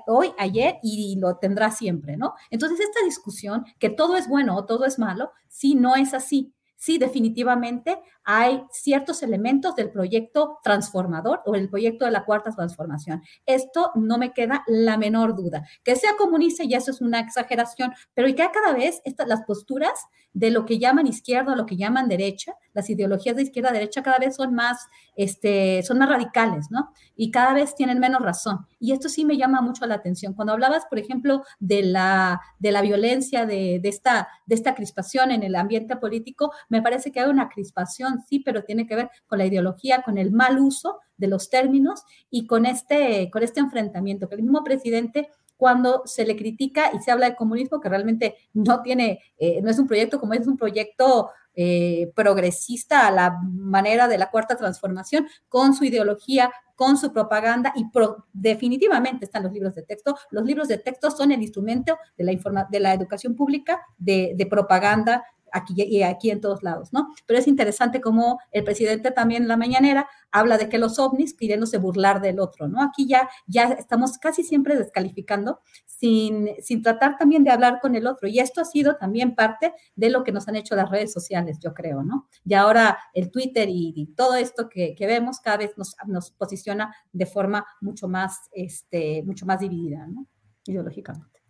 hoy, ayer y lo tendrá siempre, ¿no? Entonces, esta discusión, que todo es bueno o todo es malo, sí, no es así. Sí, definitivamente hay ciertos elementos del proyecto transformador o el proyecto de la cuarta transformación. Esto no me queda la menor duda. Que sea comunista, y eso es una exageración, pero que cada vez estas, las posturas de lo que llaman izquierda lo que llaman derecha, las ideologías de izquierda derecha cada vez son más, este, son más radicales, ¿no? Y cada vez tienen menos razón. Y esto sí me llama mucho la atención. Cuando hablabas, por ejemplo, de la, de la violencia, de, de, esta, de esta crispación en el ambiente político, me parece que hay una crispación, sí, pero tiene que ver con la ideología, con el mal uso de los términos y con este, con este enfrentamiento que el mismo presidente cuando se le critica y se habla de comunismo, que realmente no tiene, eh, no es un proyecto como es un proyecto eh, progresista a la manera de la cuarta transformación, con su ideología, con su propaganda y definitivamente están los libros de texto. Los libros de texto son el instrumento de la, de la educación pública de, propaganda aquí y aquí en todos lados, ¿no? Pero es interesante cómo el presidente también en la mañanera habla de que los ovnis queriéndose burlar del otro, ¿no? Aquí ya, ya estamos casi siempre descalificando sin, sin tratar también de hablar con el otro. Y esto ha sido también parte de lo que nos han hecho las redes sociales, yo creo, ¿no? Y ahora el Twitter y, todo esto que, que, vemos cada vez nos, nos posiciona de forma mucho más, este, mucho más dividida, ¿no? Ideológicamente.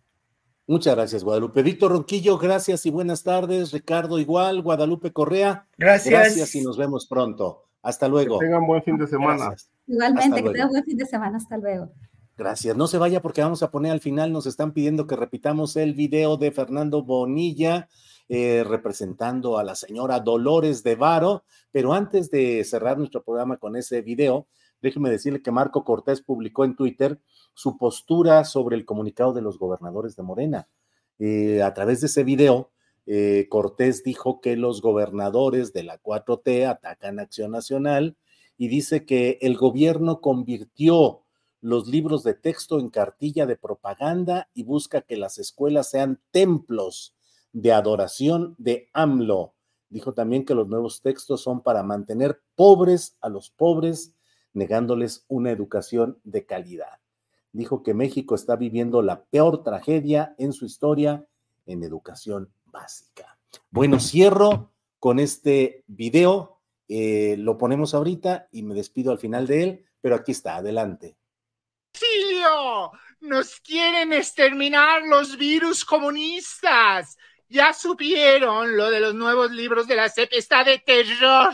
Muchas gracias, Guadalupe. Víctor Ronquillo, gracias y buenas tardes. Ricardo, igual. Guadalupe Correa. Gracias. Gracias y nos vemos pronto. Hasta luego. Que tengan buen fin de semana. Igualmente, que tengan buen fin de semana. Hasta luego. Gracias. No se vaya porque vamos a poner al final, nos están pidiendo que repitamos el video de Fernando Bonilla eh, representando a la señora Dolores de Varo. Pero antes de cerrar nuestro programa con ese video, déjeme decirle que Marco Cortés publicó en Twitter su postura sobre el comunicado de los gobernadores de Morena. Eh, a través de ese video, eh, Cortés dijo que los gobernadores de la 4T atacan Acción Nacional y dice que el gobierno convirtió los libros de texto en cartilla de propaganda y busca que las escuelas sean templos de adoración de AMLO. Dijo también que los nuevos textos son para mantener pobres a los pobres, negándoles una educación de calidad dijo que México está viviendo la peor tragedia en su historia en educación básica. Bueno, cierro con este video. Eh, lo ponemos ahorita y me despido al final de él, pero aquí está, adelante. ¡Silio! Nos quieren exterminar los virus comunistas. Ya supieron lo de los nuevos libros de la CEP. Está de terror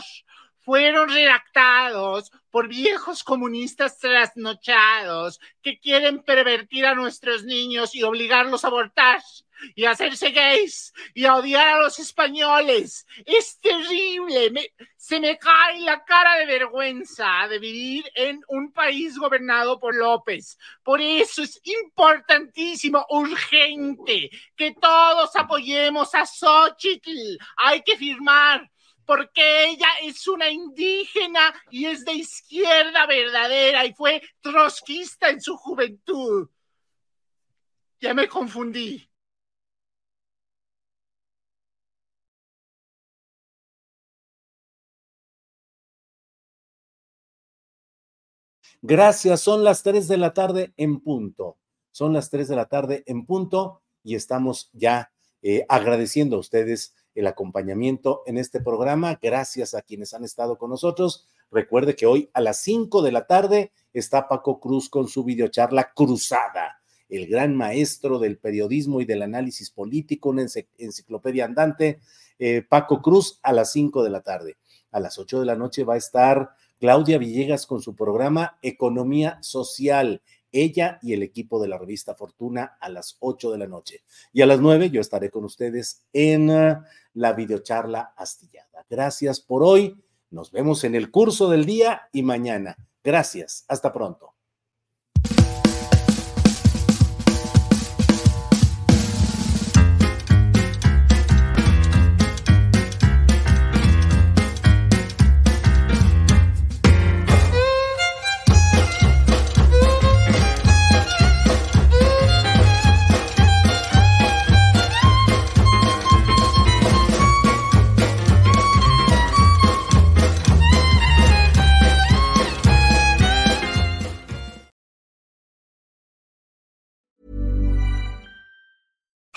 fueron redactados por viejos comunistas trasnochados que quieren pervertir a nuestros niños y obligarlos a abortar y hacerse gays y odiar a los españoles. Es terrible. se me cae la cara de vergüenza de vivir en un país gobernado por López. Por eso es importantísimo, urgente, que todos apoyemos a Xochitl. Hay que firmar porque ella es una indígena y es de izquierda verdadera y fue trotskista en su juventud. Ya me confundí. Gracias, son las 3 de la tarde en punto. Son las 3 de la tarde en punto y estamos ya eh, agradeciendo a ustedes el acompañamiento en este programa. Gracias a quienes han estado con nosotros. Recuerde que hoy a las 5 de la tarde está Paco Cruz con su videocharla Cruzada, el gran maestro del periodismo y del análisis político, una enciclopedia andante. Eh, Paco Cruz a las 5 de la tarde. A las 8 de la noche va a estar Claudia Villegas con su programa Economía Social ella y el equipo de la revista Fortuna a las 8 de la noche. Y a las 9 yo estaré con ustedes en uh, la videocharla astillada. Gracias por hoy. Nos vemos en el curso del día y mañana. Gracias. Hasta pronto.